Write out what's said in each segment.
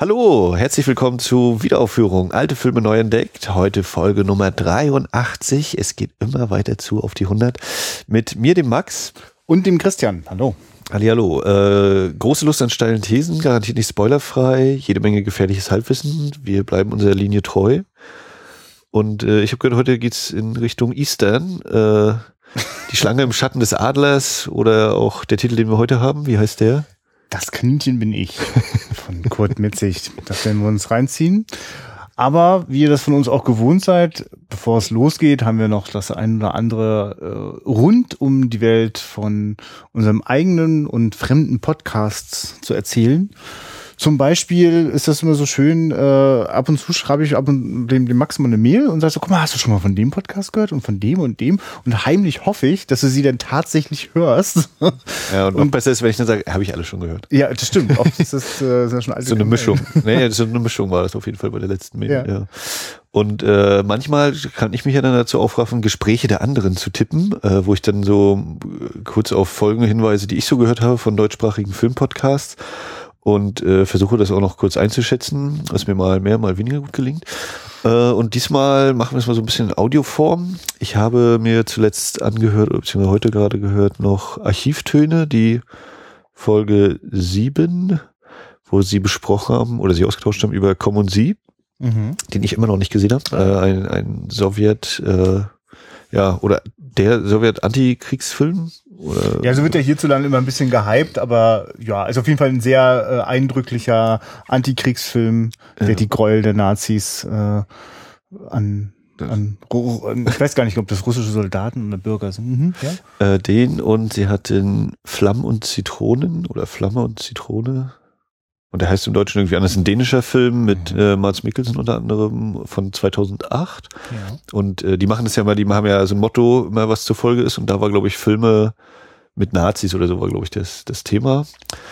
Hallo, herzlich willkommen zu Wiederaufführung. Alte Filme neu entdeckt. Heute Folge Nummer 83. Es geht immer weiter zu auf die 100. Mit mir, dem Max. Und dem Christian. Hallo. Hallihallo. Äh, große Lust an steilen Thesen, garantiert nicht spoilerfrei. Jede Menge gefährliches Halbwissen. Wir bleiben unserer Linie treu. Und äh, ich habe gehört, heute geht's in Richtung Eastern. Äh, die Schlange im Schatten des Adlers oder auch der Titel, den wir heute haben. Wie heißt der? Das Kaninchen bin ich von Kurt Mitzig. Das werden wir uns reinziehen. Aber wie ihr das von uns auch gewohnt seid, bevor es losgeht, haben wir noch das ein oder andere äh, rund um die Welt von unserem eigenen und fremden Podcasts zu erzählen. Zum Beispiel ist das immer so schön, äh, ab und zu schreibe ich ab und dem, dem Max mal eine Mail und sage so, guck mal, hast du schon mal von dem Podcast gehört und von dem und dem? Und heimlich hoffe ich, dass du sie dann tatsächlich hörst. Ja, und, und besser ist, wenn ich dann sage, habe ich alle schon gehört. Ja, das stimmt. Oft ist das, äh, ja schon so eine Mischung. nee, so eine Mischung war das auf jeden Fall bei der letzten Mail. Ja. ja. Und äh, manchmal kann ich mich ja dann dazu aufraffen, Gespräche der anderen zu tippen, äh, wo ich dann so kurz auf Folgen hinweise, die ich so gehört habe von deutschsprachigen Filmpodcasts und äh, versuche das auch noch kurz einzuschätzen, was mir mal mehr, mal weniger gut gelingt. Äh, und diesmal machen wir es mal so ein bisschen in Audioform. Ich habe mir zuletzt angehört, beziehungsweise heute gerade gehört, noch Archivtöne, die Folge 7, wo sie besprochen haben oder sie ausgetauscht haben über Common Sie, mhm. den ich immer noch nicht gesehen habe. Äh, ein, ein Sowjet, äh, ja, oder der Sowjet-Antikriegsfilm oder ja, so wird er hierzulande immer ein bisschen gehypt, aber ja, ist auf jeden Fall ein sehr äh, eindrücklicher Antikriegsfilm, der ja. die Gräuel der Nazis äh, an an, ich weiß gar nicht, ob das russische Soldaten oder Bürger sind. Mhm, ja? äh, den und sie hatten Flammen und Zitronen oder Flamme und Zitrone. Und der heißt im Deutschen irgendwie anders. Ein dänischer Film mit mhm. äh, Mats Mikkelsen unter anderem von 2008. Ja. Und äh, die machen das ja mal, die haben ja so ein Motto, immer was zur Folge ist. Und da war, glaube ich, Filme mit Nazis oder so war, glaube ich, das, das Thema.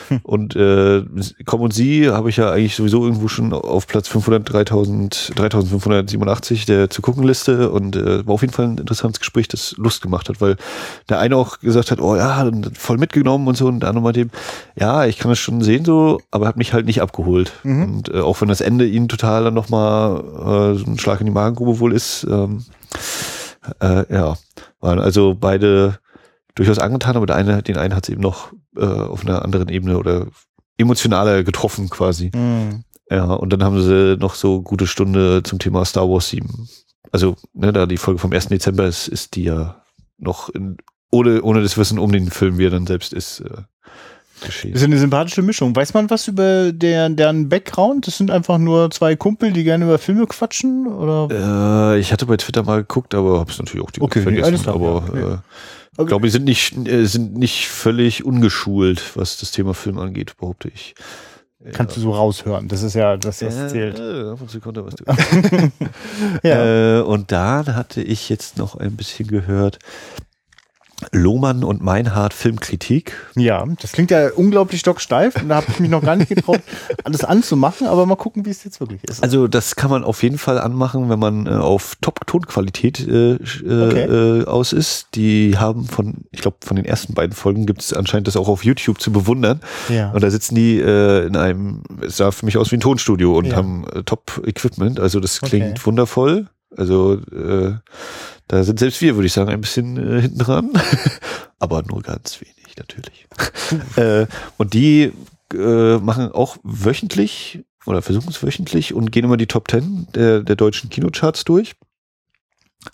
Hm. Und äh, Komm und Sie habe ich ja eigentlich sowieso irgendwo schon auf Platz 500, 3000, 3587 der zu gucken Liste und äh, war auf jeden Fall ein interessantes Gespräch, das Lust gemacht hat, weil der eine auch gesagt hat, oh ja, voll mitgenommen und so und der andere meinte, ja, ich kann das schon sehen so, aber hat mich halt nicht abgeholt. Mhm. Und äh, auch wenn das Ende ihnen total dann nochmal äh, so ein Schlag in die Magengrube wohl ist, ähm, äh, ja, waren also beide durchaus angetan, aber der eine, den einen hat es eben noch äh, auf einer anderen Ebene oder emotionaler getroffen quasi. Mhm. Ja, und dann haben sie noch so gute Stunde zum Thema Star Wars 7. Also, ne, da die Folge vom 1. Dezember ist, ist die ja noch in, ohne, ohne das Wissen um den Film, wie er dann selbst ist, äh, geschehen. Das ist eine sympathische Mischung. Weiß man was über der, deren Background? Das sind einfach nur zwei Kumpel, die gerne über Filme quatschen? Oder? Äh, ich hatte bei Twitter mal geguckt, aber hab's natürlich auch die okay, vergessen. Alles aber ja. äh, ich glaube, die sind nicht, äh, sind nicht völlig ungeschult, was das Thema Film angeht, behaupte ich. Kannst ja. du so raushören. Das ist ja, das, was ja, zählt. Kommt da was. ja. Äh, und dann hatte ich jetzt noch ein bisschen gehört, Lohmann und Meinhard Filmkritik. Ja, das klingt ja unglaublich stocksteif und da habe ich mich noch gar nicht getraut, alles anzumachen, aber mal gucken, wie es jetzt wirklich ist. Also das kann man auf jeden Fall anmachen, wenn man äh, auf Top-Tonqualität äh, äh, okay. äh, aus ist. Die haben von, ich glaube, von den ersten beiden Folgen gibt es anscheinend das auch auf YouTube zu bewundern. Ja. Und da sitzen die äh, in einem, es sah für mich aus wie ein Tonstudio und ja. haben äh, Top-Equipment. Also das klingt okay. wundervoll. Also äh, da sind selbst wir, würde ich sagen, ein bisschen äh, hinten dran. Aber nur ganz wenig, natürlich. äh, und die äh, machen auch wöchentlich oder versuchen es wöchentlich und gehen immer die Top Ten der, der deutschen Kinocharts durch.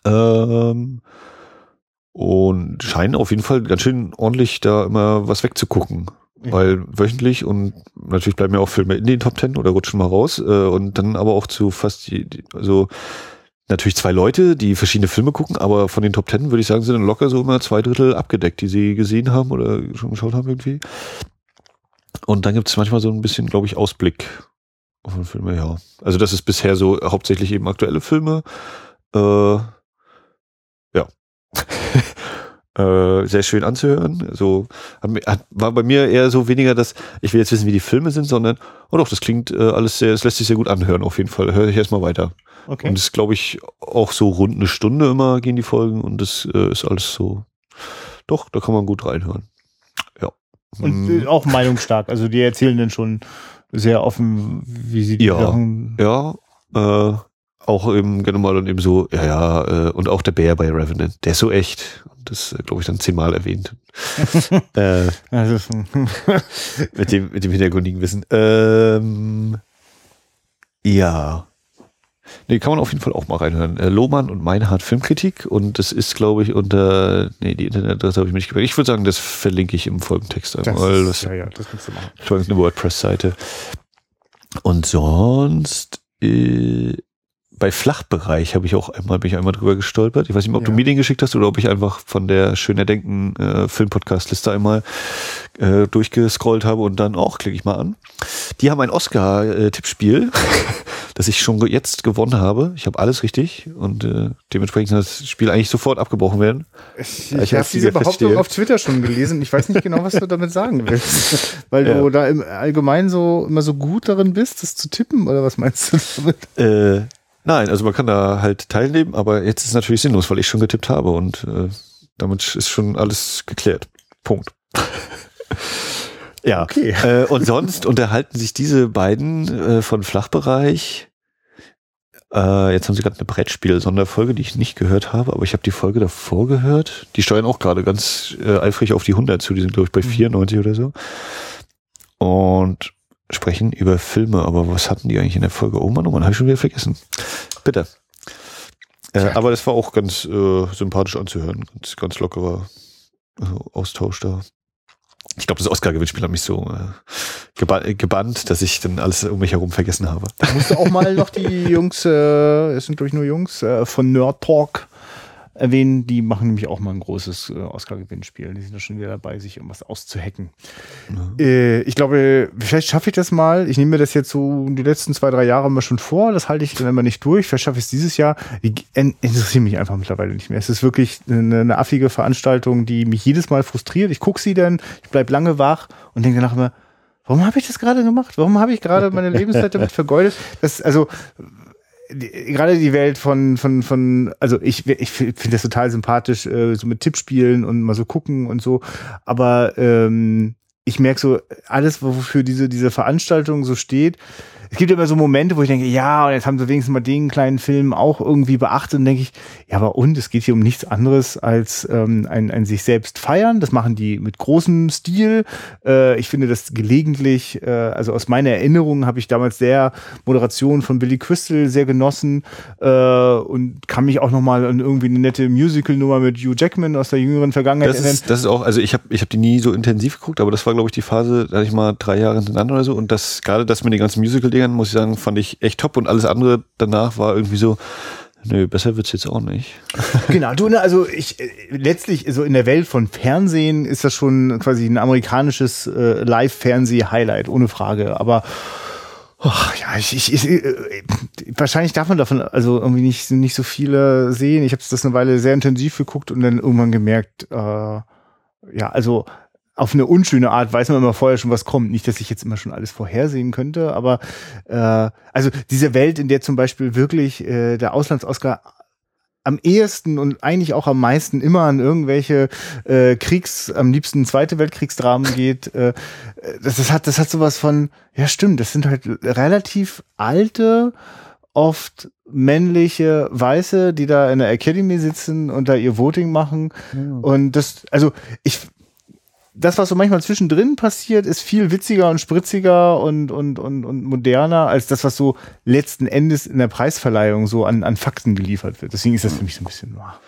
Ähm, und scheinen auf jeden Fall ganz schön ordentlich da immer was wegzugucken. Weil wöchentlich und natürlich bleiben ja auch Filme in den Top Ten oder rutschen mal raus äh, und dann aber auch zu fast die, die, also natürlich zwei Leute, die verschiedene Filme gucken, aber von den Top Ten würde ich sagen, sind locker so immer zwei Drittel abgedeckt, die sie gesehen haben oder schon geschaut haben irgendwie. Und dann gibt es manchmal so ein bisschen, glaube ich, Ausblick auf den Filme, ja. Also das ist bisher so hauptsächlich eben aktuelle Filme. Äh, ja. Äh, sehr schön anzuhören. So hat, war bei mir eher so weniger, dass ich will jetzt wissen, wie die Filme sind, sondern oh doch, das klingt äh, alles sehr, es lässt sich sehr gut anhören. Auf jeden Fall höre ich erstmal weiter. Okay. Und es ist, glaube ich, auch so rund eine Stunde immer gehen die Folgen und das äh, ist alles so. Doch, da kann man gut reinhören. Ja. Und äh, auch meinungsstark. Also die erzählen dann schon sehr offen, wie sie die Ja. Sachen. Ja, äh, auch eben gerne mal und eben so, ja, ja, äh, und auch der Bär bei Revenant, der ist so echt. Und das, äh, glaube ich, dann zehnmal erwähnt. äh, Also, mit dem, mit dem hintergründigen Wissen. Ähm, ja. Nee, kann man auf jeden Fall auch mal reinhören. Äh, Lohmann und Meinhard Filmkritik und das ist, glaube ich, unter, nee, die Internetadresse habe ich mir nicht gemerkt. Ich würde sagen, das verlinke ich im Folgentext einmal. Das, ja, ja, das kannst du machen. war eine WordPress-Seite. Und sonst, äh, bei Flachbereich habe ich auch einmal, bin ich einmal drüber gestolpert. Ich weiß nicht, ob du Ja. mir den geschickt hast oder ob ich einfach von der Schöner Denken äh, Filmpodcast-Liste einmal äh, durchgescrollt habe und dann auch klicke ich mal an. Die haben ein Oscar-Tippspiel, das ich schon jetzt gewonnen habe. Ich habe alles richtig und äh, dementsprechend kann das Spiel eigentlich sofort abgebrochen werden. Ich, Ja, ich ich habe diese Behauptung feststehe. auf Twitter schon gelesen. Ich weiß nicht genau, was du damit sagen willst. Weil Ja. du da im Allgemeinen so immer so gut darin bist, das zu tippen, oder was meinst du damit? Äh, nein, also man kann da halt teilnehmen, aber jetzt ist es natürlich sinnlos, weil ich schon getippt habe und äh, damit ist schon alles geklärt. Punkt. ja. Okay. Äh, und sonst unterhalten sich diese beiden äh, von Flachbereich. Äh, jetzt haben sie gerade eine Brettspiel-Sonderfolge, die ich nicht gehört habe, aber ich habe die Folge davor gehört. Die steuern auch gerade ganz äh, eifrig auf die 100 zu. Die sind, glaube ich, bei 94 oder so. Und sprechen über Filme. Aber was hatten die eigentlich in der Folge? Oh Mann, oh Mann, habe ich schon wieder vergessen. Bitte. Äh, aber das war auch ganz äh, sympathisch anzuhören. Ganz, ganz lockerer äh, Austausch da. Ich glaube, das Oscar-Gewinnspiel hat mich so äh, geba gebannt, dass ich dann alles um mich herum vergessen habe. Musst du auch mal noch die Jungs, äh, es sind glaube ich nur Jungs, äh, von Nerd Talk erwähnen. Die machen nämlich auch mal ein großes äh, Oscar-Gewinnspiel. Die sind da schon wieder dabei, sich irgendwas auszuhacken. Äh, ich glaube, vielleicht schaffe ich das mal. Ich nehme mir das jetzt so die letzten zwei, drei Jahre immer schon vor. Das halte ich dann immer nicht durch. Vielleicht schaffe ich es dieses Jahr. Die en- interessieren mich einfach mittlerweile nicht mehr. Es ist wirklich eine, eine affige Veranstaltung, die mich jedes Mal frustriert. Ich gucke sie dann, ich bleib lange wach und denke danach immer, warum habe ich das gerade gemacht? Warum habe ich gerade meine Lebenszeit damit vergeudet? Das, also, die, gerade die Welt von, von, von, also ich, ich finde das total sympathisch, äh, so mit Tippspielen und mal so gucken und so. Aber ähm, ich merke so, alles, wofür diese, diese Veranstaltung so steht, es gibt immer so Momente, wo ich denke, ja, und jetzt haben sie wenigstens mal den kleinen Film auch irgendwie beachtet und denke ich, ja, aber und, es geht hier um nichts anderes als ähm, ein, ein sich selbst feiern. Das machen die mit großem Stil. Äh, ich finde das gelegentlich, äh, also aus meiner Erinnerung habe ich damals sehr Moderation von Billy Crystal sehr genossen äh, und kann mich auch noch mal an irgendwie eine nette Musical-Nummer mit Hugh Jackman aus der jüngeren Vergangenheit Das erinnern. ist, das ist auch, also ich habe ich hab die nie so intensiv geguckt, aber das war, glaube ich, die Phase, da hatte ich mal drei Jahre hintereinander oder so. Und das, gerade das mit den ganzen Musical-Dingern, muss ich sagen, fand ich echt top. Und alles andere danach war irgendwie so, nö, besser wird's jetzt auch nicht. Genau, du, ne, also ich äh, letztlich so in der Welt von Fernsehen ist das schon quasi ein amerikanisches äh, Live-Fernseh-Highlight, ohne Frage. Aber ach, ja, ich, ich, ich äh, wahrscheinlich darf man davon also irgendwie nicht, nicht so viele sehen. Ich habe das eine Weile sehr intensiv geguckt und dann irgendwann gemerkt, äh, ja, also auf eine unschöne Art weiß man immer vorher schon, was kommt. Nicht, dass ich jetzt immer schon alles vorhersehen könnte, aber äh, also diese Welt, in der zum Beispiel wirklich äh, der Auslands-Oscar am ehesten und eigentlich auch am meisten immer an irgendwelche äh, Kriegs, am liebsten Zweite Weltkriegsdramen geht. Äh, das, das hat, das hat sowas von, ja stimmt, das sind halt relativ alte, oft männliche Weiße, die da in der Academy sitzen und da ihr Voting machen. Und das, also ich, das, was so manchmal zwischendrin passiert, ist viel witziger und spritziger und, und, und, und moderner als das, was so letzten Endes in der Preisverleihung so an, an Fakten geliefert wird. Deswegen ist das für mich so ein bisschen. Ja.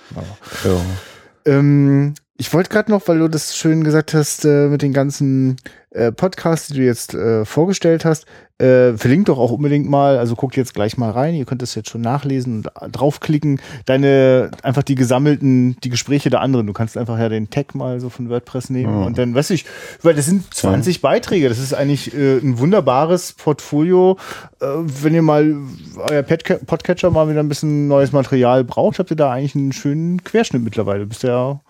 Ähm, ich wollte gerade noch, weil du das schön gesagt hast, äh, mit den ganzen äh, Podcasts, die du jetzt äh, vorgestellt hast, äh, verlinkt doch auch unbedingt mal, also guckt jetzt gleich mal rein, ihr könnt das jetzt schon nachlesen und äh, draufklicken, deine, einfach die gesammelten, die Gespräche der anderen, du kannst einfach ja den Tag mal so von WordPress nehmen Ja. und dann, weiß ich, weil das sind 20 Beiträge, das ist eigentlich äh, ein wunderbares Portfolio, wenn ihr mal euer Podca- Podcatcher mal wieder ein bisschen neues Material braucht, habt ihr da eigentlich einen schönen Querschnitt mittlerweile, du bist ja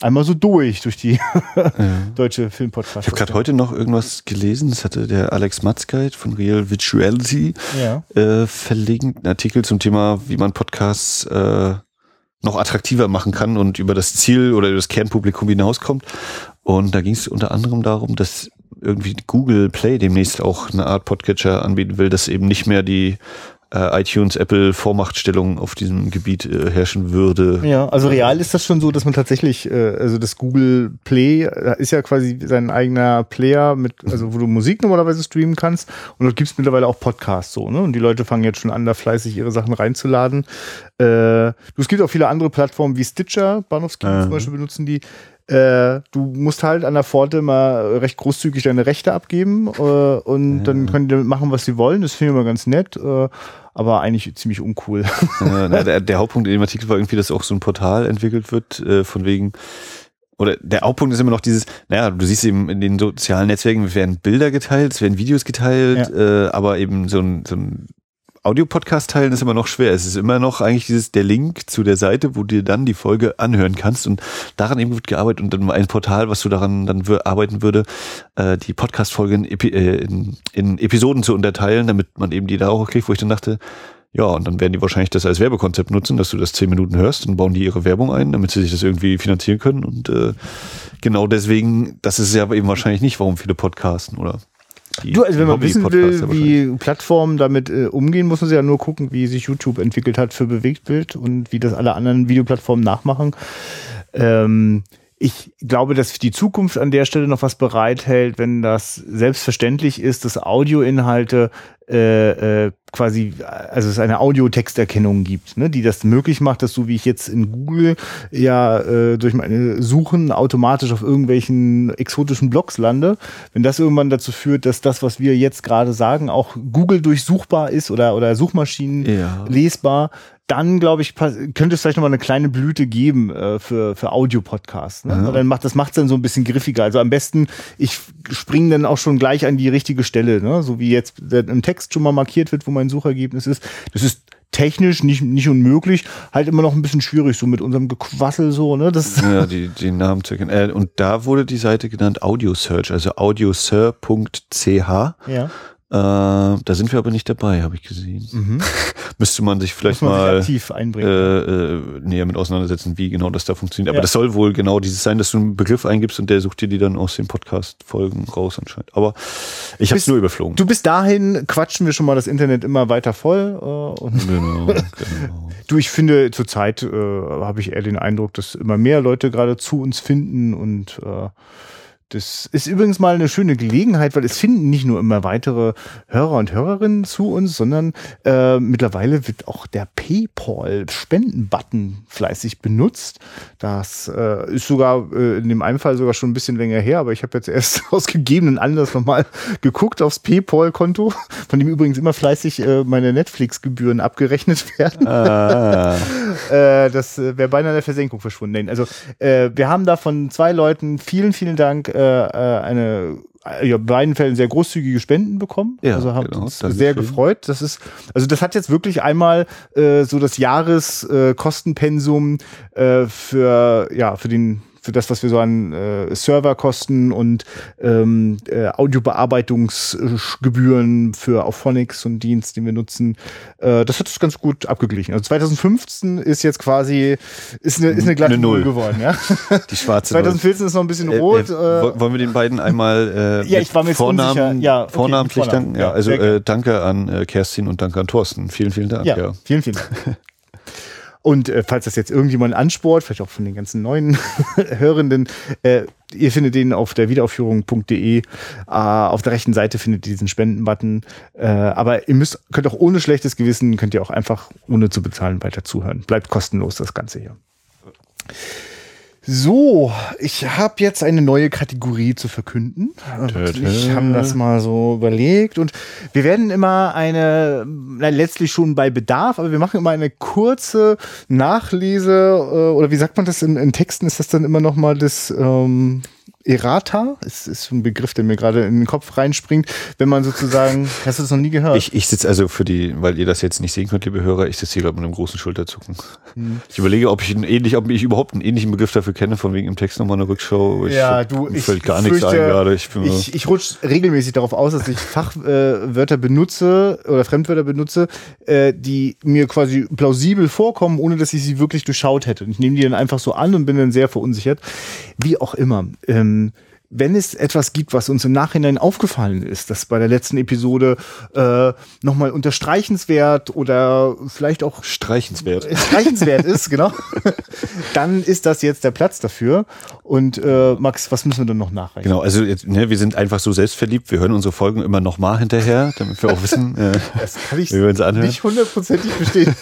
einmal so durch, durch die deutsche Filmpodcast. Ich habe gerade heute noch irgendwas gelesen, das hatte der Alex Matzkeit von Real Virtuality Ja. äh, verlinkt, einen Artikel zum Thema, wie man Podcasts äh, noch attraktiver machen kann und über das Ziel oder über das Kernpublikum hinauskommt. Und da ging es unter anderem darum, dass irgendwie Google Play demnächst auch eine Art Podcatcher anbieten will, dass eben nicht mehr die äh, iTunes, Apple Vormachtstellung auf diesem Gebiet äh, herrschen würde. Ja, also real ist das schon so, dass man tatsächlich, äh, also das Google Play äh, ist ja quasi sein eigener Player mit, also wo du Musik normalerweise streamen kannst und dort gibt's mittlerweile auch Podcasts so, ne? Und die Leute fangen jetzt schon an, da fleißig ihre Sachen reinzuladen. Äh, es gibt auch viele andere Plattformen wie Stitcher, Bahnhofskino Mhm. zum Beispiel benutzen die. Äh, du musst halt an der Pforte mal recht großzügig deine Rechte abgeben äh, und dann können die machen, was sie wollen. Das finde ich immer ganz nett, äh, aber eigentlich ziemlich uncool. Äh, na, der, der Hauptpunkt in dem Artikel war irgendwie, dass auch so ein Portal entwickelt wird, äh, von wegen, oder der Hauptpunkt ist immer noch dieses, naja, du siehst eben in den sozialen Netzwerken werden Bilder geteilt, es werden Videos geteilt, äh, aber eben so ein, so ein Audio-Podcast teilen ist immer noch schwer. Es ist immer noch eigentlich dieses, der Link zu der Seite, wo du dir dann die Folge anhören kannst und daran eben wird gearbeitet und dann ein Portal, was du daran dann arbeiten würde, äh, die Podcast-Folge in, Epi äh, in, in Episoden zu unterteilen, damit man eben die da auch kriegt, wo ich dann dachte, ja, und dann werden die wahrscheinlich das als Werbekonzept nutzen, dass du das zehn Minuten hörst und bauen die ihre Werbung ein, damit sie sich das irgendwie finanzieren können. Und äh, genau deswegen, das ist ja eben wahrscheinlich nicht, warum viele podcasten oder Du, also wenn man wissen will, wie Plattformen damit äh, umgehen, muss man sich ja nur gucken, wie sich YouTube entwickelt hat für Bewegtbild und wie das alle anderen Videoplattformen nachmachen. Ähm, ich glaube, dass die Zukunft an der Stelle noch was bereithält, wenn das selbstverständlich ist, dass Audioinhalte äh, äh, quasi, also es eine Audiotexterkennung gibt, ne, die das möglich macht, dass so wie ich jetzt in Google ja äh, durch meine Suchen automatisch auf irgendwelchen exotischen Blogs lande, wenn das irgendwann dazu führt, dass das, was wir jetzt gerade sagen, auch Google durchsuchbar ist oder, oder Suchmaschinen Ja. lesbar, dann glaube ich, könnte es vielleicht noch mal eine kleine Blüte geben äh, für, für Audio-Podcasts. Ne? Ja. Dann macht das macht's dann so ein bisschen griffiger. Also am besten, ich springe dann auch schon gleich an die richtige Stelle, ne? so wie jetzt im Text schon mal markiert wird, wo mein Suchergebnis ist. Das ist technisch nicht, nicht unmöglich, halt immer noch ein bisschen schwierig, so mit unserem Gequassel so, ne? Das, Ja, die, die Namen zu erkennen. Äh, und da wurde die Seite genannt Audio Search, also audiosir.ch. ja. Äh, da sind wir aber nicht dabei, habe ich gesehen. Mhm. Müsste man sich vielleicht man sich mal aktiv äh, einbringen. äh, näher mit auseinandersetzen, wie genau das da funktioniert. Aber Ja. das soll wohl genau dieses sein, dass du einen Begriff eingibst und der sucht dir die dann aus den Podcast-Folgen raus anscheinend. Aber ich habe es nur überflogen. Du bis dahin quatschen wir schon mal das Internet immer weiter voll äh, und genau, genau. Du, ich finde, zurzeit äh, habe ich eher den Eindruck, dass immer mehr Leute gerade zu uns finden und äh, das ist übrigens mal eine schöne Gelegenheit, weil es finden nicht nur immer weitere Hörer und Hörerinnen zu uns, sondern äh, mittlerweile wird auch der PayPal-Spenden-Button fleißig benutzt. Das äh, ist sogar äh, in dem einen Fall sogar schon ein bisschen länger her, aber ich habe jetzt erst aus gegebenen Anlass nochmal geguckt aufs PayPal-Konto, von dem übrigens immer fleißig äh, meine Netflix-Gebühren abgerechnet werden. Ah, Äh, das äh, wäre beinahe in der Versenkung verschwunden. Also wir haben da von zwei Leuten vielen, vielen Dank äh, äh, eine äh, ja, in beiden Fällen sehr großzügige Spenden bekommen. Ja, also haben genau. uns sehr gefreut. Das ist, also das hat jetzt wirklich einmal äh, so das Jahreskostenpensum äh, äh, für ja für den für das, was wir so an äh, Serverkosten und ähm, äh, Audiobearbeitungsgebühren für Auphonics und Dienst, den wir nutzen, äh, das hat es ganz gut abgeglichen. Also 2015 ist jetzt quasi ist eine, ist eine glatte Eine Null. Null geworden, ja. die schwarze 2014 ist noch ein bisschen Äh, rot. äh, Äh, wo- wollen wir den beiden einmal äh, Ja, ich war mir jetzt unsicher. Ja, okay, Vornamen. danken? Ja, also äh, danke an äh, Kerstin und danke an Thorsten. Vielen, vielen Dank. Ja, Ja. vielen, vielen Dank. Und äh, falls das jetzt irgendjemand ansport, vielleicht auch von den ganzen neuen Hörenden, äh, ihr findet den auf der Wiederaufführung.de. Äh, auf der rechten Seite findet ihr diesen Spendenbutton. Äh, aber ihr müsst, könnt auch ohne schlechtes Gewissen, könnt ihr auch einfach ohne zu bezahlen weiter zuhören. Bleibt kostenlos das Ganze hier. So, ich habe jetzt eine neue Kategorie zu verkünden. Ich habe das mal so überlegt und wir werden immer eine, na, letztlich schon bei Bedarf, aber wir machen immer eine kurze Nachlese äh, oder wie sagt man das in, in Texten? Ist das dann immer noch mal das ähm, Errata? Es ist ein Begriff, der mir gerade in den Kopf reinspringt, wenn man sozusagen, hast du das noch nie gehört? Ich, ich sitze also für die, weil ihr das jetzt nicht sehen könnt, liebe Hörer, ich sitze hier gerade mit einem großen Schulterzucken. Hm. Ich überlege, ob ich einen ähnlich, ob ich überhaupt einen ähnlichen Begriff dafür kenne, von wegen im Text nochmal eine Rückschau. Ich Ja, du, ich fällt gar nichts ein gerade. Ich Ich, ich rutsche regelmäßig darauf aus, dass ich Fachwörter äh, benutze oder Fremdwörter benutze, äh, die mir quasi plausibel vorkommen, ohne dass ich sie wirklich durchschaut hätte. Und ich nehme die dann einfach so an und bin dann sehr verunsichert. Wie auch immer. Ähm, wenn es etwas gibt, was uns im Nachhinein aufgefallen ist, das bei der letzten Episode äh, nochmal unterstreichenswert oder vielleicht auch streichenswert, streichenswert ist, genau, dann ist das jetzt der Platz dafür. Und äh, Max, was müssen wir denn noch nachreichen? Genau, also jetzt, ne, wir sind einfach so selbstverliebt, wir hören unsere Folgen immer nochmal hinterher, damit wir auch wissen, äh, das kann ich wie wir uns anhören. nicht hundertprozentig verstehen.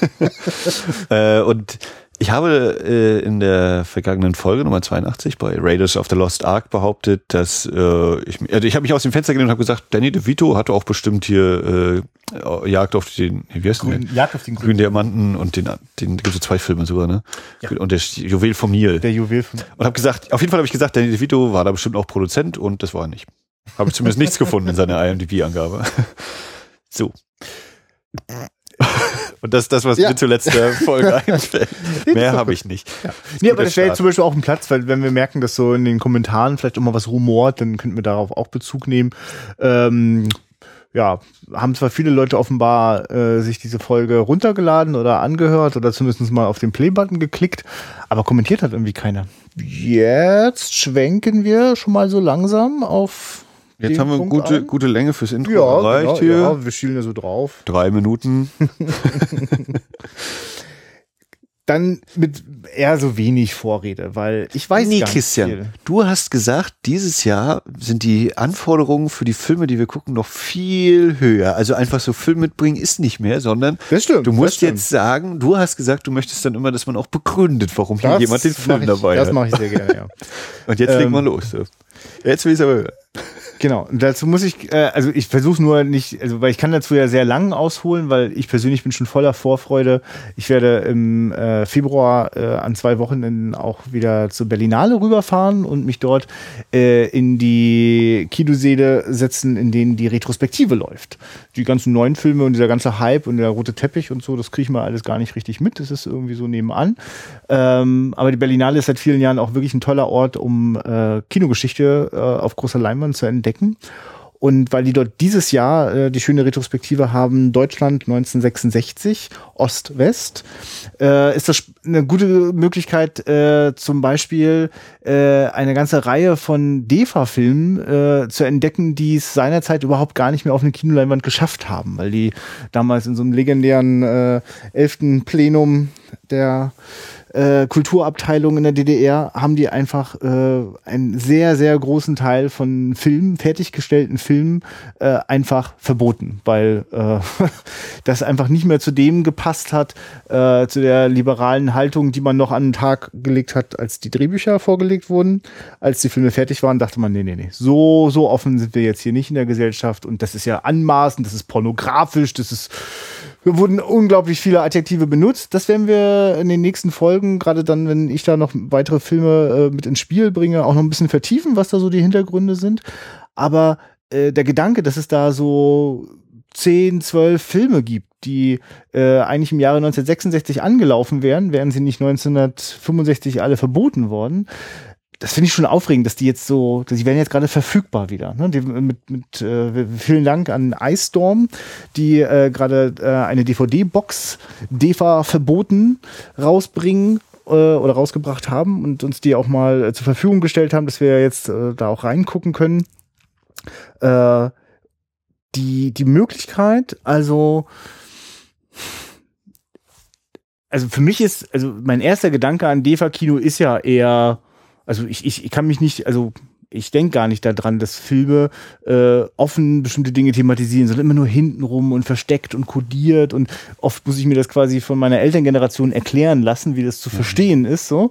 äh, und ich habe äh, in der vergangenen Folge Nummer 82 bei Raiders of the Lost Ark behauptet, dass äh, ich, also ich habe mich aus dem Fenster gelehnt und habe gesagt, Danny DeVito hatte auch bestimmt hier äh, Jagd auf den, wie heißt Grün, denn? Jagd auf den Grünen Diamanten und den, den gibt es zwei Filme sogar, ne? Ja. Und der Juwel vom Nil. Der Juwel von Und habe gesagt, auf jeden Fall habe ich gesagt, Danny DeVito war da bestimmt auch Produzent und das war er nicht. Habe ich zumindest nichts gefunden in seiner IMDb-Angabe. So. Und das ist das, was Ja. mir zur letzter Folge einfällt. Mehr habe ich nicht. Nee, aber das wäre jetzt Start. zum Beispiel auch ein Platz, weil wenn wir merken, dass so in den Kommentaren vielleicht immer was rumort, dann könnten wir darauf auch Bezug nehmen. Ähm, ja, haben zwar viele Leute offenbar äh, sich diese Folge runtergeladen oder angehört oder zumindest mal auf den Play-Button geklickt, aber kommentiert hat irgendwie keiner. Jetzt schwenken wir schon mal so langsam auf. Jetzt haben wir Punkt gute, gute Länge fürs Intro ja, erreicht genau, hier. ja, wir schielen ja so drauf. Drei Minuten. Dann mit eher so wenig Vorrede, weil ich weiß nee, gar nicht Christian, viel. du hast gesagt, dieses Jahr sind die Anforderungen für die Filme, die wir gucken, noch viel höher. Also einfach so Film mitbringen ist nicht mehr, sondern Das stimmt. du das musst jetzt sagen, du hast gesagt, du möchtest dann immer, dass man auch begründet, warum hier Das jemand den Film ich, dabei Das hat. mache ich sehr gerne, ja. Und jetzt legen wir Ähm, los. Jetzt will ich aber hören. Genau. Und dazu muss ich, äh, also ich versuche nur nicht, also weil ich kann dazu ja sehr lang ausholen, weil ich persönlich bin schon voller Vorfreude. Ich werde im äh, Februar äh, an zwei Wochenenden auch wieder zur Berlinale rüberfahren und mich dort äh, in die Kinosäle setzen, in denen die Retrospektive läuft. Die ganzen neuen Filme und dieser ganze Hype und der rote Teppich und so, das kriege ich mal alles gar nicht richtig mit. Das ist irgendwie so nebenan. Ähm, aber die Berlinale ist seit vielen Jahren auch wirklich ein toller Ort, um äh, Kinogeschichte äh, auf großer Leinwand zu entdecken. Und weil die dort dieses Jahr äh, die schöne Retrospektive haben, Deutschland 1966, Ost-West, äh, ist das eine gute Möglichkeit, äh, zum Beispiel äh, eine ganze Reihe von DEFA-Filmen äh, zu entdecken, die es seinerzeit überhaupt gar nicht mehr auf eine Kinoleinwand geschafft haben, weil die damals in so einem legendären äh, elften Plenum der äh, Kulturabteilung in der DDR haben die einfach äh, einen sehr, sehr großen Teil von Filmen, fertiggestellten Filmen, äh, einfach verboten, weil äh, das einfach nicht mehr zu dem gepasst hat, äh, zu der liberalen Haltung, die man noch an den Tag gelegt hat, als die Drehbücher vorgelegt wurden. Als die Filme fertig waren, dachte man, nee, nee, nee, so, so offen sind wir jetzt hier nicht in der Gesellschaft und das ist ja anmaßend, das ist pornografisch, das ist wurden unglaublich viele Adjektive benutzt. Das werden wir in den nächsten Folgen, gerade dann, wenn ich da noch weitere Filme äh, mit ins Spiel bringe, auch noch ein bisschen vertiefen, was da so die Hintergründe sind. Aber äh, der Gedanke, dass es da so 10, 12 Filme gibt, die äh, eigentlich im Jahre 1966 angelaufen wären, wären sie nicht 1965 alle verboten worden. Das finde ich schon aufregend, dass die jetzt so, die werden jetzt gerade verfügbar wieder. Ne? Die, mit, mit, äh, vielen Dank an Ice Storm, die äh, gerade äh, eine DVD-Box DEFA verboten rausbringen äh, oder rausgebracht haben und uns die auch mal äh, zur Verfügung gestellt haben, dass wir jetzt äh, da auch reingucken können. Äh, die, die Möglichkeit, also also für mich ist, also mein erster Gedanke an DEFA-Kino ist ja eher, also ich, ich, ich kann mich nicht, also ich denke gar nicht daran, dass Filme äh, offen bestimmte Dinge thematisieren, sondern immer nur hintenrum und versteckt und kodiert. Und oft muss ich mir das quasi von meiner Elterngeneration erklären lassen, wie das zu verstehen ist so.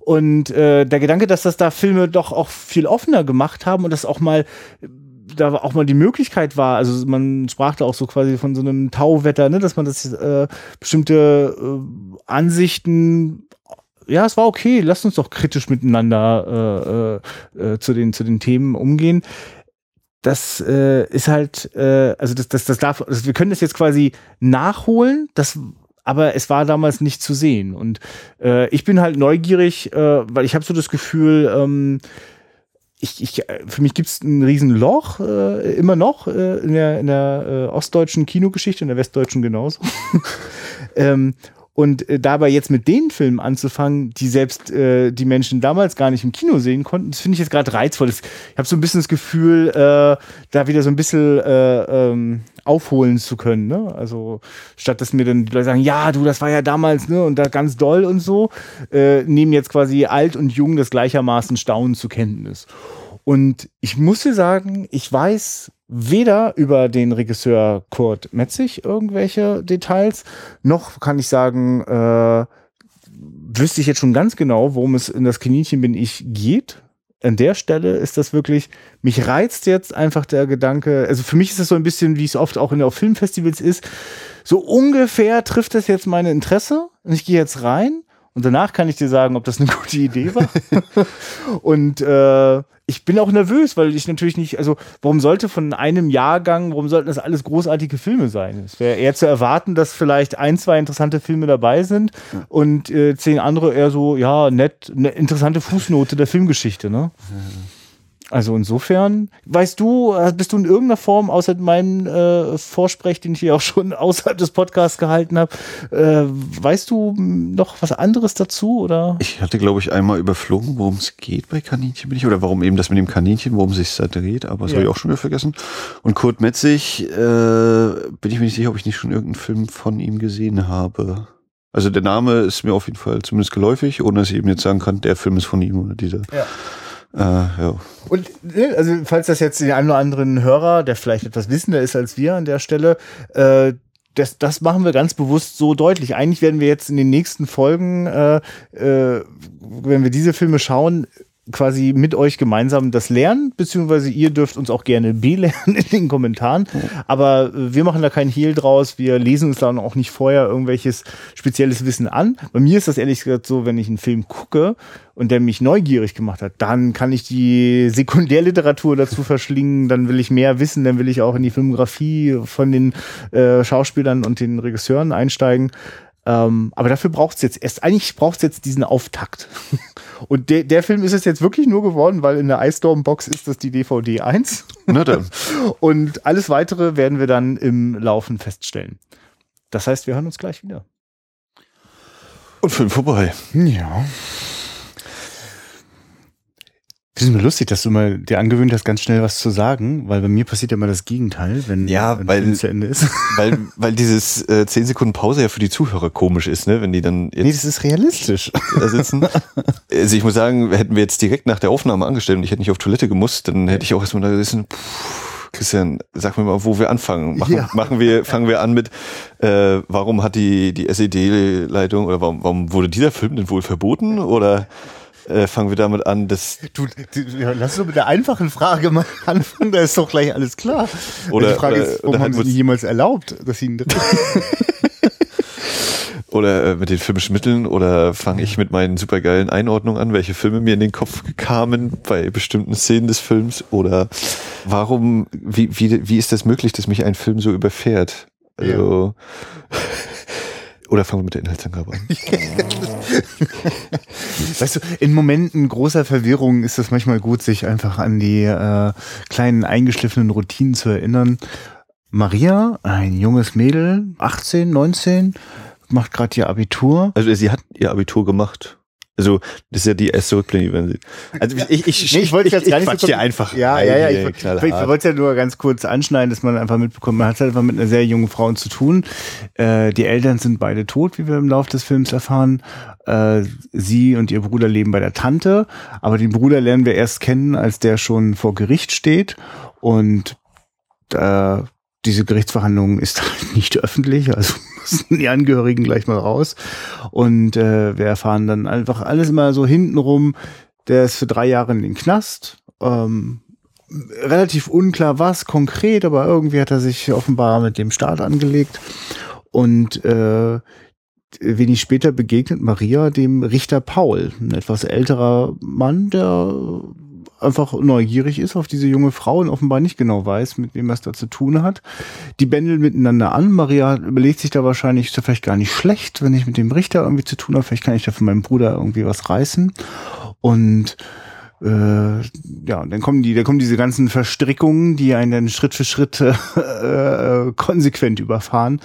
Und äh, der Gedanke, dass das da Filme doch auch viel offener gemacht haben und das auch mal da auch mal die Möglichkeit war, also man sprach da auch so quasi von so einem Tauwetter, ne, dass man das äh, bestimmte äh, Ansichten ja, es war okay, lasst uns doch kritisch miteinander äh, äh, äh, zu, den, zu den Themen umgehen. Das äh, ist halt, äh, also das, das, das darf, also wir können das jetzt quasi nachholen, das, aber es war damals nicht zu sehen. Und äh, ich bin halt neugierig, äh, weil ich habe so das Gefühl, ähm, ich, ich, für mich gibt es ein Riesenloch, äh, immer noch äh, in der, in der äh, ostdeutschen Kinogeschichte, in der westdeutschen genauso. ähm, Und äh, dabei jetzt mit den Filmen anzufangen, die selbst äh, die Menschen damals gar nicht im Kino sehen konnten, das finde ich jetzt gerade reizvoll. Das, ich habe so ein bisschen das Gefühl, äh, da wieder so ein bisschen äh, ähm, aufholen zu können. Ne? Also statt dass mir dann die Leute sagen, ja, du, das war ja damals ne, und da ganz doll und so, äh, nehmen jetzt quasi alt und jung das gleichermaßen Staunen zur Kenntnis. Und ich muss dir sagen, ich weiß weder über den Regisseur Kurt Metzig irgendwelche Details, noch kann ich sagen, äh, wüsste ich jetzt schon ganz genau, worum es in das Kaninchen bin ich geht. An der Stelle ist das wirklich, mich reizt jetzt einfach der Gedanke, also für mich ist das so ein bisschen, wie es oft auch in auf Filmfestivals ist, so ungefähr trifft das jetzt meine Interesse und ich gehe jetzt rein und danach kann ich dir sagen, ob das eine gute Idee war. und äh, ich bin auch nervös, weil ich natürlich nicht, also warum sollte von einem Jahrgang, warum sollten das alles großartige Filme sein? Es wäre eher zu erwarten, dass vielleicht ein, zwei interessante Filme dabei sind ja. und äh, zehn andere eher so, ja, nett, eine interessante Fußnote der Filmgeschichte, ne? Ja. Also insofern, weißt du, äh, bist du in irgendeiner Form, außer meinem äh, Vorsprech, den ich hier auch schon außerhalb des Podcasts gehalten habe, äh, weißt du noch was anderes dazu? Oder? Ich hatte, glaube ich, einmal überflogen, worum es geht bei Kaninchen bin ich, oder warum eben das mit dem Kaninchen, worum es sich da dreht, aber das ja. habe ich auch schon wieder vergessen. Und Kurt Metzig, äh, bin ich mir nicht sicher, ob ich nicht schon irgendeinen Film von ihm gesehen habe. Also der Name ist mir auf jeden Fall zumindest geläufig, ohne dass ich eben jetzt sagen kann, der Film ist von ihm oder dieser. Ja. Äh, ja. Und ne, also falls das jetzt den einen oder anderen Hörer, der vielleicht etwas wissender ist als wir an der Stelle, äh, das, das machen wir ganz bewusst so deutlich. Eigentlich werden wir jetzt in den nächsten Folgen, äh, äh, wenn wir diese Filme schauen, quasi mit euch gemeinsam das lernen, beziehungsweise ihr dürft uns auch gerne belehren in den Kommentaren. Aber äh, wir machen da keinen Hehl draus. Wir lesen uns dann auch nicht vorher irgendwelches spezielles Wissen an. Bei mir ist das ehrlich gesagt so, wenn ich einen Film gucke und der mich neugierig gemacht hat, dann kann ich die Sekundärliteratur dazu verschlingen, dann will ich mehr wissen, dann will ich auch in die Filmografie von den äh, Schauspielern und den Regisseuren einsteigen. Ähm, aber dafür braucht es jetzt erst, eigentlich braucht es jetzt diesen Auftakt. Und der, der Film ist es jetzt wirklich nur geworden, weil in der Ice Storm Box ist das die DVD 1. Na dann. Und alles weitere werden wir dann im Laufen feststellen. Das heißt, wir hören uns gleich wieder. Und Film vorbei. Ja. Finde es lustig, dass du mal dir angewöhnt hast, ganz schnell was zu sagen, weil bei mir passiert ja immer das Gegenteil, wenn ja, wenn weil, zu Ende ist. Weil, weil dieses äh, 10 Sekunden Pause ja für die Zuhörer komisch ist, ne? Wenn die dann jetzt Nee, das ist realistisch. Da sitzen. Also ich muss sagen, hätten wir jetzt direkt nach der Aufnahme angestellt und ich hätte nicht auf Toilette gemusst, dann hätte ich auch erstmal da gesessen, pff, Christian, sag mir mal, wo wir anfangen. Machen, ja. machen wir, fangen wir an mit, äh, warum hat die, die SED-Leitung oder warum, warum wurde dieser Film denn wohl verboten? Oder äh, fangen wir damit an, dass. Du, du lass uns mit der einfachen Frage mal anfangen, da ist doch gleich alles klar. Oder die Frage oder, ist, warum haben sie jemals erlaubt, dass sie ihn Oder äh, mit den filmischen Mitteln oder fange ich mit meinen supergeilen Einordnungen an, welche Filme mir in den Kopf kamen bei bestimmten Szenen des Films oder warum, wie, wie, wie ist das möglich, dass mich ein Film so überfährt? Also, ja. Oder fangen wir mit der Inhaltsangabe an. weißt du, in Momenten großer Verwirrung ist es manchmal gut, sich einfach an die äh, kleinen eingeschliffenen Routinen zu erinnern. Maria, ein junges Mädel, 18, 19, macht gerade ihr Abitur. Also sie hat ihr Abitur gemacht. Also, das ist ja die erste Rückblende, wenn sie. Also, ich, ich, nee, ich wollte jetzt gar nicht so dir einfach. Ja, ja, ja. Ich, ich, ich wollte es ja nur ganz kurz anschneiden, dass man einfach mitbekommt, man hat halt einfach mit einer sehr jungen Frau zu tun. Äh, die Eltern sind beide tot, wie wir im Laufe des Films erfahren. Äh, sie und ihr Bruder leben bei der Tante, aber den Bruder lernen wir erst kennen, als der schon vor Gericht steht und äh, diese Gerichtsverhandlung ist halt nicht öffentlich, also müssen die Angehörigen gleich mal raus. Und äh, wir erfahren dann einfach alles immer so hintenrum. Der ist für drei Jahre in den Knast. Ähm, relativ unklar was konkret, aber irgendwie hat er sich offenbar mit dem Staat angelegt. Und äh, wenig später begegnet Maria dem Richter Paul, ein etwas älterer Mann, der einfach neugierig ist auf diese junge Frau und offenbar nicht genau weiß, mit wem er es da zu tun hat. Die bändeln miteinander an. Maria überlegt sich da wahrscheinlich, ist ja vielleicht gar nicht schlecht, wenn ich mit dem Richter irgendwie zu tun habe. Vielleicht kann ich da von meinem Bruder irgendwie was reißen. Und äh, ja, dann kommen die, dann kommen diese ganzen Verstrickungen, die einen dann Schritt für Schritt äh, konsequent überfahren.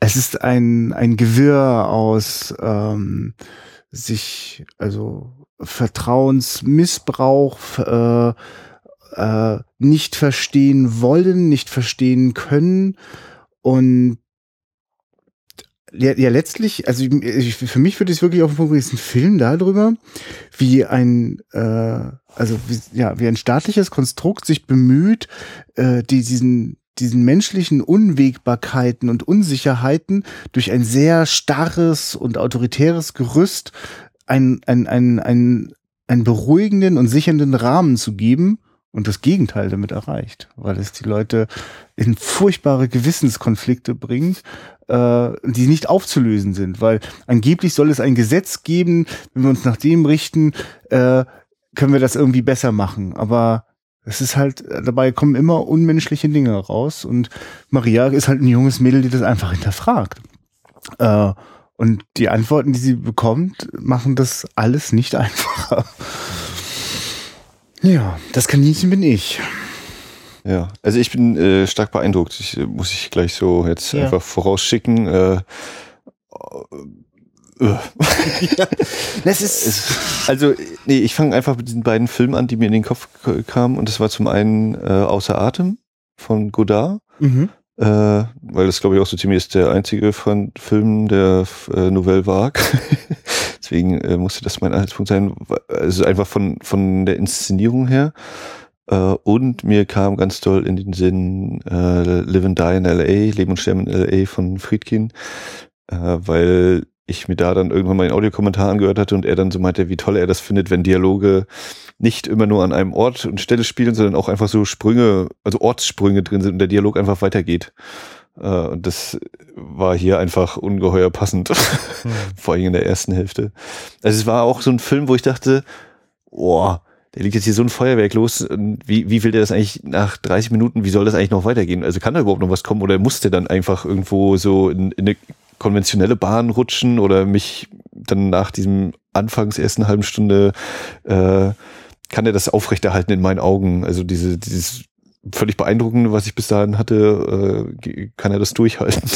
es ist ein, ein Gewirr aus ähm, sich, also Vertrauensmissbrauch, äh, äh, nicht verstehen wollen, nicht verstehen können. Und ja, ja letztlich, also ich, für mich würde es wirklich auf den Punkt, ist ein Film darüber, wie ein, äh, also wie, ja, wie ein staatliches Konstrukt sich bemüht, äh, die, diesen diesen menschlichen Unwägbarkeiten und Unsicherheiten durch ein sehr starres und autoritäres Gerüst ein, ein, ein, ein, einen beruhigenden und sichernden Rahmen zu geben und das Gegenteil damit erreicht, weil es die Leute in furchtbare Gewissenskonflikte bringt, äh, die nicht aufzulösen sind, weil angeblich soll es ein Gesetz geben, wenn wir uns nach dem richten, äh, können wir das irgendwie besser machen, aber es ist halt, dabei kommen immer unmenschliche Dinge raus und Maria ist halt ein junges Mädel, die das einfach hinterfragt. Äh, und die Antworten, die sie bekommt, machen das alles nicht einfacher. Ja, das Kaninchen bin ich. Ja, also ich bin äh, stark beeindruckt. Ich, äh, muss ich gleich so jetzt ja. einfach vorausschicken. Äh, äh. ja, das ist also nee, ich fange einfach mit diesen beiden Filmen an, die mir in den Kopf kamen und das war zum einen äh, Außer Atem von Godard. Mhm äh, weil das glaube ich auch so ziemlich ist der einzige von Film der äh, Nouvelle Vague. Deswegen äh, musste das mein Anhaltspunkt sein. Also einfach von, von der Inszenierung her. Äh, und mir kam ganz toll in den Sinn äh, Live and Die in L.A., Leben und Sterben in L.A. von Friedkin, äh, weil ich mir da dann irgendwann mal einen Audiokommentar angehört hatte und er dann so meinte, wie toll er das findet, wenn Dialoge nicht immer nur an einem Ort und Stelle spielen, sondern auch einfach so Sprünge, also Ortssprünge drin sind und der Dialog einfach weitergeht. Äh, und das war hier einfach ungeheuer passend, mhm. vor allem in der ersten Hälfte. Also es war auch so ein Film, wo ich dachte, boah, der liegt jetzt hier so ein Feuerwerk los. Wie, wie will der das eigentlich nach 30 Minuten, wie soll das eigentlich noch weitergehen? Also kann da überhaupt noch was kommen oder muss der dann einfach irgendwo so in, in eine konventionelle Bahn rutschen oder mich dann nach diesem anfangs ersten halben Stunde äh, kann er das aufrechterhalten in meinen Augen. Also diese, dieses völlig beeindruckende, was ich bis dahin hatte, äh, kann er das durchhalten.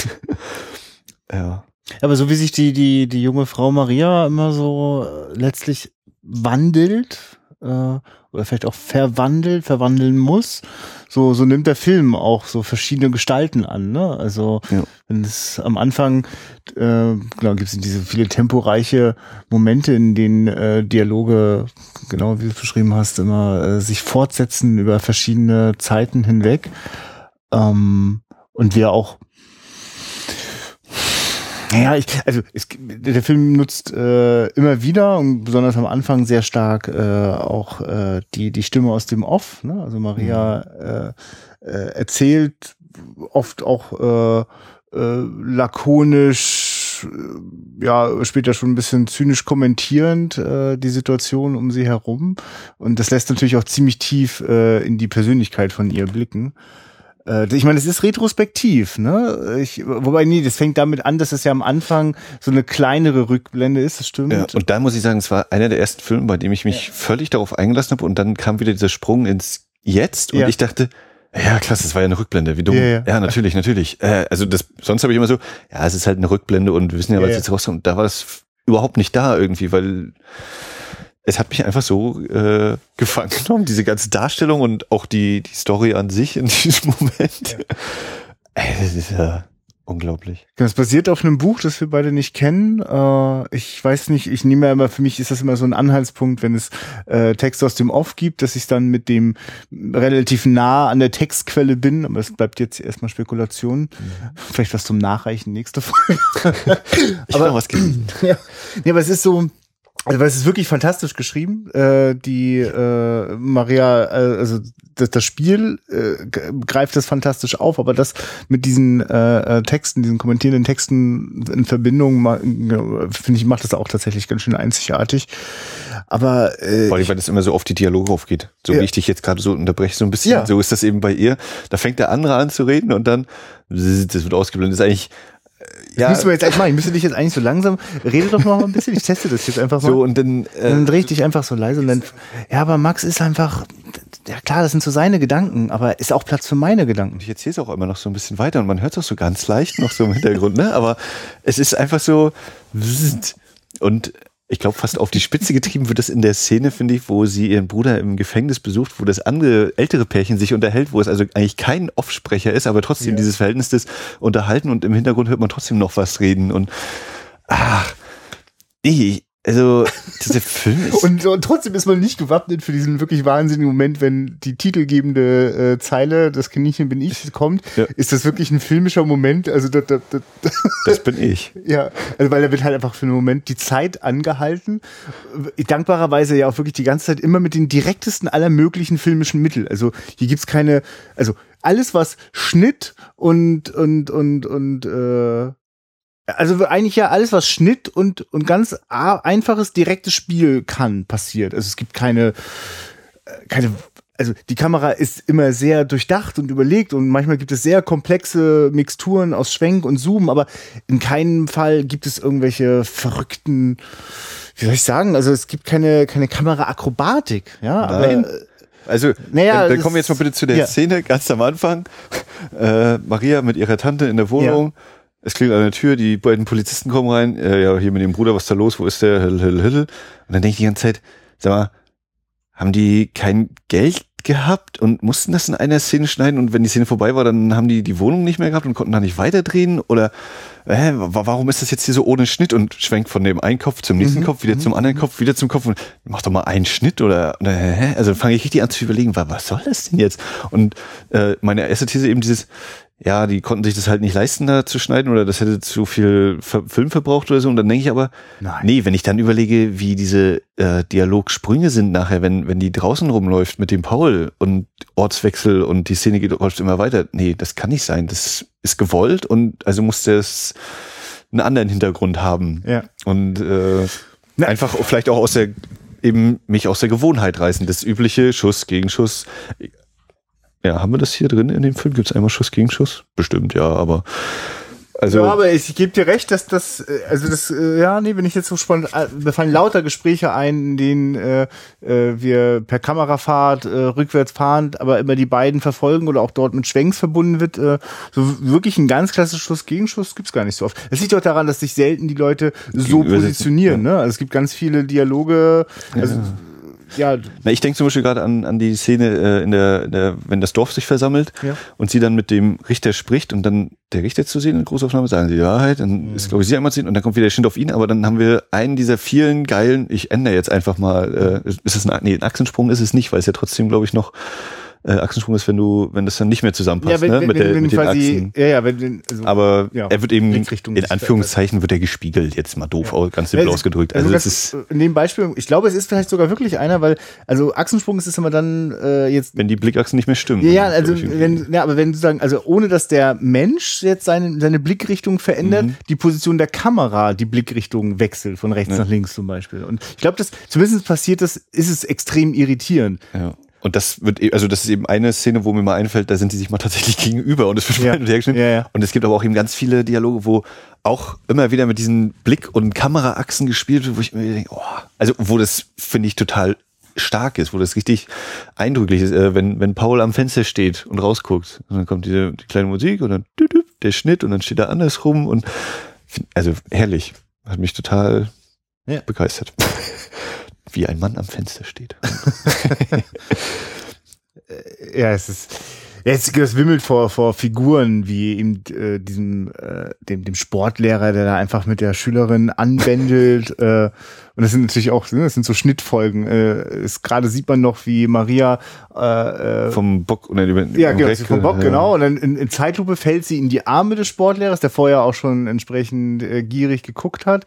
ja. Aber so wie sich die, die, die junge Frau Maria immer so äh, letztlich wandelt, äh, oder vielleicht auch verwandelt, verwandeln muss. So, so nimmt der Film auch so verschiedene Gestalten an. Ne? Also ja. wenn es am Anfang äh, genau gibt es diese viele temporeiche Momente, in denen äh, Dialoge, genau wie du es beschrieben hast, immer äh, sich fortsetzen über verschiedene Zeiten hinweg. Ähm, und wir auch ja, ich, also es, der Film nutzt äh, immer wieder und besonders am Anfang sehr stark äh, auch äh, die die Stimme aus dem Off. Ne? Also Maria mhm. äh, äh, erzählt oft auch äh, äh, lakonisch, äh, ja später schon ein bisschen zynisch kommentierend äh, die Situation um sie herum und das lässt natürlich auch ziemlich tief äh, in die Persönlichkeit von ihr blicken. Äh, ich meine, es ist retrospektiv, ne? Ich, wobei, nee, das fängt damit an, dass es ja am Anfang so eine kleinere Rückblende ist, das stimmt. Ja, und da muss ich sagen, es war einer der ersten Filme, bei dem ich mich ja. völlig darauf eingelassen habe und dann kam wieder dieser Sprung ins Jetzt und ja. ich dachte, ja, klasse, das war ja eine Rückblende, wie dumm. Ja, ja. natürlich, natürlich. Äh, also das, sonst habe ich immer so, ja, es ist halt eine Rückblende und wir wissen ja, was jetzt rauskommt. Und da war das überhaupt nicht da irgendwie, weil es hat mich einfach so äh, gefangen genommen, diese ganze Darstellung und auch die, die Story an sich in diesem Moment. Ja. Ey, das ist ja unglaublich. Das basiert auf einem Buch, das wir beide nicht kennen. Äh, ich weiß nicht, ich nehme ja immer, für mich ist das immer so ein Anhaltspunkt, wenn es äh, Text aus dem Off gibt, dass ich dann mit dem relativ nah an der Textquelle bin, aber es bleibt jetzt erstmal Spekulation. Mhm. Vielleicht was zum Nachreichen nächste Folge. aber was ja, nee, aber es ist so, also weil es ist wirklich fantastisch geschrieben. Äh, die äh, Maria, äh, also das, das Spiel äh, greift das fantastisch auf, aber das mit diesen äh, äh Texten, diesen kommentierenden Texten in Verbindung, finde ich, macht das auch tatsächlich ganz schön einzigartig. Aber äh, Vor allem, weil das immer so oft die Dialoge aufgeht. So ja. wie ich dich jetzt gerade so unterbreche, so ein bisschen. Ja. So ist das eben bei ihr. Da fängt der andere an zu reden und dann das wird ausgeblendet. Das ist eigentlich ja. müssen wir jetzt eigentlich machen. Ich müsste dich jetzt eigentlich so langsam, rede doch noch mal ein bisschen, ich teste das jetzt einfach mal. So, und dann, äh, dann dreh ich dich einfach so leise und dann, ja, aber Max ist einfach, ja klar, das sind so seine Gedanken, aber ist auch Platz für meine Gedanken. Ich erzähle es auch immer noch so ein bisschen weiter und man hört es auch so ganz leicht noch so im Hintergrund, ne? Aber es ist einfach so und ich glaube, fast auf die Spitze getrieben wird das in der Szene, finde ich, wo sie ihren Bruder im Gefängnis besucht, wo das andere ältere Pärchen sich unterhält, wo es also eigentlich kein Offsprecher ist, aber trotzdem ja. dieses Verhältnis des Unterhalten und im Hintergrund hört man trotzdem noch was reden und ach, ich, also, dieser Film ist. und, und, trotzdem ist man nicht gewappnet für diesen wirklich wahnsinnigen Moment, wenn die titelgebende äh, Zeile, das Kaninchen bin ich, kommt. Ja. Ist das wirklich ein filmischer Moment? Also, das, das, das, das bin ich. Ja, also, weil da wird halt einfach für einen Moment die Zeit angehalten. Dankbarerweise ja auch wirklich die ganze Zeit immer mit den direktesten aller möglichen filmischen Mittel. Also, hier gibt's keine, also, alles was Schnitt und, und, und, und, äh, also eigentlich ja alles, was Schnitt und, und ganz einfaches, direktes Spiel kann, passiert. Also es gibt keine, äh, keine, also die Kamera ist immer sehr durchdacht und überlegt und manchmal gibt es sehr komplexe Mixturen aus Schwenk und Zoom, aber in keinem Fall gibt es irgendwelche verrückten, wie soll ich sagen, also es gibt keine, keine Kameraakrobatik, ja, Nein. aber also, naja, dann, dann kommen wir jetzt mal bitte zu der ja. Szene ganz am Anfang. Äh, Maria mit ihrer Tante in der Wohnung. Ja es klingt an der Tür, die beiden Polizisten kommen rein. Äh, ja, hier mit dem Bruder, was ist da los? Wo ist der? Hill, hill, hill. Und dann denke ich die ganze Zeit, sag mal, haben die kein Geld gehabt und mussten das in einer Szene schneiden und wenn die Szene vorbei war, dann haben die die Wohnung nicht mehr gehabt und konnten da nicht weiterdrehen oder äh, warum ist das jetzt hier so ohne Schnitt und schwenkt von dem einen Kopf zum nächsten mhm. Kopf, wieder zum anderen Kopf, wieder zum Kopf und mach doch mal einen Schnitt oder, hä? also fange ich richtig an zu überlegen, was soll das denn jetzt? Und äh, meine erste These eben dieses, ja, die konnten sich das halt nicht leisten, da zu schneiden oder das hätte zu viel Film verbraucht oder so. Und dann denke ich aber, Nein. nee, wenn ich dann überlege, wie diese äh, Dialogsprünge sind nachher, wenn, wenn die draußen rumläuft mit dem Paul und Ortswechsel und die Szene geht läuft immer weiter. Nee, das kann nicht sein. Das ist gewollt und also muss das einen anderen Hintergrund haben. Ja. Und äh, einfach vielleicht auch aus der eben mich aus der Gewohnheit reißen. Das übliche Schuss gegen Schuss. Ja, haben wir das hier drin in dem Film? Gibt es einmal Schuss gegen Schuss? Bestimmt, ja, aber also ja, aber ich gebe dir recht, dass das, äh, also das, äh, ja, nee, wenn ich jetzt so spannend, äh, mir fallen lauter Gespräche ein, in denen äh, wir per Kamerafahrt äh, rückwärts fahrend, aber immer die beiden verfolgen oder auch dort mit Schwenks verbunden wird. Äh, so wirklich ein ganz klassisches Schuss-Gegenschuss gibt's gar nicht so oft. Es liegt auch daran, dass sich selten die Leute so positionieren. Ne? Also es gibt ganz viele Dialoge. Also, ja ja. Na, ich denke zum Beispiel gerade an, an die Szene, äh, in, der, in der, wenn das Dorf sich versammelt ja. und sie dann mit dem Richter spricht und dann der Richter zu sehen in Großaufnahme, sagen sie die Wahrheit, dann mhm. ist glaube ich sie einmal zu sehen und dann kommt wieder der Schnitt auf ihn, aber dann haben wir einen dieser vielen geilen, ich ändere jetzt einfach mal, äh, ist es ein, nee, ein Achsensprung ist es nicht, weil es ja trotzdem glaube ich noch äh, Achsensprung ist, wenn du, wenn das dann nicht mehr zusammenpasst, ja, wenn, ne? Wenn, mit, der, wenn mit den quasi, Achsen. Ja, ja, wenn, also, Aber ja, er wird eben, in Anführungszeichen wird er gespiegelt, jetzt mal doof, ja. ganz simpel ausgedrückt. Also, also das ist, in dem Beispiel, ich glaube, es ist vielleicht sogar wirklich einer, weil, also Achsensprung ist es immer dann äh, jetzt. Wenn die Blickachsen nicht mehr stimmen. Ja, also wenn, ja, aber wenn du sagen, also ohne dass der Mensch jetzt seine, seine Blickrichtung verändert, mhm. die Position der Kamera die Blickrichtung wechselt, von rechts ja. nach links zum Beispiel. Und ich glaube, das zumindest passiert das, ist es extrem irritierend. Ja. Und das wird, e, also das ist eben eine Szene, wo mir mal einfällt, da sind die sich mal tatsächlich gegenüber und es wird ja. hergeschnitten. Ja, ja. Und es gibt aber auch eben ganz viele Dialoge, wo auch immer wieder mit diesen Blick- und Kameraachsen gespielt wird, wo ich mir denke, oh, also wo das finde ich total stark ist, wo das richtig eindrücklich ist, äh, wenn, wenn Paul am Fenster steht und rausguckt. Und dann kommt diese die kleine Musik und dann der Schnitt und dann steht er andersrum und also herrlich. Hat mich total ja. begeistert wie ein Mann am Fenster steht. ja, es ist. Jetzt das wimmelt vor, vor Figuren wie eben äh, diesem äh, dem, dem Sportlehrer, der da einfach mit der Schülerin anbändelt. äh, und das sind natürlich auch, ne, das sind so Schnittfolgen. Äh, Gerade sieht man noch, wie Maria äh, äh vom Bock oder ja, genau, vom Bock, ja. genau. Und dann in, in Zeitlupe fällt sie in die Arme des Sportlehrers, der vorher auch schon entsprechend äh, gierig geguckt hat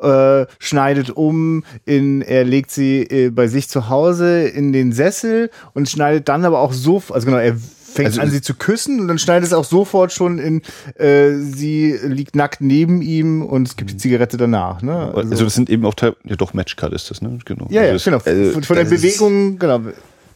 äh, schneidet um, in, er legt sie äh, bei sich zu Hause in den Sessel und schneidet dann aber auch so, also genau, er fängt also, an, sie zu küssen und dann schneidet es auch sofort schon in, äh, sie liegt nackt neben ihm und es gibt die Zigarette danach. Ne? Also, also das sind eben auch Teil, ja doch, Matchcut ist das, ne? Genau. Ja, ja, also genau. Äh, von, von der Bewegung, genau.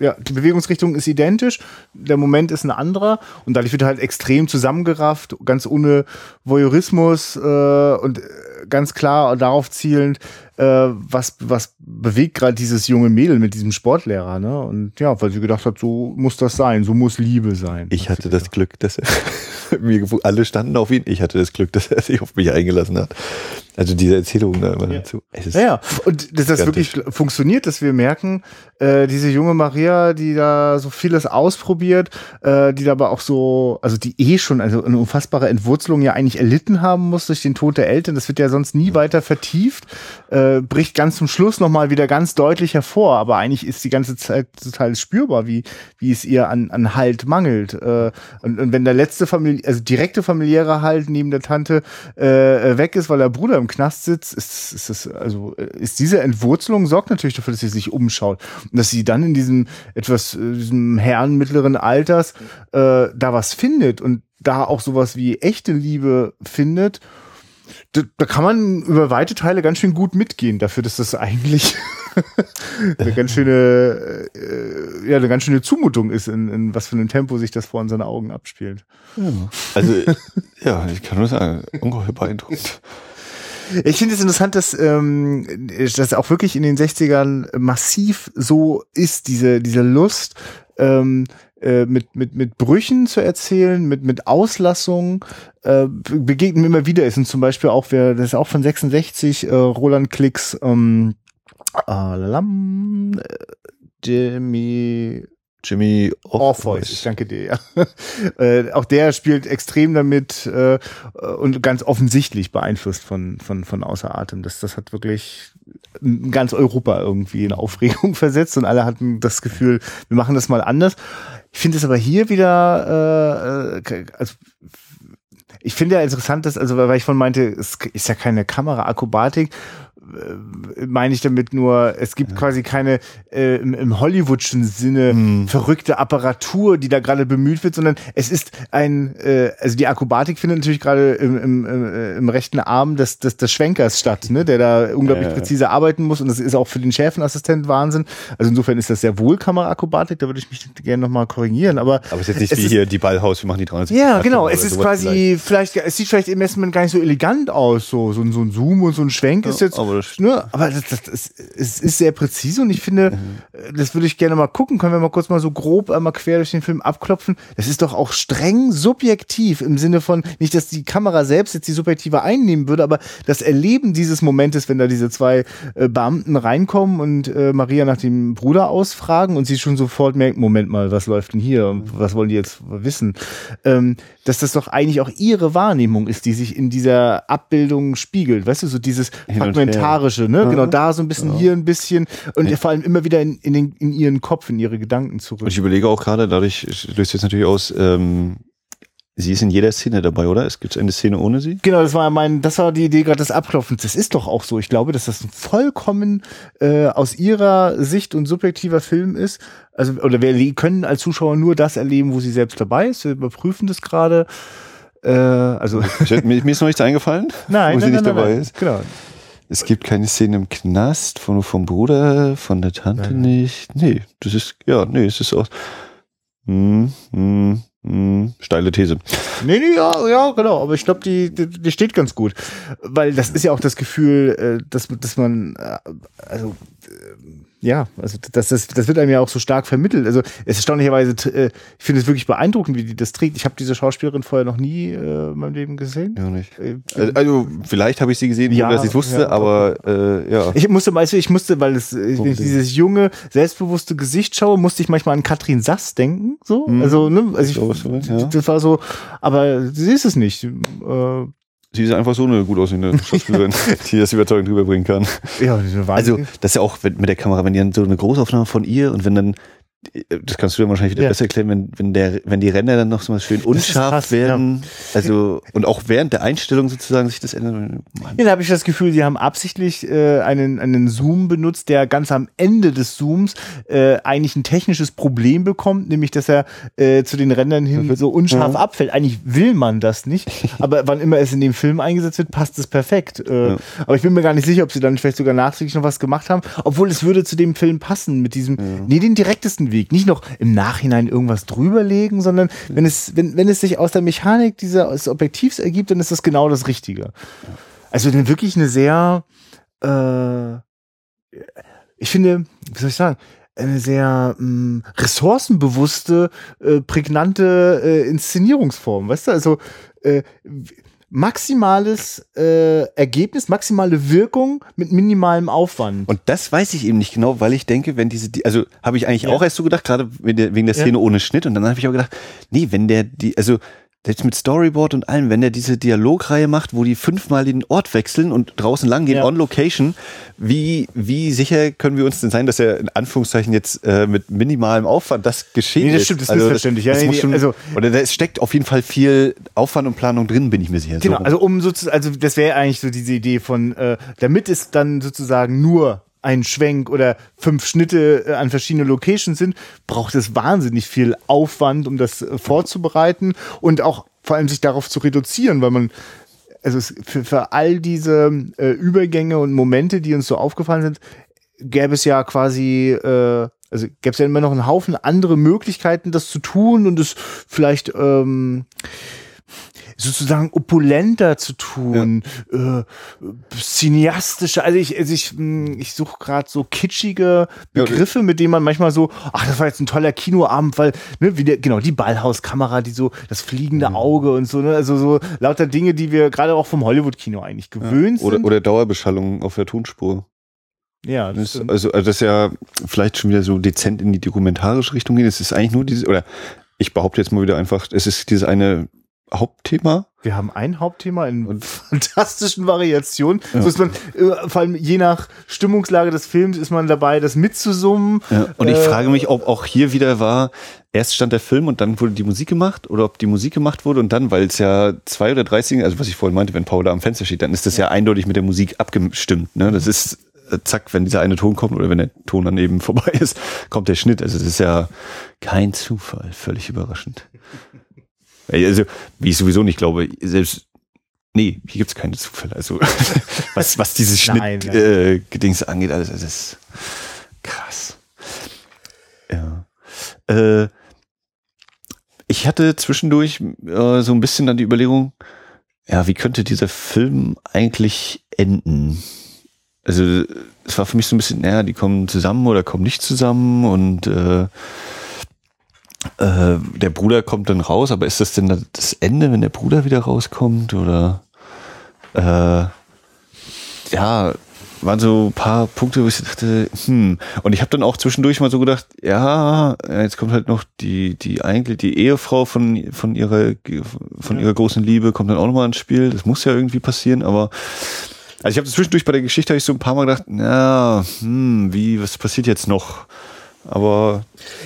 Ja, die Bewegungsrichtung ist identisch, der Moment ist ein anderer und dadurch wird halt extrem zusammengerafft, ganz ohne Voyeurismus äh, und ganz klar darauf zielend, äh, was, was bewegt gerade dieses junge Mädel mit diesem Sportlehrer, ne? Und ja, weil sie gedacht hat, so muss das sein, so muss Liebe sein. Ich hatte das Glück, dass er mir alle standen auf ihn. Ich hatte das Glück, dass er sich auf mich eingelassen hat. Also diese Erzählung da immer ja. dazu. Ja, ja, und dass das wirklich funktioniert, dass wir merken, äh, diese junge Maria, die da so vieles ausprobiert, äh, die da aber auch so, also die eh schon also eine unfassbare Entwurzelung ja eigentlich erlitten haben muss durch den Tod der Eltern, das wird ja sonst nie weiter vertieft, äh, bricht ganz zum Schluss nochmal wieder ganz deutlich hervor, aber eigentlich ist die ganze Zeit total spürbar, wie, wie es ihr an, an Halt mangelt. Äh, und, und wenn der letzte Familie, also direkte familiäre Halt neben der Tante äh, weg ist, weil der Bruder im Knast sitzt, ist, ist das, also ist diese Entwurzelung sorgt natürlich dafür, dass sie sich umschaut und dass sie dann in diesem etwas, äh, diesem Herren mittleren Alters äh, da was findet und da auch sowas wie echte Liebe findet. Da, da kann man über weite Teile ganz schön gut mitgehen, dafür, dass das eigentlich eine ganz schöne, äh, ja, eine ganz schöne Zumutung ist, in, in was für einem Tempo sich das vor unseren Augen abspielt. Ja. Also, ja, ich kann nur sagen, ungeheuer beeindruckend. Ich finde es interessant, dass ähm, das auch wirklich in den 60ern massiv so ist, diese, diese Lust, ähm, äh, mit, mit, mit Brüchen zu erzählen, mit, mit Auslassungen, äh, begegnen immer wieder ist. Und zum Beispiel auch, wer, das ist auch von 66, äh, Roland Klicks, ähm, äh, lam, äh, Jimmy Jimmy Orpheus, ich danke dir. Ja. äh, auch der spielt extrem damit äh, und ganz offensichtlich beeinflusst von von von außer Atem. Das das hat wirklich ganz Europa irgendwie in Aufregung versetzt und alle hatten das Gefühl, wir machen das mal anders. Ich finde es aber hier wieder, äh, also ich finde ja interessant, dass, also weil ich von meinte, es ist ja keine Kameraakrobatik, äh, meine ich damit nur, es gibt ja. quasi keine äh, im, im Hollywoodschen Sinne hm. verrückte Apparatur, die da gerade bemüht wird, sondern es ist ein, äh, also die Akrobatik findet natürlich gerade im, im, im, äh, im rechten Arm des, des, des Schwenkers statt, ne, der da unglaublich äh. präzise arbeiten muss und das ist auch für den Schärfenassistent Wahnsinn. Also insofern ist das sehr wohl Kameraakrobatik, da würde ich mich gerne nochmal korrigieren, aber. Aber es ist jetzt nicht wie ist, hier die Ballhaus, wir machen die 360 Ja, genau, es ist quasi, vielleicht. vielleicht, es sieht vielleicht im Moment gar nicht so elegant aus, so, so, so ein Zoom und so ein Schwenk ja, ist jetzt das, ne, aber das, das, das, es ist sehr präzise und ich finde, mhm. das würde ich gerne mal gucken. Können wir mal kurz mal so grob einmal quer durch den Film abklopfen? Das ist doch auch streng subjektiv im Sinne von, nicht, dass die Kamera selbst jetzt die subjektive einnehmen würde, aber das Erleben dieses Momentes, wenn da diese zwei äh, Beamten reinkommen und äh, Maria nach dem Bruder ausfragen und sie schon sofort merkt, Moment mal, was läuft denn hier? Was wollen die jetzt wissen? Ähm, dass das doch eigentlich auch ihre Wahrnehmung ist, die sich in dieser Abbildung spiegelt. Weißt du, so dieses fragmentarische, ne? Mhm. Genau, da so ein bisschen, ja. hier ein bisschen und ja. vor allem immer wieder in, in, den, in ihren Kopf, in ihre Gedanken zurück. Und ich überlege auch gerade, dadurch löst jetzt natürlich aus, ähm, Sie ist in jeder Szene dabei, oder? Es gibt eine Szene ohne sie? Genau, das war mein, das war die Idee gerade des Abklopfens. Das ist doch auch so. Ich glaube, dass das ein vollkommen äh, aus ihrer Sicht und subjektiver Film ist. Also, oder wir können als Zuschauer nur das erleben, wo sie selbst dabei ist. Wir überprüfen das gerade. Äh, also mir, mir ist noch nichts eingefallen, nein, wo nein, sie nicht nein, dabei ist. Genau. Es gibt keine Szene im Knast, von, vom Bruder, von der Tante nein. nicht. Nee, das ist, ja, nee, es ist auch. Hm, hm, hm, steile These. Nee, nee, ja, ja, genau. Aber ich glaube, die, die, die steht ganz gut. Weil das ist ja auch das Gefühl, äh, dass, dass man, äh, also, äh, ja, also das, das, das wird einem ja auch so stark vermittelt. Also es ist erstaunlicherweise, äh, ich finde es wirklich beeindruckend, wie die das trägt. Ich habe diese Schauspielerin vorher noch nie äh, in meinem Leben gesehen. Ja, nicht. Äh, also, also vielleicht habe ich sie gesehen, ja, ohne dass ich wusste, ja, aber äh, ja. Ich musste, weißt du, ich musste, weil es, wenn ich dieses junge, selbstbewusste Gesicht schaue, musste ich manchmal an Katrin Sass denken. So, hm. also ne, also ich, ja. das war so, aber sie ist es nicht. Äh, Sie ist einfach so eine gut aussehende Schauspielerin, die das überzeugend rüberbringen kann. Ja, also das ist ja auch mit der Kamera, wenn ihr so eine Großaufnahme von ihr und wenn dann das kannst du dir wahrscheinlich wieder ja. besser erklären, wenn, wenn, der, wenn die Ränder dann noch so mal schön unscharf krass, werden. Ja. Also, und auch während der Einstellung sozusagen sich das ändert. Ja, da habe ich das Gefühl, sie haben absichtlich äh, einen, einen Zoom benutzt, der ganz am Ende des Zooms äh, eigentlich ein technisches Problem bekommt, nämlich dass er äh, zu den Rändern hin so unscharf ja. abfällt. Eigentlich will man das nicht, aber wann immer es in dem Film eingesetzt wird, passt es perfekt. Äh, aber ich bin mir gar nicht sicher, ob sie dann vielleicht sogar nachträglich noch was gemacht haben, obwohl es würde zu dem Film passen, mit diesem, nee, den direktesten Weg. Nicht noch im Nachhinein irgendwas drüberlegen, sondern wenn es, wenn, wenn es sich aus der Mechanik dieses Objektivs ergibt, dann ist das genau das Richtige. Also wirklich eine sehr, äh, ich finde, wie soll ich sagen, eine sehr mh, ressourcenbewusste, äh, prägnante äh, Inszenierungsform, weißt du? Also äh, maximales äh, Ergebnis, maximale Wirkung mit minimalem Aufwand. Und das weiß ich eben nicht genau, weil ich denke, wenn diese, also habe ich eigentlich ja. auch erst so gedacht, gerade wegen der Szene ja. ohne Schnitt. Und dann habe ich auch gedacht, nee, wenn der die, also jetzt mit Storyboard und allem, wenn der diese Dialogreihe macht, wo die fünfmal den Ort wechseln und draußen lang gehen, ja. on location, wie, wie sicher können wir uns denn sein, dass er in Anführungszeichen jetzt äh, mit minimalem Aufwand das geschehen nee, das stimmt, das ist also missverständlich. Das, das ja, nee, schon, also, oder da steckt auf jeden Fall viel Aufwand und Planung drin, bin ich mir sicher. Genau, so. also um sozusagen, also das wäre eigentlich so diese Idee von, äh, damit es dann sozusagen nur ein Schwenk oder fünf Schnitte äh, an verschiedene Locations sind, braucht es wahnsinnig viel Aufwand, um das äh, vorzubereiten und auch vor allem sich darauf zu reduzieren, weil man also für, für all diese äh, Übergänge und Momente, die uns so aufgefallen sind, gäbe es ja quasi äh, also gäbe es ja immer noch einen Haufen andere Möglichkeiten, das zu tun und es vielleicht ähm, sozusagen opulenter zu tun, ja. äh, cineastischer. Also ich, also ich, hm, ich suche gerade so kitschige Begriffe, mit denen man manchmal so, ach, das war jetzt ein toller Kinoabend, weil, ne, wie der, genau, die Ballhauskamera, die so, das fliegende mhm. Auge und so, ne, also so lauter Dinge, die wir gerade auch vom Hollywood-Kino eigentlich gewöhnt ja. oder, sind. Oder Dauerbeschallung auf der Tonspur. Ja, das, das also, also das ist ja vielleicht schon wieder so dezent in die dokumentarische Richtung gehen. Es ist eigentlich nur dieses, oder ich behaupte jetzt mal wieder einfach, es ist dieses eine Hauptthema. Wir haben ein Hauptthema in und fantastischen Variationen. Ja. So ist man, äh, vor allem je nach Stimmungslage des Films ist man dabei, das mitzusummen. Ja. Und ich äh, frage mich, ob auch hier wieder war, erst stand der Film und dann wurde die Musik gemacht oder ob die Musik gemacht wurde und dann, weil es ja zwei oder drei Singen, also was ich vorhin meinte, wenn Paul da am Fenster steht, dann ist das ja, ja eindeutig mit der Musik abgestimmt. Ne? Das ist äh, zack, wenn dieser eine Ton kommt oder wenn der Ton dann eben vorbei ist, kommt der Schnitt. Also das ist ja kein Zufall, völlig überraschend. Also, wie ich sowieso nicht glaube, selbst, nee, hier gibt's keine Zufälle. Also, was, was dieses Schnitt-Gedings äh, angeht, alles, das ist krass. Ja. Äh, ich hatte zwischendurch äh, so ein bisschen dann die Überlegung, ja, wie könnte dieser Film eigentlich enden? Also, es war für mich so ein bisschen, naja, die kommen zusammen oder kommen nicht zusammen und äh, äh, der Bruder kommt dann raus, aber ist das denn das Ende, wenn der Bruder wieder rauskommt? Oder äh, ja, waren so ein paar Punkte, wo ich dachte, hm. Und ich habe dann auch zwischendurch mal so gedacht, ja, jetzt kommt halt noch die, die eigentlich die Ehefrau von, von ihrer, von ihrer großen Liebe kommt dann auch nochmal ins Spiel. Das muss ja irgendwie passieren, aber also ich habe zwischendurch bei der Geschichte habe ich so ein paar Mal gedacht, ja, hm, wie, was passiert jetzt noch? Aber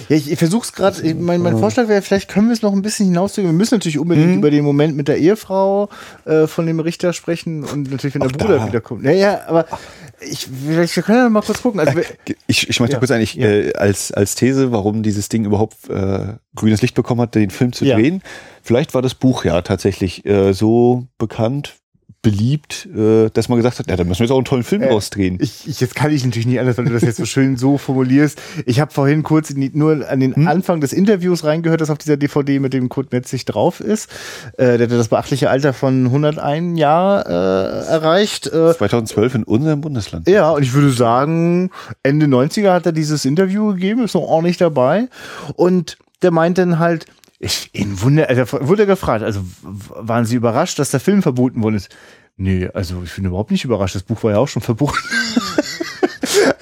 ja, ich, ich versuche es gerade. Mein, mein Vorschlag wäre, vielleicht können wir es noch ein bisschen hinauszögern. Wir müssen natürlich unbedingt mhm. über den Moment mit der Ehefrau äh, von dem Richter sprechen und natürlich, wenn Auch der Bruder da. wiederkommt. Ja, ja, aber ich, vielleicht, wir können ja mal kurz gucken. Also, äh, ich, ich möchte ja. kurz eigentlich ja. äh, als, als These, warum dieses Ding überhaupt äh, grünes Licht bekommen hat, den Film zu drehen. Ja. Vielleicht war das Buch ja tatsächlich äh, so bekannt, beliebt, äh, dass man gesagt hat, ja, da müssen wir jetzt auch einen tollen Film äh, rausdrehen. Ich, ich, jetzt kann ich natürlich nicht anders, wenn du das jetzt so schön so formulierst. Ich habe vorhin kurz die, nur an den hm? Anfang des Interviews reingehört, das auf dieser DVD mit dem Kurt Metzig drauf ist. Äh, der hat das beachtliche Alter von 101 Jahr äh, erreicht. Äh, 2012 in unserem Bundesland. Ja, und ich würde sagen, Ende 90er hat er dieses Interview gegeben, ist noch ordentlich dabei. Und der meint dann halt, ich, in Wunder, also wurde gefragt, also waren Sie überrascht, dass der Film verboten worden ist? Nee, also ich bin überhaupt nicht überrascht. Das Buch war ja auch schon verboten.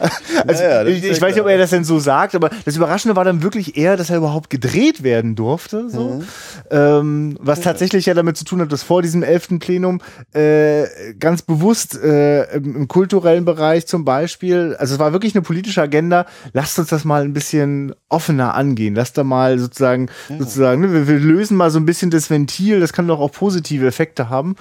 also, ja, ja, ich, ich weiß nicht, ob er das denn so sagt, aber das Überraschende war dann wirklich eher, dass er überhaupt gedreht werden durfte. So. Mhm. Ähm, was ja. tatsächlich ja damit zu tun hat, dass vor diesem elften Plenum äh, ganz bewusst äh, im, im, kulturellen Bereich zum Beispiel, also es war wirklich eine politische Agenda, lasst uns das mal ein bisschen offener angehen. Lasst da mal sozusagen, sozusagen, ne, wir, wir lösen mal so ein bisschen das Ventil, das kann doch auch positive Effekte haben.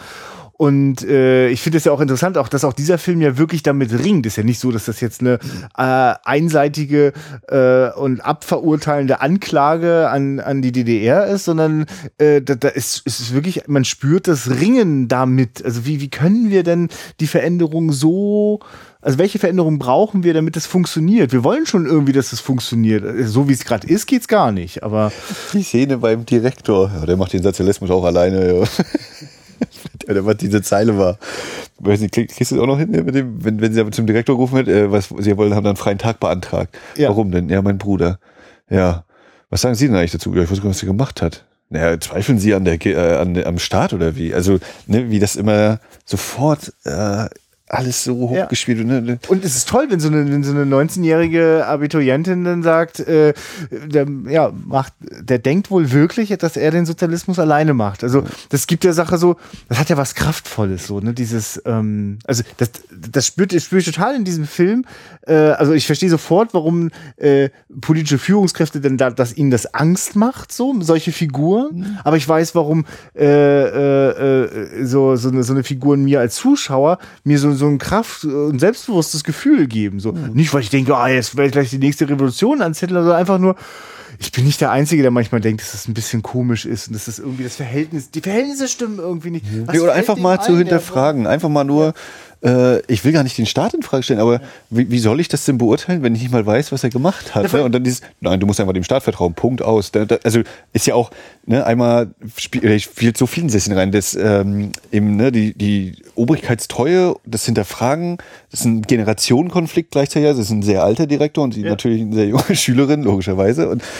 Und äh, ich finde es ja auch interessant, auch dass auch dieser Film ja wirklich damit ringt. Ist ja nicht so, dass das jetzt eine äh, einseitige äh, und abverurteilende Anklage an, an die DDR ist, sondern äh, da, da ist, ist wirklich, man spürt das Ringen damit. Also wie, wie können wir denn die Veränderung so also welche Veränderung brauchen wir, damit es funktioniert? Wir wollen schon irgendwie, dass es funktioniert. So wie es gerade ist, geht's gar nicht. Aber die Szene beim Direktor, ja, der macht den Sozialismus auch alleine. Ja. Oder was diese Zeile war. weiß nicht, kriegst du das auch noch hin mit dem, wenn, wenn sie aber zum Direktor gerufen wird, äh, was sie wollen, haben dann einen freien Tag beantragt. Ja. Warum denn? Ja, mein Bruder. Ja. Was sagen Sie denn eigentlich dazu? Ja, ich weiß gar nicht, was sie gemacht hat. Naja, zweifeln Sie an der, äh, an, am Staat oder wie? Also, ne, wie das immer sofort äh, alles so Ja. hochgespielt wird. Ne? Und es ist toll, wenn so eine, wenn so eine 19-jährige Abiturientin dann sagt, äh, der, ja, macht, der denkt wohl wirklich, dass er den Sozialismus alleine macht. Also das gibt der Sache so, das hat ja was Kraftvolles, so, ne? Dieses, ähm, also das, das spürt, das spüre ich total in diesem Film. Äh, also ich verstehe sofort, warum äh, politische Führungskräfte denn da, dass ihnen das Angst macht, so, solche Figuren. Aber ich weiß, warum äh, äh, äh, so, so, eine, so eine Figuren mir als Zuschauer mir so, so ein Kraft- und selbstbewusstes Gefühl geben. So. Nicht, weil ich denke, ah, jetzt werde ich gleich die nächste Revolution anzetteln, sondern einfach nur, ich bin nicht der Einzige, der manchmal denkt, dass das ein bisschen komisch ist und dass das irgendwie das Verhältnis, die Verhältnisse stimmen irgendwie nicht. Was oder einfach mal zu hinterfragen. Einfach mal nur, äh, ich will gar nicht den Staat in Frage stellen, aber wie, wie soll ich das denn beurteilen, wenn ich nicht mal weiß, was er gemacht hat? Ne? Und dann dieses, nein, du musst einfach dem Staat vertrauen, Punkt aus. Da, da, also ist ja auch, ne, einmal spielt äh, spielt so vielen Sesseln rein, das ähm, eben, ne, die, die Obrigkeitstreue, das Hinterfragen, das ist ein Generationenkonflikt gleichzeitig, das ist ein sehr alter Direktor und sie Ja. natürlich eine sehr junge Schülerin, logischerweise. Und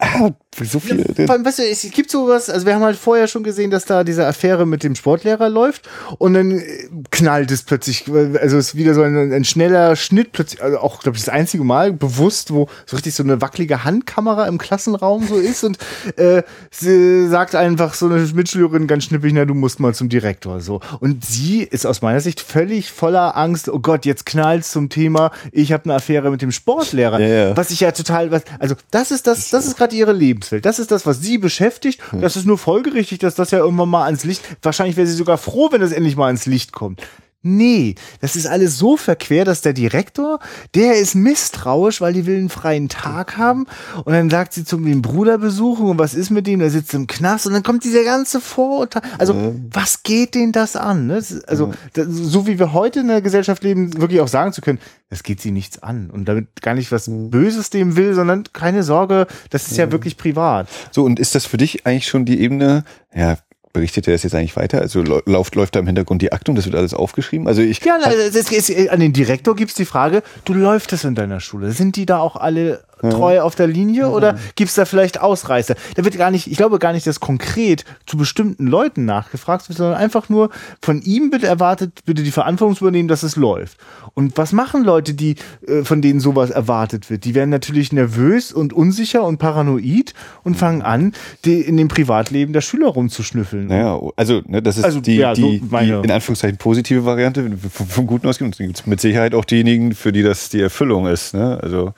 ah, so viel. Vor allem, weißt du, es gibt sowas, also wir haben halt vorher schon gesehen, dass da diese Affäre mit dem Sportlehrer läuft und dann äh, knallt es plötzlich, also es ist wieder so ein, ein schneller Schnitt, plötzlich, also auch, glaube ich, das einzige Mal bewusst, wo so richtig so eine wackelige Handkamera im Klassenraum so ist und äh, sie sagt einfach so eine Mitschülerin ganz schnippig, na, du musst mal zum Direktor, so. Und sie ist aus meiner Sicht völlig voller Angst, oh Gott, jetzt knallt's zum Thema, ich habe eine Affäre mit dem Sportlehrer, Ja, ja. was ich ja total, was, also das ist das, das ist gerade ihre Lebenswelt. Das ist das, was sie beschäftigt. Das ist nur folgerichtig, dass das ja irgendwann mal ans Licht. Wahrscheinlich wäre sie sogar froh, wenn es endlich mal ans Licht kommt. Nee, das ist alles so verquer, dass der Direktor, der ist misstrauisch, weil die will einen freien Tag haben. Und dann sagt sie zum den Bruder besuchen und was ist mit dem? Der sitzt im Knast und dann kommt dieser ganze Vorurteil. Also, was geht denen das an? Ne? Also, das, so wie wir heute in der Gesellschaft leben, wirklich auch sagen zu können, das geht sie nichts an. Und damit gar nicht was Böses dem will, sondern keine Sorge, das ist ja wirklich privat. So, und ist das für dich eigentlich schon die Ebene, ja, berichtet er das jetzt eigentlich weiter? Also läuft, läuft da im Hintergrund die Akte und das wird alles aufgeschrieben? Also ich, Ja, es ist, es ist, an den Direktor gibt's die Frage, du läuft es in deiner Schule. Sind die da auch alle treu auf der Linie oder gibt's da vielleicht Ausreißer? Da wird gar nicht, ich glaube gar nicht, dass konkret zu bestimmten Leuten nachgefragt wird, sondern einfach nur von ihm bitte erwartet, bitte die Verantwortung zu übernehmen, dass es läuft. Und was machen Leute, die, äh, von denen sowas erwartet wird? Die werden natürlich nervös und unsicher und paranoid und fangen an, in dem Privatleben der Schüler rumzuschnüffeln. naja, also ne, das ist Also, die, ja, so die, die in Anführungszeichen positive Variante, vom, vom Guten ausgehen. Und dann gibt es mit Sicherheit auch diejenigen, für die das die Erfüllung ist. Ne? Also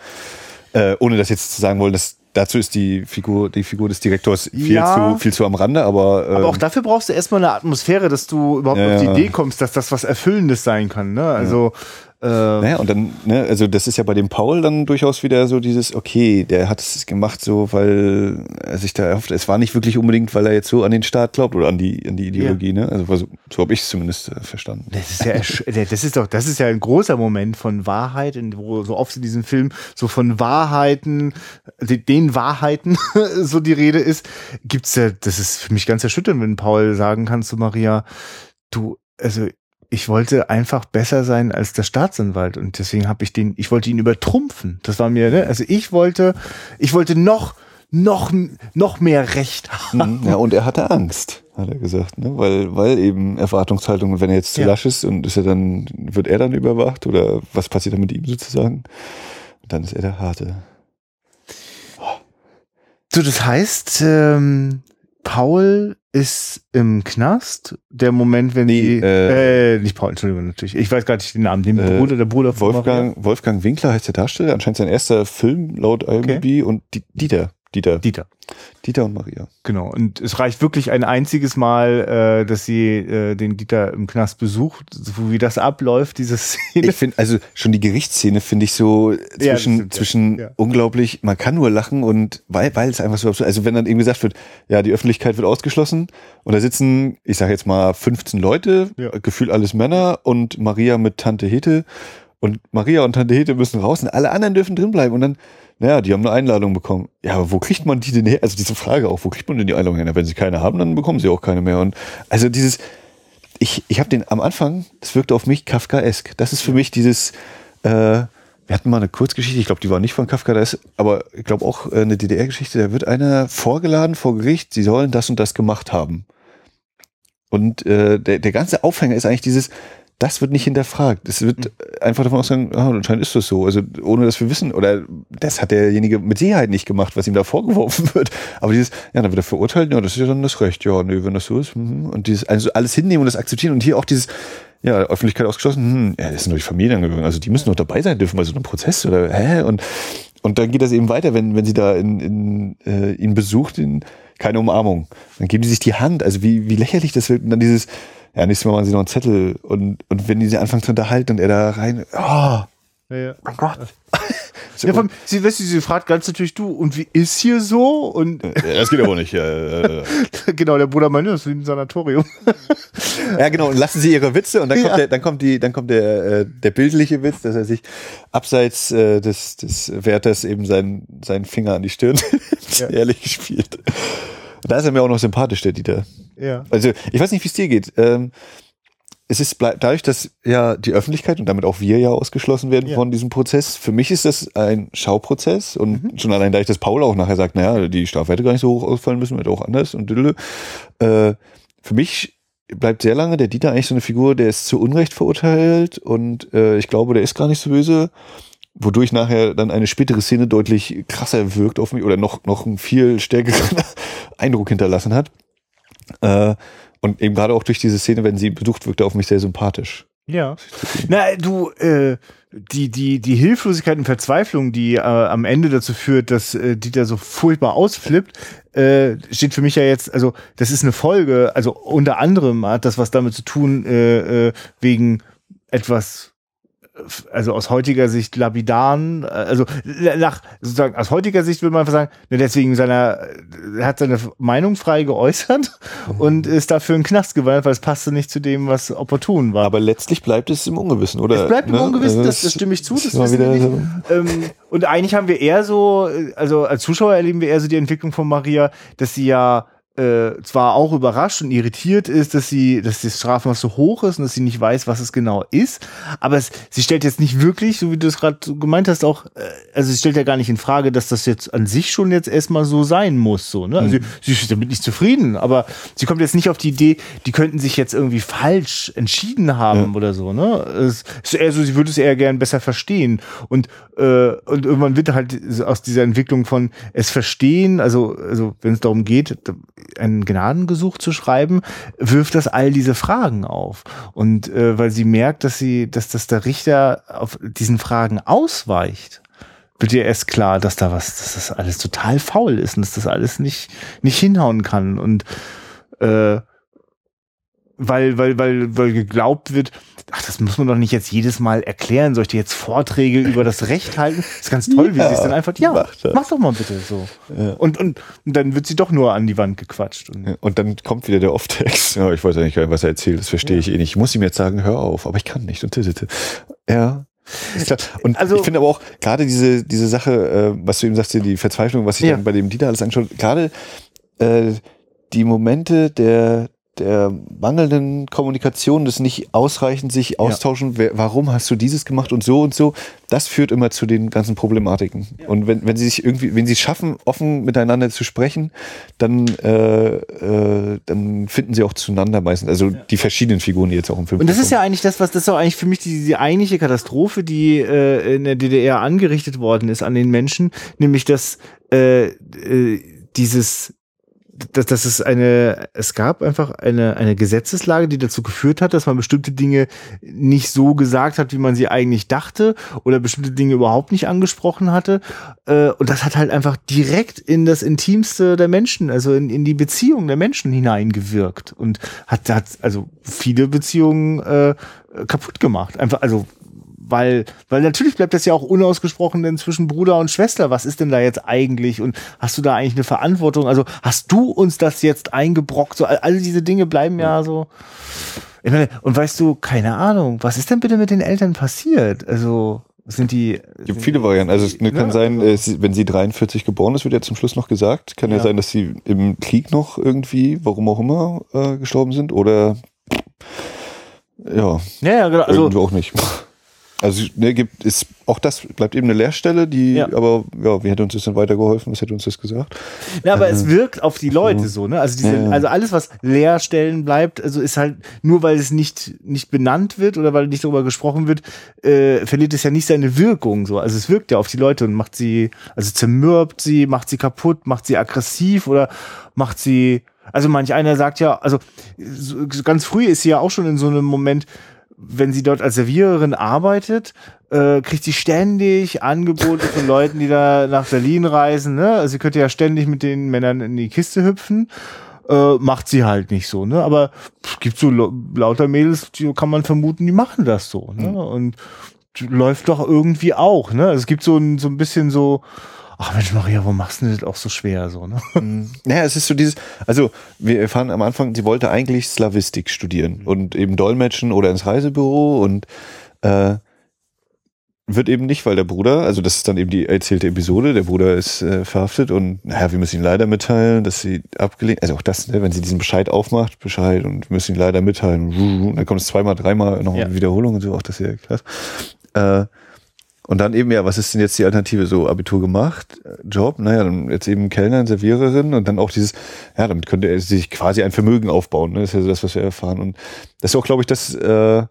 äh, ohne das jetzt zu sagen wollen, dass dazu ist die Figur, die Figur des Direktors viel Ja. zu viel zu am Rande, aber, ähm, Aber auch dafür brauchst du erstmal eine Atmosphäre, dass du überhaupt Ja, auf die. Idee kommst, dass das was Erfüllendes sein kann. Ne? Also, äh, Naja, und dann, ne, also das ist ja bei dem Paul dann durchaus wieder so dieses, okay, der hat es gemacht so, weil er sich da erhofft, es war nicht wirklich unbedingt, weil er jetzt so an den Staat glaubt oder an die, an die Ideologie, ne? Also so, so habe ich es zumindest äh, verstanden. das ist ja, das ist doch, das ist ja ein großer Moment von Wahrheit, in, wo so oft in diesem Film so von Wahrheiten, de- den Wahrheiten so die Rede ist, gibt's ja, das ist für mich ganz erschütternd, wenn Paul sagen kann zu Maria, du, also ich wollte einfach besser sein als der Staatsanwalt und deswegen habe ich den, ich wollte ihn übertrumpfen. Das war mir, ne? also ich wollte, ich wollte noch, noch, noch mehr Recht haben. Mhm, Ja, und er hatte Angst, hat er gesagt, ne? Weil, weil eben Erwartungshaltung, wenn er jetzt zu Ja. lasch ist und ist er dann, wird er dann überwacht oder was passiert dann mit ihm sozusagen? Und dann ist er der Harte. So, das heißt, ähm, Paul ist im Knast. Der Moment, wenn Nee, die, äh, äh, nicht Paul, Entschuldigung, natürlich. Ich weiß gar nicht den Namen, den Äh, Bruder, der Bruder von Wolfgang, Wolfgang Winkler heißt der Darsteller, anscheinend sein erster Film laut IMDb und Di- Dieter, Dieter. Dieter. Dieter und Maria. Genau. Und es reicht wirklich ein einziges Mal, äh, dass sie äh, den Dieter im Knast besucht, so wie das abläuft, diese Szene. Ich finde, also schon die Gerichtsszene finde ich so zwischen, stimmt, ja. zwischen Ja. unglaublich, man kann nur lachen und weil, weil es einfach so absurd, also wenn dann eben gesagt wird, ja, die Öffentlichkeit wird ausgeschlossen und da sitzen, ich sage jetzt mal 15 Leute, Ja. gefühlt alles Männer und Maria mit Tante Hete und Maria und Tante Hete müssen raus und alle anderen dürfen drin bleiben und dann, naja, die haben eine Einladung bekommen. Ja, aber wo kriegt man die denn her? Also diese Frage auch, wo kriegt man denn die Einladung her? Wenn sie keine haben, dann bekommen sie auch keine mehr und also dieses, ich, ich habe den am Anfang, das wirkte auf mich Kafkaesk. Das ist für mich dieses, äh, wir hatten mal eine Kurzgeschichte, ich glaube, die war nicht von Kafka, das, aber ich glaube auch äh, eine DDR-Geschichte, da wird einer vorgeladen vor Gericht, sie sollen das und das gemacht haben. Und äh, der, der ganze Aufhänger ist eigentlich dieses, das wird nicht hinterfragt. Es wird einfach davon ausgegangen, ah, anscheinend ist das so. Also ohne dass wir wissen, oder das hat derjenige mit Sicherheit nicht gemacht, was ihm da vorgeworfen wird. Aber dieses, ja, dann wird er verurteilt, ja, das ist ja dann das Recht. Ja, nee, wenn das so ist. mhm. Und dieses, also alles hinnehmen und das akzeptieren. Und hier auch dieses, ja, Öffentlichkeit ausgeschlossen, hm, ja, das sind doch die Familienangehörigen, also die müssen doch dabei sein dürfen bei so einem Prozess oder hä? Und, und dann geht das eben weiter, wenn, wenn sie da in, in, äh, ihn besucht, in keine Umarmung. Dann geben die sich die Hand. Also wie, wie lächerlich das wird. Und dann dieses, ja, nächstes Mal machen sie noch einen Zettel und, und wenn die sich anfangen zu unterhalten und er da rein, oh, Ja, ja. mein Gott. So, Ja, allem, sie, weißt du, sie fragt ganz natürlich du, und wie ist hier so? Und ja, das geht aber nicht. Ja, genau, der Bruder meinte, das ist wie ein Sanatorium. ja, genau. Und lassen sie ihre Witze und dann kommt der, dann kommt die, dann kommt der, äh, der bildliche Witz, dass er sich abseits äh, des, des Wärters eben seinen, seinen Finger an die Stirn ehrlich gespielt. Da ist er mir auch noch sympathisch, der Dieter. Ja. Also ich weiß nicht, wie es dir geht. Ähm, es ist dadurch, dass ja die Öffentlichkeit und damit auch wir ja ausgeschlossen werden Ja. von diesem Prozess. Für mich ist das ein Schauprozess und schon allein dadurch, dass Paul auch nachher sagt, naja, die Strafe hätte gar nicht so hoch ausfallen müssen, hätte auch anders und düdele. Äh, für mich bleibt sehr lange der Dieter eigentlich so eine Figur, der ist zu Unrecht verurteilt und äh, ich glaube, der ist gar nicht so böse. Wodurch nachher dann eine spätere Szene deutlich krasser wirkt auf mich oder noch, noch einen viel stärkeren Eindruck hinterlassen hat. Äh, und eben gerade auch durch diese Szene, wenn sie besucht, wirkte auf mich sehr sympathisch. Ja. Na, du, äh, die, die, die Hilflosigkeit und Verzweiflung, die äh, am Ende dazu führt, dass äh, Dieter so furchtbar ausflippt, äh, steht für mich ja jetzt, also das ist eine Folge, also unter anderem hat das was damit zu tun, äh, äh, wegen etwas also aus heutiger Sicht lapidaren, äh, also nach sozusagen aus heutiger Sicht würde man einfach sagen, ne, deswegen seiner er hat seine Meinung frei geäußert und ist dafür in Knast gewandert, weil es passte nicht zu dem, was opportun war. Aber letztlich bleibt es im Ungewissen, oder? Es bleibt im Ne? Ungewissen, Also das, das stimme ich zu. Das wissen wir nicht. so. Ähm, und eigentlich haben wir eher so, äh, also als Zuschauer erleben wir eher so die Entwicklung von Maria, dass sie ja äh, zwar auch überrascht und irritiert ist, dass sie, dass das Strafmaß so hoch ist und dass sie nicht weiß, was es genau ist. Aber es, sie stellt jetzt nicht wirklich, so wie du es gerade gemeint hast, auch, äh, also sie stellt ja gar nicht in Frage, dass das jetzt an sich schon jetzt erstmal so sein muss. So, ne? Also sie ist damit nicht zufrieden, aber sie kommt jetzt nicht auf die Idee, die könnten sich jetzt irgendwie falsch entschieden haben oder so. Ne? Es ist eher so, sie würde es eher gern besser verstehen. Und, äh, und irgendwann wird halt aus dieser Entwicklung von es verstehen, also, also wenn es darum geht, ein Gnadengesuch zu schreiben, wirft das all diese Fragen auf. Und äh, weil sie merkt, dass sie, dass das der Richter auf diesen Fragen ausweicht, wird ihr erst klar, dass da was, dass das alles total faul ist und dass das alles nicht, nicht hinhauen kann. Und äh, weil, weil, weil, weil geglaubt wird, ach, das muss man doch nicht jetzt jedes Mal erklären. Soll ich dir jetzt Vorträge über das Recht halten? Das ist ganz toll, wie Ja, sie es dann einfach, ja, mach doch mal bitte so. Ja. Und, und, und dann wird sie doch nur an die Wand gequatscht. Und, Ja, Und dann kommt wieder der Off-Text. Ja, ich weiß ja nicht, was er erzählt, das verstehe ich eh nicht. Ich muss ihm jetzt sagen, hör auf, aber ich kann nicht. Und tittete. Ja. Und Also- ich finde aber auch gerade diese, diese Sache, äh, was du eben sagst, die Verzweiflung, was sich Ja. dann bei dem Dieter alles anschaut, gerade äh, die Momente der, der mangelnden Kommunikation, des nicht ausreichend sich austauschen, wer, warum hast du dieses gemacht und so und so, das führt immer zu den ganzen Problematiken. Und wenn, wenn sie sich irgendwie, wenn sie es schaffen, offen miteinander zu sprechen, dann, äh, äh, dann finden sie auch zueinander meistens. Also die verschiedenen Figuren, die jetzt auch im Film Und das ist ja eigentlich das, was das ist auch eigentlich für mich die, die eigentliche Katastrophe, die äh, in der DDR angerichtet worden ist an den Menschen, nämlich dass äh, äh, dieses dass, dass es eine, es gab einfach eine, eine Gesetzeslage, die dazu geführt hat, dass man bestimmte Dinge nicht so gesagt hat, wie man sie eigentlich dachte oder bestimmte Dinge überhaupt nicht angesprochen hatte. Äh, und das hat halt einfach direkt in das Intimste der Menschen, also in, in die Beziehung der Menschen hineingewirkt und hat, hat also viele Beziehungen äh, kaputt gemacht. Einfach, also weil, weil natürlich bleibt das ja auch unausgesprochen denn zwischen Bruder und Schwester. Was ist denn da jetzt eigentlich? Und hast du da eigentlich eine Verantwortung? Also hast du uns das jetzt eingebrockt? So, all, diese Dinge bleiben ja so. Meine, und weißt du, keine Ahnung, was ist denn bitte mit den Eltern passiert? Also sind die. Es gibt viele Varianten. Also es kann Ja. sein, äh, wenn sie 43 geboren ist, wird ja zum Schluss noch gesagt. Kann ja, Ja. sein, dass sie im Krieg noch irgendwie, warum auch immer, äh, gestorben sind. Oder Ja, Ja, ja, genau. Also, auch nicht. Also ne, gibt ist auch das bleibt eben eine Leerstelle, die Ja. aber ja, wie hätte uns das dann weitergeholfen? Was hätte uns das gesagt? ja, aber es wirkt auf die Leute so, ne? Also, diese, Ja, ja. also alles, was Leerstellen bleibt, also ist halt nur, weil es nicht, nicht benannt wird oder weil nicht darüber gesprochen wird, äh, verliert es ja nicht seine Wirkung so. Also es wirkt ja auf die Leute und macht sie, also zermürbt sie, macht sie kaputt, macht sie aggressiv oder macht sie, also manch einer sagt ja, also so, ganz früh ist sie ja auch schon in so einem Moment, wenn sie dort als Serviererin arbeitet, äh, kriegt sie ständig Angebote von Leuten, die da nach Berlin reisen. Ne? Also sie könnte ja ständig mit den Männern in die Kiste hüpfen. Äh, macht sie halt nicht so, ne? Aber es gibt so lauter Mädels, die kann man vermuten, die machen das so, ne? Und läuft doch irgendwie auch, ne? Also es gibt so ein, so ein bisschen so, ach Mensch, Maria, warum machst du denn das auch so schwer, so, ne? Naja, es ist so dieses, also wir erfahren am Anfang, sie wollte eigentlich Slavistik studieren und eben Dolmetschen oder ins Reisebüro und äh, wird eben nicht, weil der Bruder, also das ist dann eben die erzählte Episode, der Bruder ist äh, verhaftet und naja, wir müssen ihn leider mitteilen, dass sie abgelehnt, also auch das, ne, wenn sie diesen Bescheid aufmacht, Bescheid und wir müssen ihn leider mitteilen, und dann kommt es zweimal, dreimal noch Ja. eine Wiederholung und so, auch das ist ja krass. Äh, und dann eben, ja, was ist denn jetzt die Alternative? So, Abitur gemacht, äh, Job, naja, dann jetzt eben Kellnerin, Serviererin und dann auch dieses, ja, damit könnte er sich quasi ein Vermögen aufbauen. Ne? Das ist ja so das, was wir erfahren. Und das ist auch, glaube ich, das äh,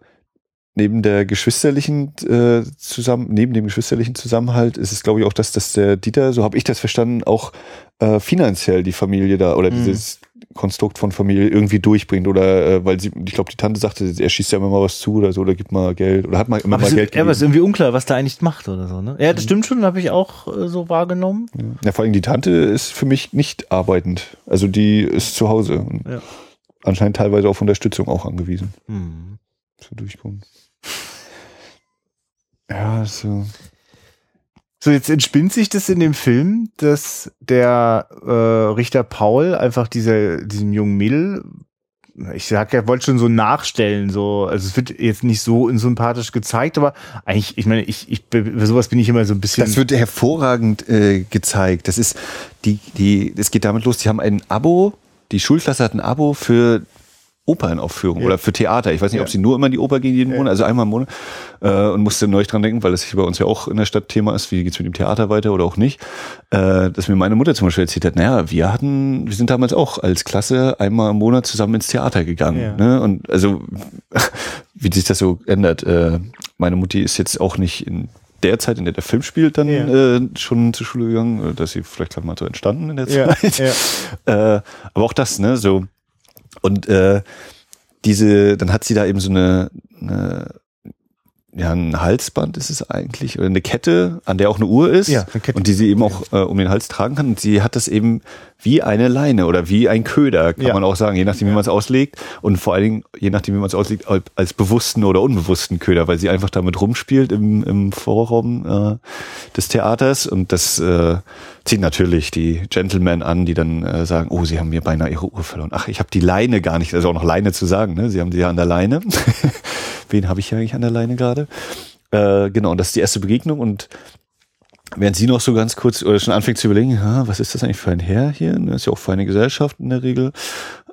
neben der geschwisterlichen äh, zusammen, neben dem geschwisterlichen Zusammenhalt ist es, glaube ich, auch das, dass der Dieter, so habe ich das verstanden, auch äh, finanziell die Familie da oder Mhm. dieses Konstrukt von Familie irgendwie durchbringt oder äh, weil sie, ich glaube, die Tante sagte, er schießt ja immer mal was zu oder so oder gibt mal Geld oder hat mal immer Aber mal es, Geld ja, aber es ist irgendwie unklar, was da eigentlich macht oder so, ne? Ja, das stimmt schon, habe ich auch äh, so wahrgenommen. Ja, vor allem die Tante ist für mich nicht arbeitend. Also die ist zu Hause. Und Ja. Anscheinend teilweise auf Unterstützung auch angewiesen. Hm. Für Durchkommen. Ja, so. So, jetzt entspinnt sich das in dem Film, dass der äh, Richter Paul einfach dieser, diesem jungen Mädel, ich sag ja, wollte schon so nachstellen, so, also es wird jetzt nicht so unsympathisch gezeigt, aber eigentlich, ich meine, ich, ich, sowas bin ich immer so ein bisschen. Das wird hervorragend äh, gezeigt. Das ist die, die, es geht damit los, die haben ein Abo, die Schulklasse hat ein Abo für Opernaufführung Ja. oder für Theater. Ich weiß nicht, Ja. ob sie nur immer in die Oper gehen jeden Ja. Monat, also einmal im Monat. Äh, und musste neu dran denken, weil das hier bei uns ja auch in der Stadt Thema ist, wie geht's mit dem Theater weiter oder auch nicht. Äh, dass mir meine Mutter zum Beispiel erzählt hat, naja, wir hatten, wir sind damals auch als Klasse einmal im Monat zusammen ins Theater gegangen. Ja. Ne? Und also wie sich das so ändert. Äh, meine Mutti ist jetzt auch nicht in der Zeit, in der der Film spielt, dann Ja. äh, schon zur Schule gegangen, dass sie vielleicht gerade mal so entstanden in der ja, Zeit. ja. Äh, aber auch das, ne, so. Und äh, diese, dann hat sie da eben so eine, eine ja, ein Halsband ist es eigentlich, oder eine Kette, an der auch eine Uhr ist. Ja, eine Kette. Und die sie eben auch äh, um den Hals tragen kann. Und sie hat das eben wie eine Leine oder wie ein Köder, kann Ja. man auch sagen, je nachdem, wie man es auslegt. Und vor allen Dingen, je nachdem, wie man es auslegt, als- bewussten oder unbewussten Köder, weil sie einfach damit rumspielt im, im Vorraum äh, des Theaters. Und das äh, zieht natürlich die Gentlemen an, die dann äh, sagen, oh, sie haben mir beinahe ihre Uhr verloren. Ach, ich habe die Leine gar nicht, also auch noch Leine zu sagen, ne? Sie haben die ja an der Leine. Wen habe ich hier eigentlich an der Leine gerade? Äh, genau, und das ist die erste Begegnung und Während sie noch so ganz kurz oder schon anfängt zu überlegen, ja, was ist das eigentlich für ein Herr hier? Das ist ja auch für eine Gesellschaft in der Regel.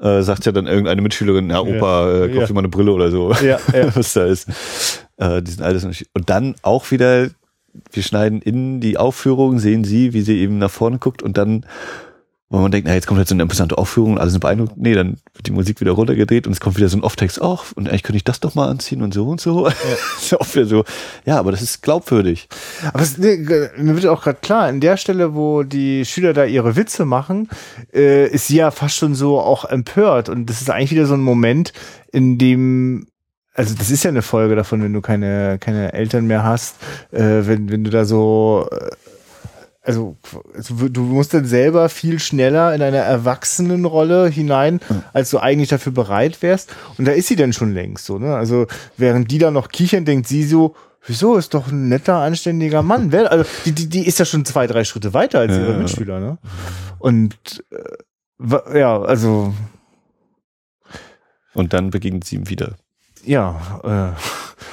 Äh, sagt ja dann irgendeine Mitschülerin, ja, Opa, äh, kauf Ja. dir mal eine Brille oder so. Ja, ja. was da ist. Äh, die sind alles Und dann auch wieder, wir schneiden in die Aufführung, sehen sie, wie sie eben nach vorne guckt und dann, wo man denkt, na, jetzt kommt halt so eine imposante Aufführung und alle sind beeindruckt. Nee, dann wird die Musik wieder runtergedreht und es kommt wieder so ein Off-Text, ach, und eigentlich könnte ich das doch mal anziehen und so und so. Ja. auch wieder so, ja, aber das ist glaubwürdig. Aber es, mir wird auch gerade klar, an der Stelle, wo die Schüler da ihre Witze machen, äh, ist sie ja fast schon so auch empört. Und das ist eigentlich wieder so ein Moment, in dem, also das ist ja eine Folge davon, wenn du keine, keine Eltern mehr hast, äh, wenn, wenn du da so, äh, also, also du musst dann selber viel schneller in eine Erwachsenenrolle hinein, als du eigentlich dafür bereit wärst. Und da ist sie dann schon längst so, ne? Also während die da noch kichern, denkt sie so, wieso ist doch ein netter, anständiger Mann. Wer, also die, die, die ist ja schon zwei, drei Schritte weiter als ihre Ja. Mitschüler, ne? Und äh, ja, also Und dann begegnet sie ihm wieder. ja, äh,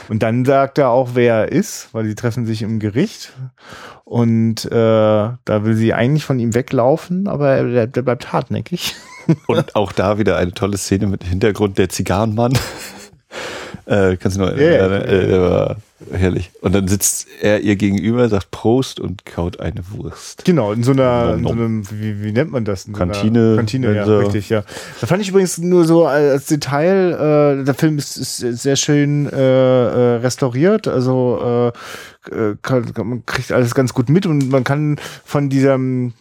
und dann sagt er auch, wer er ist, weil sie treffen sich im Gericht und äh, da will sie eigentlich von ihm weglaufen, aber er, der, bleibt hartnäckig. Und auch da wieder eine tolle Szene mit Hintergrund der Zigarrenmann. äh, kannst du noch, Ja, ja, äh, herrlich. Und dann sitzt er ihr gegenüber, sagt Prost und kaut eine Wurst. Genau, in so einer, in so einem, wie, wie nennt man das? In so einer Kantine, Kantine, ja, so. richtig, ja. Da fand ich übrigens nur so als Detail, äh, der Film ist, ist sehr schön äh, äh, restauriert, also äh, äh, kann, man kriegt alles ganz gut mit und man kann von diesem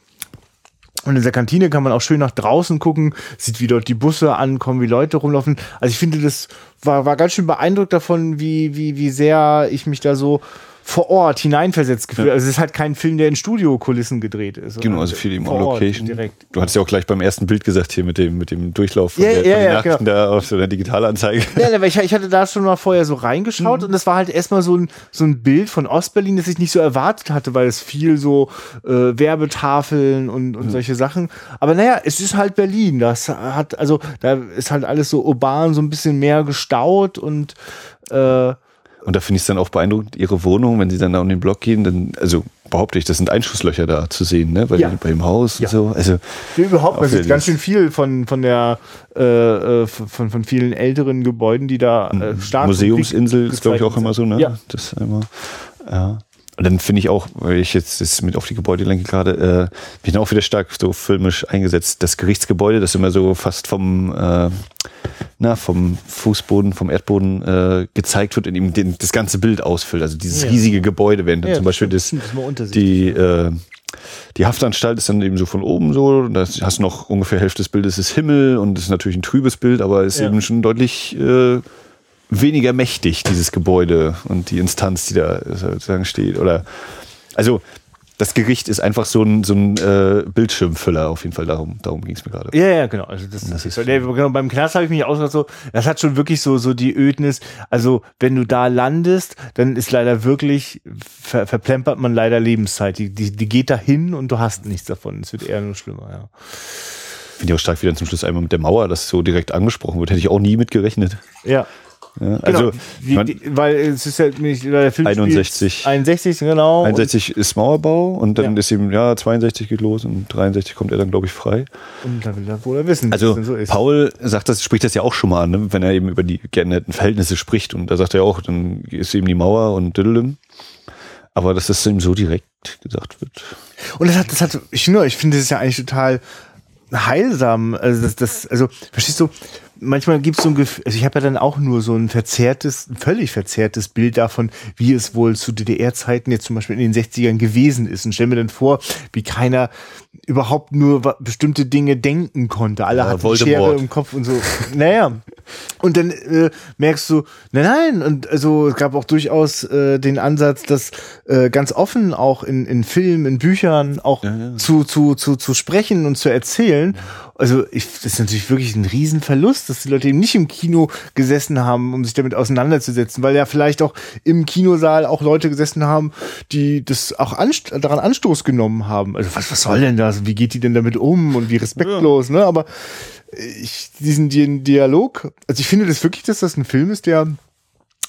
und in dieser Kantine kann man auch schön nach draußen gucken, sieht, wie dort die Busse ankommen, wie Leute rumlaufen. Also ich finde, das war, war ganz schön beeindruckt davon, wie, wie, wie sehr ich mich da so vor Ort hineinversetzt gefühlt. Also es ist halt kein Film, der in Studiokulissen gedreht ist. Genau, also viel eben on Location. Direkt. Du hattest ja auch gleich beim ersten Bild gesagt, hier mit dem, mit dem Durchlauf von Ja, der, ja, ja, genau. da auf so einer Digitalanzeige. Ja, aber ich, ich hatte da schon mal vorher so reingeschaut Mhm. und das war halt erstmal so ein, so ein Bild von Ostberlin, das ich nicht so erwartet hatte, weil es viel so äh, Werbetafeln und, Mhm. und solche Sachen. Aber naja, es ist halt Berlin. Das hat, also da ist halt alles so urban, so ein bisschen mehr gestaut und äh, Und da finde ich es dann auch beeindruckend, ihre Wohnung, wenn sie dann da um den Block gehen, dann, also behaupte ich, das sind Einschusslöcher da zu sehen, ne? Bei, Ja. dem, bei dem Haus Ja. und so. Also Nee, überhaupt, man sieht ganz schön viel von, von der äh, äh, von, von vielen älteren Gebäuden, die da äh, stark Museumsinsel ist, glaube ich, auch immer so, ne? Ja. Das einmal, ja. Und dann finde ich auch, weil ich jetzt das mit auf die Gebäude lenke gerade, äh, bin auch wieder stark so filmisch eingesetzt. Das Gerichtsgebäude, das immer so fast vom, äh, na, vom Fußboden, vom Erdboden äh, gezeigt wird, in ihm den, das ganze Bild ausfüllt. Also dieses Ja. riesige Gebäude, während dann Ja, zum Beispiel das, das die, äh, die Haftanstalt ist dann eben so von oben so, da hast du noch ungefähr Hälfte des Bildes ist Himmel und ist natürlich ein trübes Bild, aber ist Ja. eben schon deutlich äh, weniger mächtig, dieses Gebäude und die Instanz, die da sozusagen steht. Oder also das Gericht ist einfach so ein, so ein äh, Bildschirmfüller, auf jeden Fall, darum, darum ging es mir gerade. Ja, ja, genau. Also das, Das ist der, genau, beim Knast habe ich mich auch so, das hat schon wirklich so so die Ödnis. Also wenn du da landest, dann ist leider wirklich ver, verplempert man leider Lebenszeit. Die, die, die geht dahin und du hast nichts davon. Es wird eher nur schlimmer. Ja. Finde ich auch stark, wie dann zum Schluss einmal mit der Mauer das so direkt angesprochen wird. Hätte ich auch nie mitgerechnet. Ja. Ja, Genau, also die, man- die, weil es ist ja nicht, weil der Film 61. Spielt 61, genau. 61 ist Mauerbau und dann Ja. ist eben, ja, 62 geht los und 63 kommt er dann, glaube ich, frei. Und, und da will er wohl wissen, Also es denn so ist. Paul sagt das, spricht das ja auch schon mal an, ne? wenn er eben über die geänderten Verhältnisse spricht. Und da sagt er auch, dann ist eben die Mauer und Diddlem. Aber dass das ihm so direkt gesagt wird. Und das hat, das hat, ich nur, ich finde das ist ja eigentlich total heilsam. Also das, das, also verstehst du? Manchmal gibt es so ein Gefühl, also ich habe ja dann auch nur so ein verzerrtes, ein völlig verzerrtes Bild davon, wie es wohl zu DDR-Zeiten jetzt zum Beispiel in den 60ern gewesen ist. Und stell mir dann vor, wie keiner überhaupt nur bestimmte Dinge denken konnte. Alle Ja, hatten Voldemort. Schere im Kopf und so. Naja. Und dann äh, merkst du, nein, nein, und also es gab auch durchaus äh, den Ansatz, das äh, ganz offen auch in, in Filmen, in Büchern auch Ja, ja. Zu, zu, zu, zu sprechen und zu erzählen. Also ich, das ist natürlich wirklich ein Riesenverlust, dass die Leute eben nicht im Kino gesessen haben, um sich damit auseinanderzusetzen, weil ja vielleicht auch im Kinosaal auch Leute gesessen haben, die das auch anst daran Anstoß genommen haben. Also was, was soll denn das? Wie geht die denn damit um und wie respektlos, ne? Aber ich, diesen Di- Dialog, also ich finde das wirklich, dass das ein Film ist, der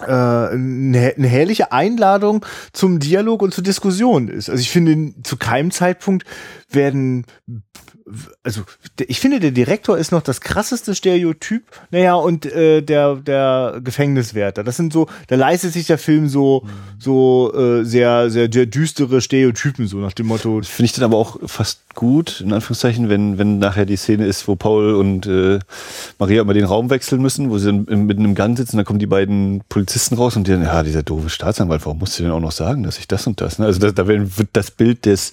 äh, eine, eine herrliche Einladung zum Dialog und zur Diskussion ist. Also ich finde, zu keinem Zeitpunkt werden also ich finde, der Direktor ist noch das krasseste Stereotyp. Naja, und äh, der, der Gefängniswärter. Das sind so, da leistet sich der Film so, so äh, sehr, sehr, sehr düstere Stereotypen, so nach dem Motto. Finde ich dann aber auch fast gut, in Anführungszeichen, wenn, wenn nachher die Szene ist, wo Paul und äh, Maria immer den Raum wechseln müssen, wo sie dann mitten im Gang sitzen, dann kommen die beiden Polizisten raus und die dann, ja, dieser doofe Staatsanwalt, warum musst du denn auch noch sagen, dass ich das und das, ne? Also da, da wird das Bild des,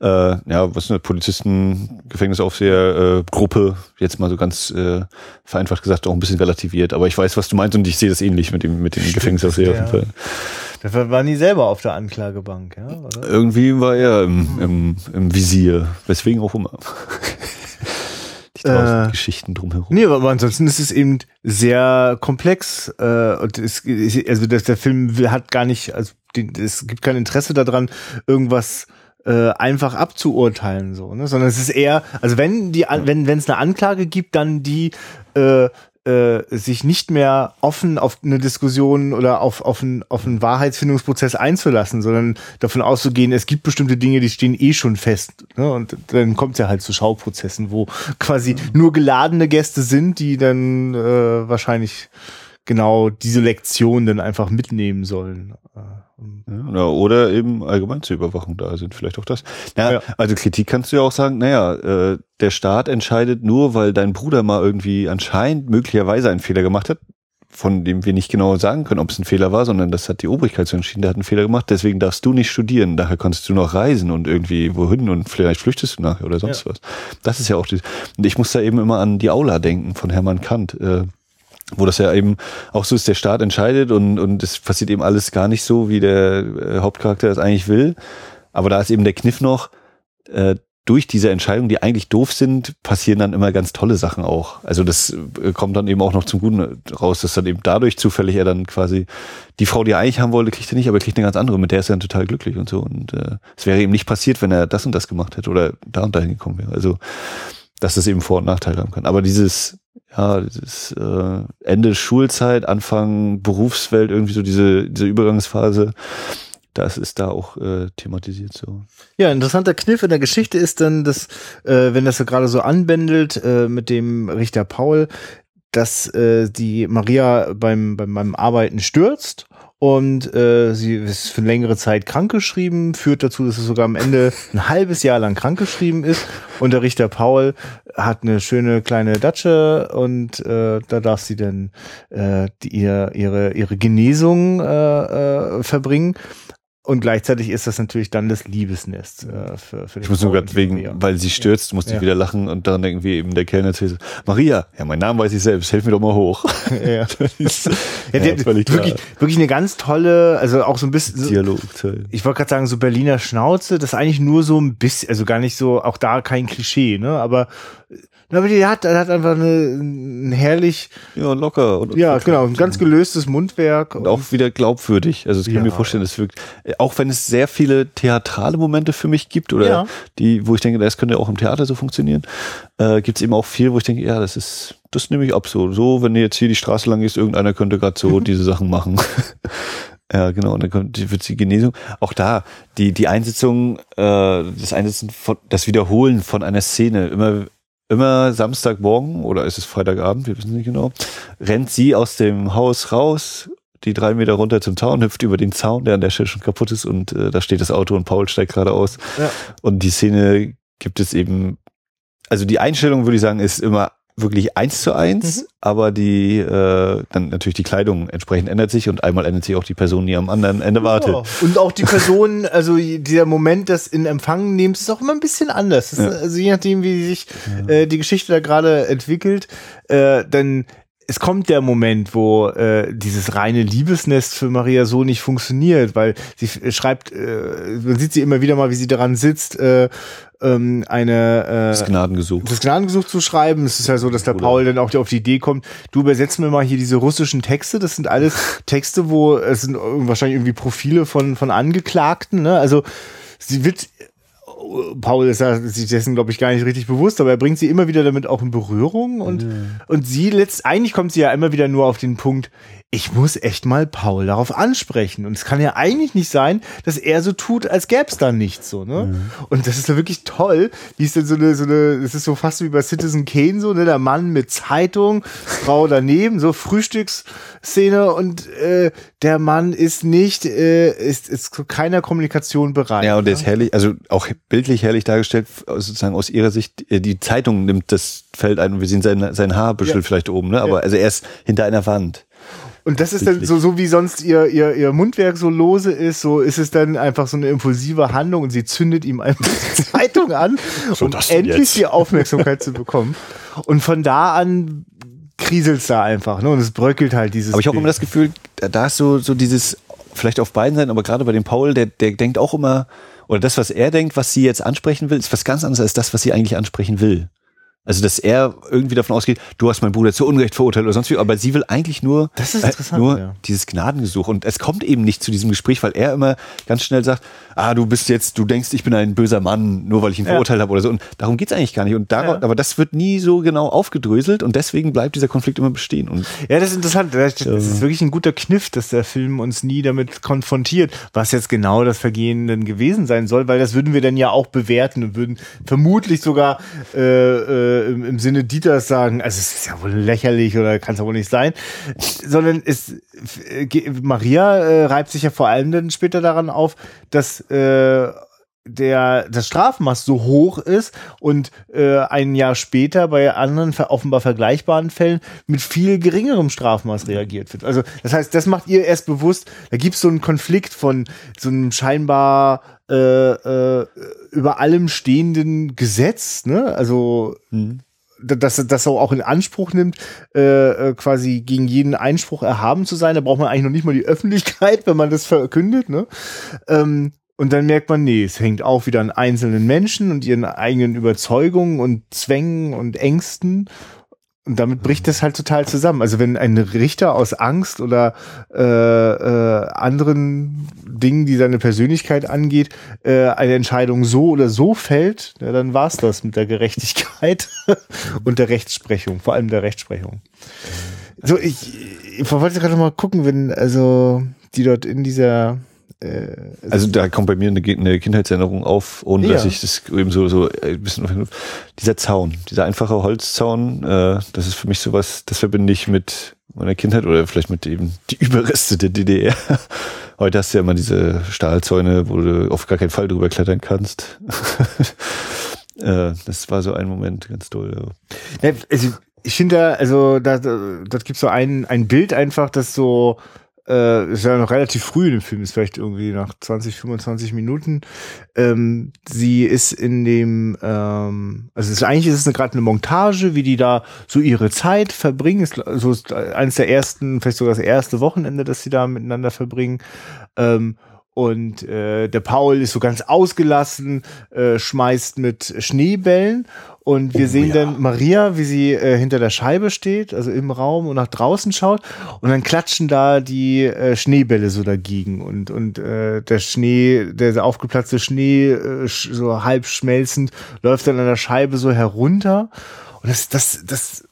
äh, ja, was ist eine Polizisten, Gefängnisaufseher, äh, Gruppe, jetzt mal so ganz äh, vereinfacht gesagt, auch ein bisschen relativiert. Aber ich weiß, was du meinst und ich sehe das ähnlich mit dem, mit dem Gefängnisaufseher auf jeden. Fall. Dafür waren die selber auf der Anklagebank, ja? Oder? Irgendwie war er im, im, im Visier. Weswegen auch immer. Die tausend Äh, Geschichten drumherum. Nee, aber ansonsten ist es eben sehr komplex. Äh, und es, also das, der Film hat gar nicht, also es gibt kein Interesse daran, irgendwas äh, einfach abzuurteilen, so, ne? Sondern es ist eher, also wenn die, wenn wenn es eine Anklage gibt, dann die äh, äh, sich nicht mehr offen auf eine Diskussion oder auf, auf, einen, auf einen Wahrheitsfindungsprozess einzulassen, sondern davon auszugehen, es gibt bestimmte Dinge, die stehen eh schon fest. Ne? Und dann kommt es ja halt zu Schauprozessen, wo quasi nur geladene Gäste sind, die dann äh, wahrscheinlich genau diese Lektion dann einfach mitnehmen sollen. Ja, oder eben allgemein zur Überwachung da sind, vielleicht auch das. Naja, ja. Also Kritik kannst du ja auch sagen, naja, äh, der Staat entscheidet nur, weil dein Bruder mal irgendwie anscheinend möglicherweise einen Fehler gemacht hat, von dem wir nicht genau sagen können, ob es ein Fehler war, sondern das hat die Obrigkeit so entschieden, der hat einen Fehler gemacht, deswegen darfst du nicht studieren, daher kannst du noch reisen und irgendwie wohin und vielleicht flüchtest du nachher oder sonst ja. was. Das ist ja auch die, und ich muss da eben immer an die Aula denken von Hermann Kant. Äh, wo das ja eben auch so ist, der Staat entscheidet und, und es passiert eben alles gar nicht so, wie der äh, Hauptcharakter das eigentlich will. Aber da ist eben der Kniff noch, äh, durch diese Entscheidungen, die eigentlich doof sind, passieren dann immer ganz tolle Sachen auch. Also das äh, kommt dann eben auch noch zum Guten raus, dass dann eben dadurch zufällig er dann quasi die Frau, die er eigentlich haben wollte, kriegt er nicht, aber er kriegt eine ganz andere, mit der ist er dann total glücklich und so. Und äh, es wäre eben nicht passiert, wenn er das und das gemacht hätte oder da und dahin gekommen wäre. Also dass das eben Vor- und Nachteile haben kann. Aber dieses ja, das äh, Ende Schulzeit, Anfang Berufswelt, irgendwie so diese, diese Übergangsphase, das ist da auch äh, thematisiert so. Ja, interessanter Kniff in der Geschichte ist dann, dass, äh, wenn das so gerade so anbändelt äh, mit dem Richter Paul, dass äh, die Maria beim, beim, beim Arbeiten stürzt und äh, sie ist für längere Zeit krankgeschrieben, führt dazu, dass es sogar am Ende ein halbes Jahr lang krankgeschrieben ist. Und der Richter Paul hat eine schöne kleine Datsche und äh, da darf sie dann äh, die, ihr, ihre, ihre Genesung äh, äh, verbringen. Und gleichzeitig ist das natürlich dann das Liebesnest äh, für, für Ich muss nur gerade wegen, weil sie stürzt, musste ja. ich wieder lachen und dann denken wir eben der Kellner erzählt, Maria, ja, mein Name weiß ich selbst, helf mir doch mal hoch. Ja, ist, ja, ja wirklich, wirklich eine ganz tolle, also auch so ein bisschen so, Dialog. Ich wollte gerade sagen, so Berliner Schnauze, das ist eigentlich nur so ein bisschen, also gar nicht so, auch da kein Klischee, ne? Aber aber die hat, hat einfach eine, ein herrlich. Ja, locker. Und ja, genau. Ein ganz gelöstes Mundwerk. Und, auch wieder glaubwürdig. Also, das kann ja. mir vorstellen, es wirkt, auch wenn es sehr viele theatrale Momente für mich gibt oder ja. die, wo ich denke, das könnte auch im Theater so funktionieren, äh, gibt es eben auch viel, wo ich denke, ja, das ist, das nehme ich ab so. So, wenn du jetzt hier die Straße lang gehst, irgendeiner könnte gerade so diese Sachen machen. Ja, genau. Und dann kommt, wird die Genesung. Auch da, die, die Einsetzung, äh, das Einsetzen von, das Wiederholen von einer Szene, immer immer Samstagmorgen oder ist es Freitagabend, wir wissen nicht genau, rennt sie aus dem Haus raus, die drei Meter runter zum Zaun, hüpft über den Zaun, der an der Stelle schon kaputt ist und äh, da steht das Auto und Paul steigt gerade aus. Ja. Und die Szene gibt es eben, also die Einstellung würde ich sagen, ist immer wirklich eins zu eins, mhm. aber die äh, dann natürlich die Kleidung entsprechend ändert sich und einmal ändert sich auch die Person, die am anderen Ende wartet. Ja. Und auch die Person, also dieser Moment des in Empfang nehmens ist auch immer ein bisschen anders. Ja. also je nachdem, wie sich äh, die Geschichte da gerade entwickelt, äh, dann es kommt der Moment, wo äh, dieses reine Liebesnest für Maria so nicht funktioniert, weil sie schreibt, äh, man sieht sie immer wieder mal, wie sie daran sitzt, äh, ähm, eine äh, das Gnadengesuch. das Gnadengesuch zu schreiben. Es ist ja so, dass der Oder. Paul dann auch auf die Idee kommt, du übersetzt mir mal hier diese russischen Texte. Das sind alles Texte, wo es sind wahrscheinlich irgendwie Profile von von Angeklagten. Ne? Also sie wird Paul ist sich dessen, glaube ich, gar nicht richtig bewusst, aber er bringt sie immer wieder damit auch in Berührung und, mhm. und sie letzt, eigentlich kommt sie ja immer wieder nur auf den Punkt, ich muss echt mal Paul darauf ansprechen. Und es kann ja eigentlich nicht sein, dass er so tut, als gäbe es da nichts so, ne? Mhm. Und das ist ja wirklich toll, wie es denn so eine, so eine, es ist so fast wie bei Citizen Kane so, ne? Der Mann mit Zeitung, Frau daneben, so Frühstücksszene und äh, der Mann ist nicht, äh, ist, ist zu keiner Kommunikation bereit. Ja, und der ne? ist herrlich, also auch bildlich herrlich dargestellt, sozusagen aus ihrer Sicht, äh, die Zeitung nimmt das Feld ein und wir sehen sein, sein Haarbüschel ja. vielleicht oben, ne? Aber ja. also er ist hinter einer Wand. Und das ist dann so, so wie sonst ihr, ihr, ihr Mundwerk so lose ist, so ist es dann einfach so eine impulsive Handlung und sie zündet ihm einfach die Zeitung an, so, um endlich jetzt. die Aufmerksamkeit zu bekommen. Und von da an kriselt's da einfach, ne? Und es bröckelt halt dieses. Aber ich habe immer das Gefühl, da ist so, so dieses, vielleicht auf beiden Seiten, aber gerade bei dem Paul, der, der denkt auch immer, oder das, was er denkt, was sie jetzt ansprechen will, ist was ganz anderes als das, was sie eigentlich ansprechen will. Also, dass er irgendwie davon ausgeht, du hast meinen Bruder zu Unrecht verurteilt oder sonst wie, aber sie will eigentlich nur, interessant, nur ja. dieses Gnadengesuch. Und es kommt eben nicht zu diesem Gespräch, weil er immer ganz schnell sagt, ah, du bist jetzt, du denkst, ich bin ein böser Mann, nur weil ich ihn Ja. verurteilt habe oder so. Und darum geht's eigentlich gar nicht. Und darauf, Ja. aber das wird nie so genau aufgedröselt und deswegen bleibt dieser Konflikt immer bestehen. Und Ja, das ist interessant. Das das ist wirklich ein guter Kniff, dass der Film uns nie damit konfrontiert, was jetzt genau das Vergehen denn gewesen sein soll, weil das würden wir dann ja auch bewerten und würden vermutlich sogar äh, äh, im, im Sinne Dieters sagen, also es ist ja wohl lächerlich oder kann es ja wohl nicht sein, sondern es äh, Maria äh, reibt sich ja vor allem dann später daran auf, dass äh, der das Strafmaß so hoch ist und äh, ein Jahr später bei anderen offenbar vergleichbaren Fällen mit viel geringerem Strafmaß reagiert wird. Also das heißt, das macht ihr erst bewusst, da gibt es so einen Konflikt von so einem scheinbar äh, äh, über allem stehenden Gesetz, ne? Also dass er das auch in Anspruch nimmt, äh, äh, quasi gegen jeden Einspruch erhaben zu sein. Da braucht man eigentlich noch nicht mal die Öffentlichkeit, wenn man das verkündet. Ne? Ähm, und dann merkt man, nee, es hängt auch wieder an einzelnen Menschen und ihren eigenen Überzeugungen und Zwängen und Ängsten. Und damit bricht das halt total zusammen. Also wenn ein Richter aus Angst oder äh, äh, anderen Dingen, die seine Persönlichkeit angeht, äh, eine Entscheidung so oder so fällt, ja, dann war's das mit der Gerechtigkeit und der Rechtsprechung, vor allem der Rechtsprechung. So, ich, ich wollte gerade mal gucken, wenn, also, die dort in dieser Also da kommt bei mir eine, eine Kindheitserinnerung auf, ohne dass Ja. ich das eben so, so ein bisschen dieser Zaun, dieser einfache Holzzaun, äh, das ist für mich sowas, das verbinde ich mit meiner Kindheit oder vielleicht mit eben die Überreste der DDR. Heute hast du ja immer diese Stahlzäune, wo du auf gar keinen Fall drüber klettern kannst. äh, das war so ein Moment, ganz toll. Ja. Also ich finde da, also da, da dort gibt so ein, ein Bild einfach, das so, äh, ist ja noch relativ früh in dem Film, ist vielleicht irgendwie nach 20, 25 Minuten. Ähm, sie ist in dem, ähm, also es ist, eigentlich ist es gerade eine Montage, wie die da so ihre Zeit verbringen. Ist, so ist eines der ersten, vielleicht sogar das erste Wochenende, das sie da miteinander verbringen. Ähm, und äh, der Paul ist so ganz ausgelassen, äh, schmeißt mit Schneebällen. Und wir Oh, sehen ja. dann Maria, wie sie äh, hinter der Scheibe steht, also im Raum und nach draußen schaut. Und dann klatschen da die äh, Schneebälle so dagegen. Und und äh, der Schnee, der aufgeplatzte Schnee äh, so halb schmelzend läuft dann an der Scheibe so herunter. Und das das das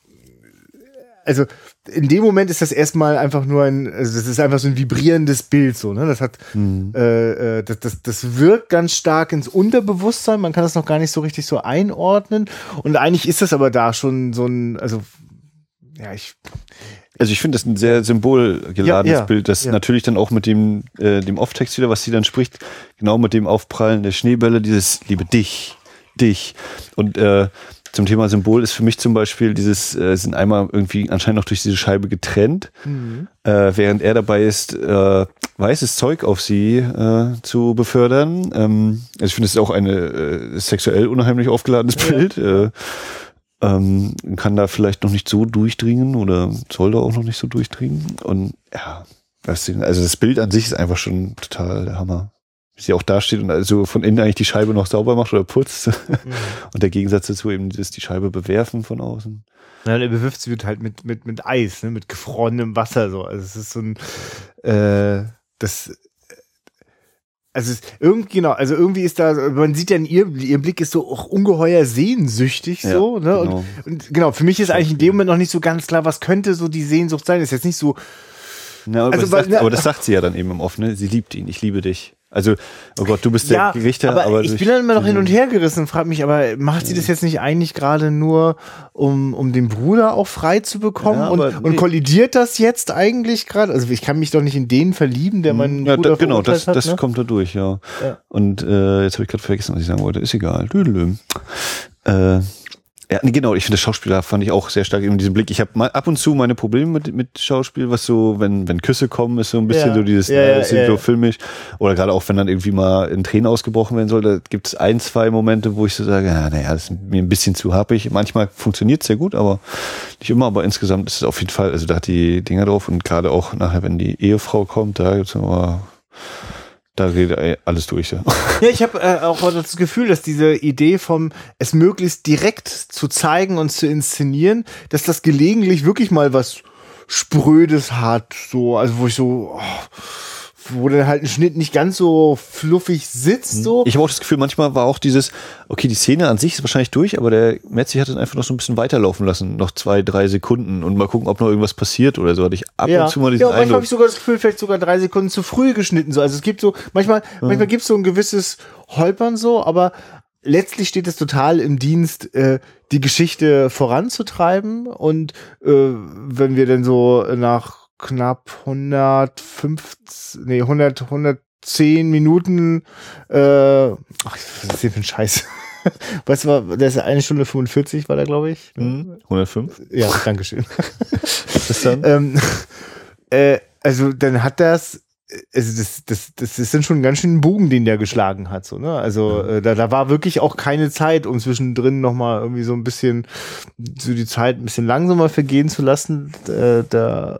also in dem Moment ist das erstmal einfach nur ein, also das ist einfach so ein vibrierendes Bild, so, ne? Das hat, äh, äh, das, das, das wirkt ganz stark ins Unterbewusstsein, man kann das noch gar nicht so richtig so einordnen. Und eigentlich ist das aber da schon so ein, also, ja, ich, Also ich finde das ein sehr symbolgeladenes Ja, ja, Bild, das ja. natürlich dann auch mit dem, äh, dem Off-Text wieder, was sie dann spricht, genau mit dem Aufprallen der Schneebälle, dieses Liebe dich, dich. Und äh, zum Thema Symbol ist für mich zum Beispiel dieses, äh, sind einmal irgendwie anscheinend noch durch diese Scheibe getrennt, äh, während er dabei ist, äh, weißes Zeug auf sie äh, zu befördern. Ähm, also ich finde, es ist auch ein äh, sexuell unheimlich aufgeladenes Bild. Äh, ähm, kann da vielleicht noch nicht so durchdringen oder soll da auch noch nicht so durchdringen. Und ja, also das Bild an sich ist einfach schon total der Hammer. Sie auch da steht und also von innen eigentlich die Scheibe noch sauber macht oder putzt. Und der Gegensatz dazu eben dieses die Scheibe bewerfen von außen. Ja, und er bewirft sie mit halt mit, mit, mit Eis, ne, mit gefrorenem Wasser, so. Also es ist so ein, äh, das, also es, irgendwie, genau, also irgendwie ist da, man sieht ja in ihr, ihr Blick ist so auch ungeheuer sehnsüchtig, Ja, so, ne, genau. und, und genau, für mich ist eigentlich in dem Moment noch nicht so ganz klar, was könnte so die Sehnsucht sein, ist jetzt nicht so, Ja, aber, Also, das weil- sagt, aber das sagt sie ja dann eben im Off, ne? Sie liebt ihn, ich liebe dich. Also, oh Gott, du bist ja, der Richter, aber, aber, ich bin dann immer noch hin und her gerissen und frage mich, aber macht sie das jetzt nicht eigentlich gerade nur, um, um den Bruder auch frei zu bekommen? Ja, und, aber und nee. kollidiert das jetzt eigentlich gerade? Also ich kann mich doch nicht in den verlieben, der meinen ja, Bruder da, genau, das, hat, das ne? kommt da durch, ja. Ja. Und äh, jetzt habe ich gerade vergessen, was ich sagen wollte. Ist egal. Düdelüm. Äh, ja, genau, ich finde das Schauspieler fand ich auch sehr stark in diesem Blick. Ich habe ab und zu meine Probleme mit, mit Schauspiel, was so, wenn, wenn Küsse kommen, ist so ein bisschen Ja. so dieses, Ja, äh, ja, das sind ja, so filmisch. Oder gerade auch, wenn dann irgendwie mal in Tränen ausgebrochen werden soll, da gibt es ein, zwei Momente, wo ich so sage, ja, naja, das ist mir ein bisschen zu happig. Manchmal funktioniert sehr gut, aber nicht immer, aber insgesamt ist es auf jeden Fall, also da hat die Dinger drauf und gerade auch nachher, wenn die Ehefrau kommt, da gibt's immer, Da geht alles durch, ja. Ja, ich habe äh, auch das Gefühl, dass diese Idee vom es möglichst direkt zu zeigen und zu inszenieren, dass das gelegentlich wirklich mal was Sprödes hat, so, also wo ich so, oh, wo dann halt ein Schnitt nicht ganz so fluffig sitzt, so. Ich habe auch das Gefühl, manchmal war auch dieses, okay, die Szene an sich ist wahrscheinlich durch, aber der Metzi hat es einfach noch so ein bisschen weiterlaufen lassen, noch zwei, drei Sekunden und mal gucken, ob noch irgendwas passiert oder so. Hatte ich ab ja. und zu mal diesen ja, manchmal habe ich sogar das Gefühl, vielleicht sogar drei Sekunden zu früh geschnitten. So. Also es gibt so, manchmal, manchmal gibt es so ein gewisses Holpern so, aber letztlich steht es total im Dienst, äh, die Geschichte voranzutreiben. Und äh, wenn wir dann so nach knapp 150, nee, 100, 110 Minuten, äh, ach, was ist hier für ein Scheiß? Was war, der ist eine Stunde 45, war der, glaube ich. Mhm. 105? Ja, Dankeschön. Was ist das dann? ähm, äh, also dann hat das, also das, das, das ist dann schon ein ganz schön Bogen, den der geschlagen hat. So, ne? Also äh, da, da war wirklich auch keine Zeit, um zwischendrin nochmal irgendwie so ein bisschen so die Zeit ein bisschen langsamer vergehen zu lassen. Äh, da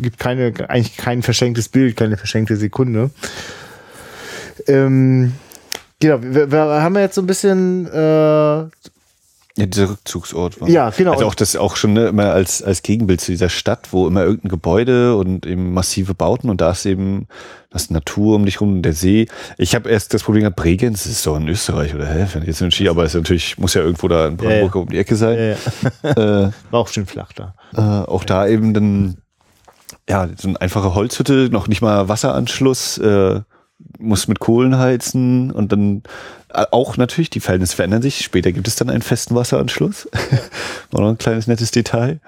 gibt keine, eigentlich kein verschenktes Bild, keine verschenkte Sekunde. Ähm, genau, wir, wir haben ja jetzt so ein bisschen äh, Ja, dieser Rückzugsort war. Ja, genau. Also auch das auch schon ne, immer als, als Gegenbild zu dieser Stadt, wo immer irgendein Gebäude und eben massive Bauten und da ist eben das Natur um dich rum, der See. Ich habe erst das Problem gehabt, Bregenz ist doch in Österreich oder hä? Wenn ich jetzt in Ski, aber es ist natürlich, muss ja irgendwo da in Brandenburg Ja, ja. um die Ecke sein. ja, Äh, war auch schön flach da. äh, auch da eben dann, ja, so eine einfache Holzhütte, noch nicht mal Wasseranschluss, äh, muss mit Kohlen heizen und dann äh, auch natürlich, die Verhältnisse verändern sich. Später gibt es dann einen festen Wasseranschluss. War noch ein kleines nettes Detail.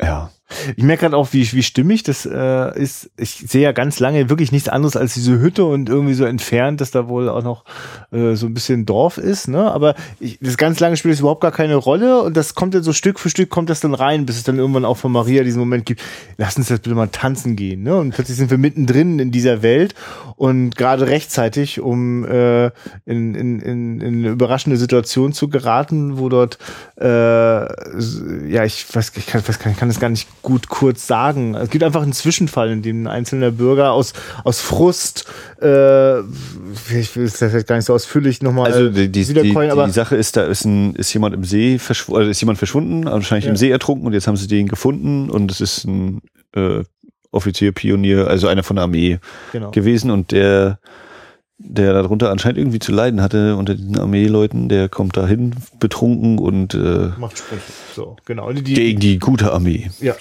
Ja. Ich merke gerade auch, wie, wie stimmig das äh, ist. Ich sehe ja ganz lange wirklich nichts anderes als diese Hütte und irgendwie so entfernt, dass da wohl auch noch äh, so ein bisschen Dorf ist. Ne? Aber ich, das ganz lange spielt es überhaupt gar keine Rolle und das kommt dann so Stück für Stück kommt das dann rein, bis es dann irgendwann auch von Maria diesen Moment gibt. Lass uns jetzt bitte mal tanzen gehen. Ne? Und plötzlich sind wir mittendrin in dieser Welt und gerade rechtzeitig, um äh, in, in, in, in eine überraschende Situation zu geraten, wo dort äh, ja ich weiß ich kann, kann, kann das gar nicht gut kurz sagen. Es gibt einfach einen Zwischenfall, in dem ein einzelner Bürger aus aus Frust äh, ich will es vielleicht gar nicht so ausführlich nochmal Also die, die, die, die Sache ist, da ist, ein, ist jemand im See verschwunden, also ist jemand verschwunden, wahrscheinlich Ja. im See ertrunken und jetzt haben sie den gefunden und es ist ein äh, Offizier, Pionier, also einer von der Armee genau. gewesen und der der darunter anscheinend irgendwie zu leiden hatte unter den Armeeleuten, der kommt dahin betrunken und äh, macht Sprüche. So, genau. Die, gegen die gute Armee. Ja.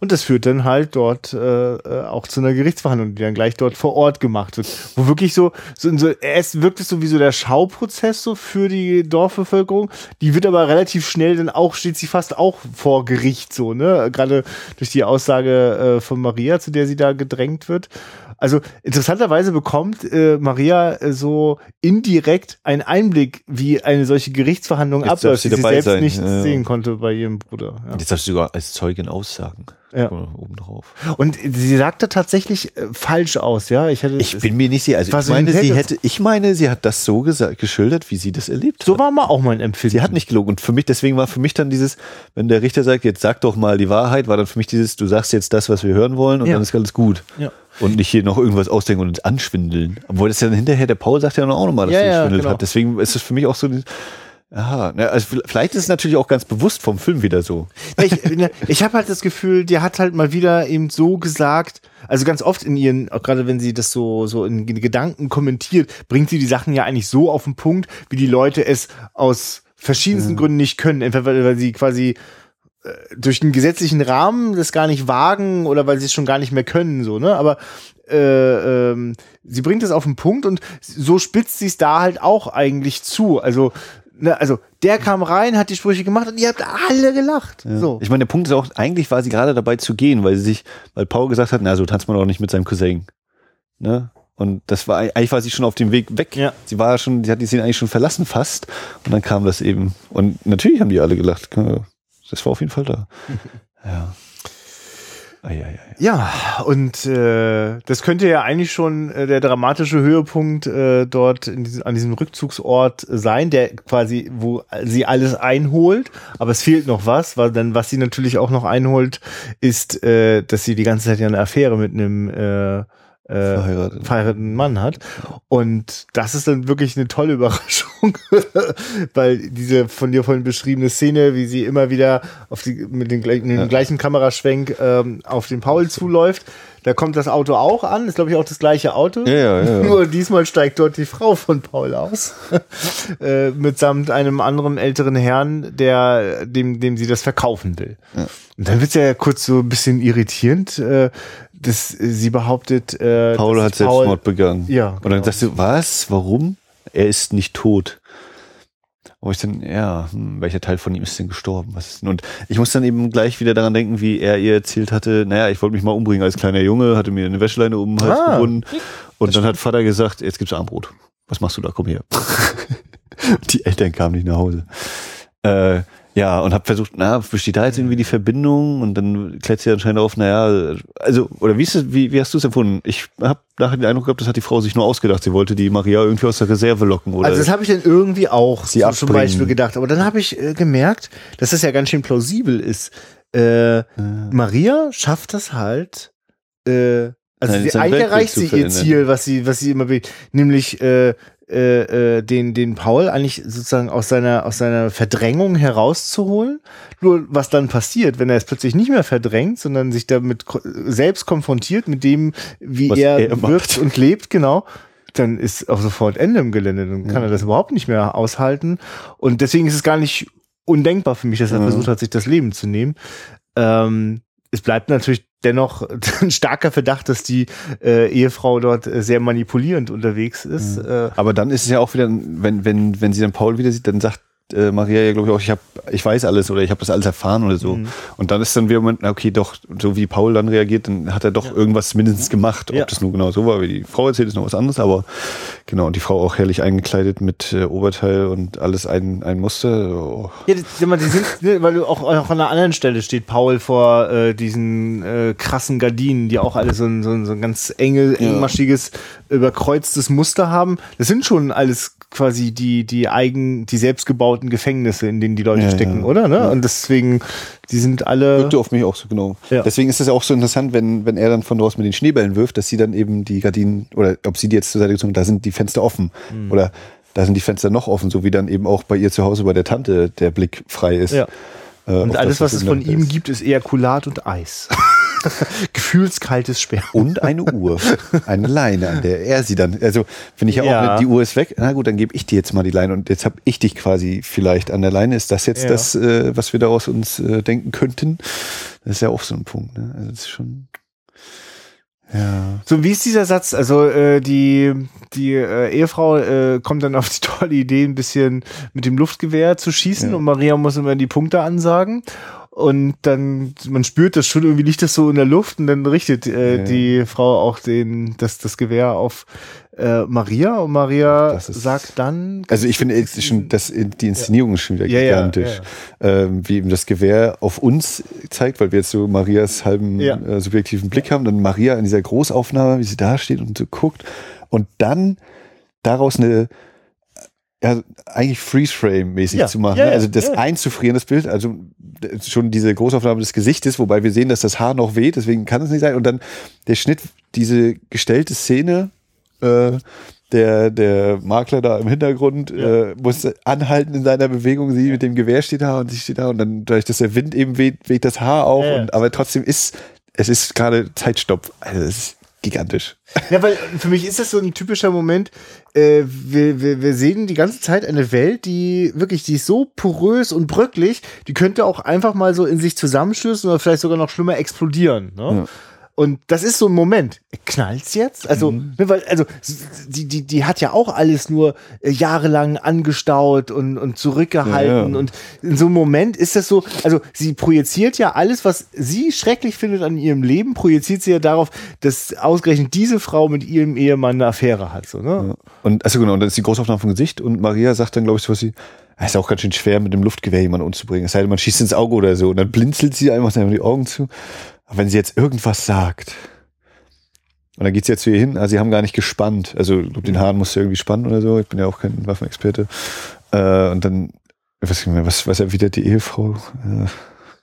Und das führt dann halt dort äh, äh, auch zu einer Gerichtsverhandlung, die dann gleich dort vor Ort gemacht wird. Wo wirklich so, so, so es wirkt es so wie so der Schauprozess so für die Dorfbevölkerung. Die wird aber relativ schnell dann auch, steht sie fast auch vor Gericht so, ne? Gerade durch die Aussage äh, von Maria, zu der sie da gedrängt wird. Also interessanterweise bekommt äh, Maria äh, so indirekt einen Einblick, wie eine solche Gerichtsverhandlung Jetzt abläuft, sie die sie selbst sein, nicht ja. sehen konnte bei ihrem Bruder. Ja. Jetzt darfst du sogar als Zeugin aussagen. Ja. Obendrauf. Und sie sagte tatsächlich äh, falsch aus, ja. Ich, hätte, Ich bin mir nicht sicher. Also ich so ein meine, sie hätte, ich meine, sie hat das so gesagt, geschildert, wie sie das erlebt so hat. war mal auch mein Empfinden. Sie hat nicht gelogen. Und für mich, deswegen war für mich dann dieses, wenn der Richter sagt, jetzt sag doch mal die Wahrheit, war dann für mich dieses, du sagst jetzt das, was wir hören wollen und Ja. dann ist alles gut. Ja. Und nicht hier noch irgendwas ausdenken und uns anschwindeln. Obwohl das ja dann hinterher, der Paul sagt ja auch nochmal, dass Ja, sie ja, geschwindelt genau. hat. Deswegen ist es für mich auch so, aha, ne, also vielleicht ist es natürlich auch ganz bewusst vom Film wieder so. Ich, ne, ich habe halt das Gefühl, die hat halt mal wieder eben so gesagt, also ganz oft in ihren, auch gerade wenn sie das so, so in Gedanken kommentiert, bringt sie die Sachen ja eigentlich so auf den Punkt, wie die Leute es aus verschiedensten Gründen nicht können. Entweder weil, sie quasi durch den gesetzlichen Rahmen das gar nicht wagen oder weil sie es schon gar nicht mehr können, so, ne? Aber äh, ähm, sie bringt es auf den Punkt und so spitzt sie es da halt auch eigentlich zu. Also, ne, also der kam rein, hat die Sprüche gemacht und ihr habt alle gelacht. So. Ich meine, der Punkt ist auch, eigentlich war sie gerade dabei zu gehen, weil sie sich, weil Paul gesagt hat, na, so tanzt man doch nicht mit seinem Cousin. Ne? Und das war, eigentlich war sie schon auf dem Weg weg. Ja. Sie war schon, sie hat die Szene eigentlich schon verlassen fast. Und dann kam das eben. Und natürlich haben die alle gelacht. Das war auf jeden Fall da. ja. Ei, ei, ei. Ja, und äh, das könnte ja eigentlich schon äh, der dramatische Höhepunkt äh, dort in diesem, an diesem Rückzugsort sein, der quasi, wo sie alles einholt. Aber es fehlt noch was, weil dann, was sie natürlich auch noch einholt, ist, äh, dass sie die ganze Zeit ja eine Affäre mit einem äh, äh, Verheiratet. verheirateten Mann hat. Und das ist dann wirklich eine tolle Überraschung, weil diese von dir vorhin beschriebene Szene, wie sie immer wieder auf die, mit, den, mit dem Ja. gleichen Kameraschwenk ähm, auf den Paul zuläuft, da kommt das Auto auch an, ist glaube ich auch das gleiche Auto. Ja, ja, ja. Nur diesmal steigt dort die Frau von Paul aus. äh, mitsamt einem anderen älteren Herrn, der, dem, dem sie das verkaufen will. Und dann wird ja kurz so ein bisschen irritierend, äh, dass sie behauptet, äh, Paul hat Paul- Selbstmord begangen. Ja, Und dann genau. sagst du, was? Warum? Er ist nicht tot. Wo ich dann, ja, hm, welcher Teil von ihm ist denn gestorben? Was ist denn? Und ich muss dann eben gleich wieder daran denken, wie er ihr erzählt hatte, naja, ich wollte mich mal umbringen als kleiner Junge, hatte mir eine Wäscheleine um den Hals Ah, gebunden. Und dann hat Vater gesagt, jetzt gibt's Armbrot. Was machst du da? Komm her. die Eltern kamen nicht nach Hause. Äh, ja, und hab versucht, na, besteht da jetzt irgendwie die Verbindung? Und dann klärt sie anscheinend auf, naja, also, oder wie ist es, wie, wie hast du es empfunden? Ich habe nachher den Eindruck gehabt, das hat die Frau sich nur ausgedacht. Sie wollte die Maria irgendwie aus der Reserve locken, oder? Also das habe ich dann irgendwie auch Sie so zum. Beispiel gedacht. Aber dann habe ich äh, gemerkt, dass das ja ganz schön plausibel ist. Äh, Maria schafft das halt. Äh, also Sein- sie, eigentlich erreicht sie ihr. Ziel, was sie, was sie immer will, nämlich äh, äh, äh, den, den Paul eigentlich sozusagen aus seiner, aus seiner Verdrängung herauszuholen. Nur was dann passiert, wenn er es plötzlich nicht mehr verdrängt, sondern sich damit selbst konfrontiert mit dem, wie Was er, er wirkt und lebt, genau, dann ist auch sofort Ende im Gelände. Dann kann er das überhaupt nicht mehr aushalten. Und deswegen ist es gar nicht undenkbar für mich, dass er Ja. versucht hat, sich das Leben zu nehmen. Ähm, es bleibt natürlich dennoch ein starker Verdacht, dass die äh, Ehefrau dort äh, sehr manipulierend unterwegs ist. Äh, Aber dann ist es ja auch wieder, wenn, wenn, wenn sie dann Paul wieder sieht, dann sagt äh, Maria ja, glaube ich, auch, ich hab, ich weiß alles oder ich habe das alles erfahren oder so. Mhm. Und dann ist dann wieder Moment, okay, doch, so wie Paul dann reagiert, dann hat er doch irgendwas mindestens gemacht. Ob Ja. das nur genau so war, wie die Frau erzählt, ist noch was anderes, aber genau, und die Frau auch herrlich eingekleidet mit äh, Oberteil und alles ein, ein Muster. Oh. Ja, die, die, sind, ne, weil du auch, auch an einer anderen Stelle steht Paul vor äh, diesen äh, krassen Gardinen, die auch alle so ein, so ein, so ein ganz enge, Ja. engmaschiges, überkreuztes Muster haben. Das sind schon alles quasi die, die eigen, die selbstgebauten Gefängnisse, in denen die Leute Ja, stecken, ja. oder? Ne? Ja. Und deswegen, die sind alle. Wirkte auf mich auch so genau. Ja. Deswegen ist es auch so interessant, wenn, wenn er dann von draußen mit den Schneebällen wirft, dass sie dann eben die Gardinen, oder ob sie die jetzt zur Seite gezogen, da sind die Fenster offen. Hm. Oder da sind die Fenster noch offen, so wie dann eben auch bei ihr zu Hause bei der Tante der Blick frei ist. Ja. Äh, Und alles, das, was es von ihm ist. gibt, ist Ejakulat und Eis. Gefühlskaltes Sperr. Und eine Uhr. Eine Leine, an der er sie dann. Also finde ich ja, Ja. auch, die Uhr ist weg. Na gut, dann gebe ich dir jetzt mal die Leine und jetzt habe ich dich quasi vielleicht an der Leine. Ist das jetzt Ja. das, äh, was wir daraus uns äh, denken könnten? Das ist ja auch so ein Punkt. Ne? Also das ist schon. Ja. So, wie ist dieser Satz? Also äh, die, die äh, Ehefrau äh, kommt dann auf die tolle Idee, ein bisschen mit dem Luftgewehr zu schießen Ja. und Maria muss immer die Punkte ansagen. Und dann, man spürt das schon, irgendwie liegt das so in der Luft und dann richtet äh, Ja. die Frau auch den, das, das Gewehr auf äh, Maria und Maria Das ist- sagt dann. Also ich finde ist schon, das, die Inszenierung ist schon wieder Ja, ja, gigantisch. Ähm, wie eben das Gewehr auf uns zeigt, weil wir jetzt so Marias halben Ja. äh, subjektiven Blick haben, dann Maria in dieser Großaufnahme, wie sie da steht und so guckt und dann daraus eine ja, eigentlich Freeze-Frame-mäßig Ja, zu machen. ja, ne? ja, also das einzufrieren, das Bild, also schon diese Großaufnahme des Gesichtes, wobei wir sehen, dass das Haar noch weht, deswegen kann es nicht sein. Und dann der Schnitt, diese gestellte Szene, äh, der, der Makler da im Hintergrund äh, muss anhalten in seiner Bewegung, sie mit dem Gewehr steht da und sie steht da und dann dadurch, dass der Wind eben weht, weht das Haar auch. Und, aber trotzdem ist, es ist gerade Zeitstopp. Also es ist gigantisch. Ja, weil für mich ist das so ein typischer Moment. Äh, wir, wir, wir sehen die ganze Zeit eine Welt, die wirklich, die ist so porös und bröcklich, die könnte auch einfach mal so in sich zusammenstürzen oder vielleicht sogar noch schlimmer explodieren. Ne? Ja. Und das ist so ein Moment. Knallt's jetzt? Also, Mhm. ne, weil, also, die, die, die hat ja auch alles nur äh, jahrelang angestaut und, und zurückgehalten. Ja, ja. Und in so einem Moment ist das so, also, sie projiziert ja alles, was sie schrecklich findet an ihrem Leben, projiziert sie ja darauf, dass ausgerechnet diese Frau mit ihrem Ehemann eine Affäre hat, so, ne? Ja. Und also genau, und dann ist die Großaufnahme vom Gesicht und Maria sagt dann, glaube ich, so was sie, es ist auch ganz schön schwer, mit dem Luftgewehr jemanden umzubringen. Es sei denn, man schießt ins Auge oder so. Und dann blinzelt sie einfach die Augen zu. Aber wenn sie jetzt irgendwas sagt, und dann geht sie jetzt zu ihr hin, also sie haben gar nicht gespannt. Also glaub, den Haaren musst du irgendwie spannen oder so. Ich bin ja auch kein Waffenexperte. Äh, und dann, mehr, was, was erwidert die Ehefrau? Äh,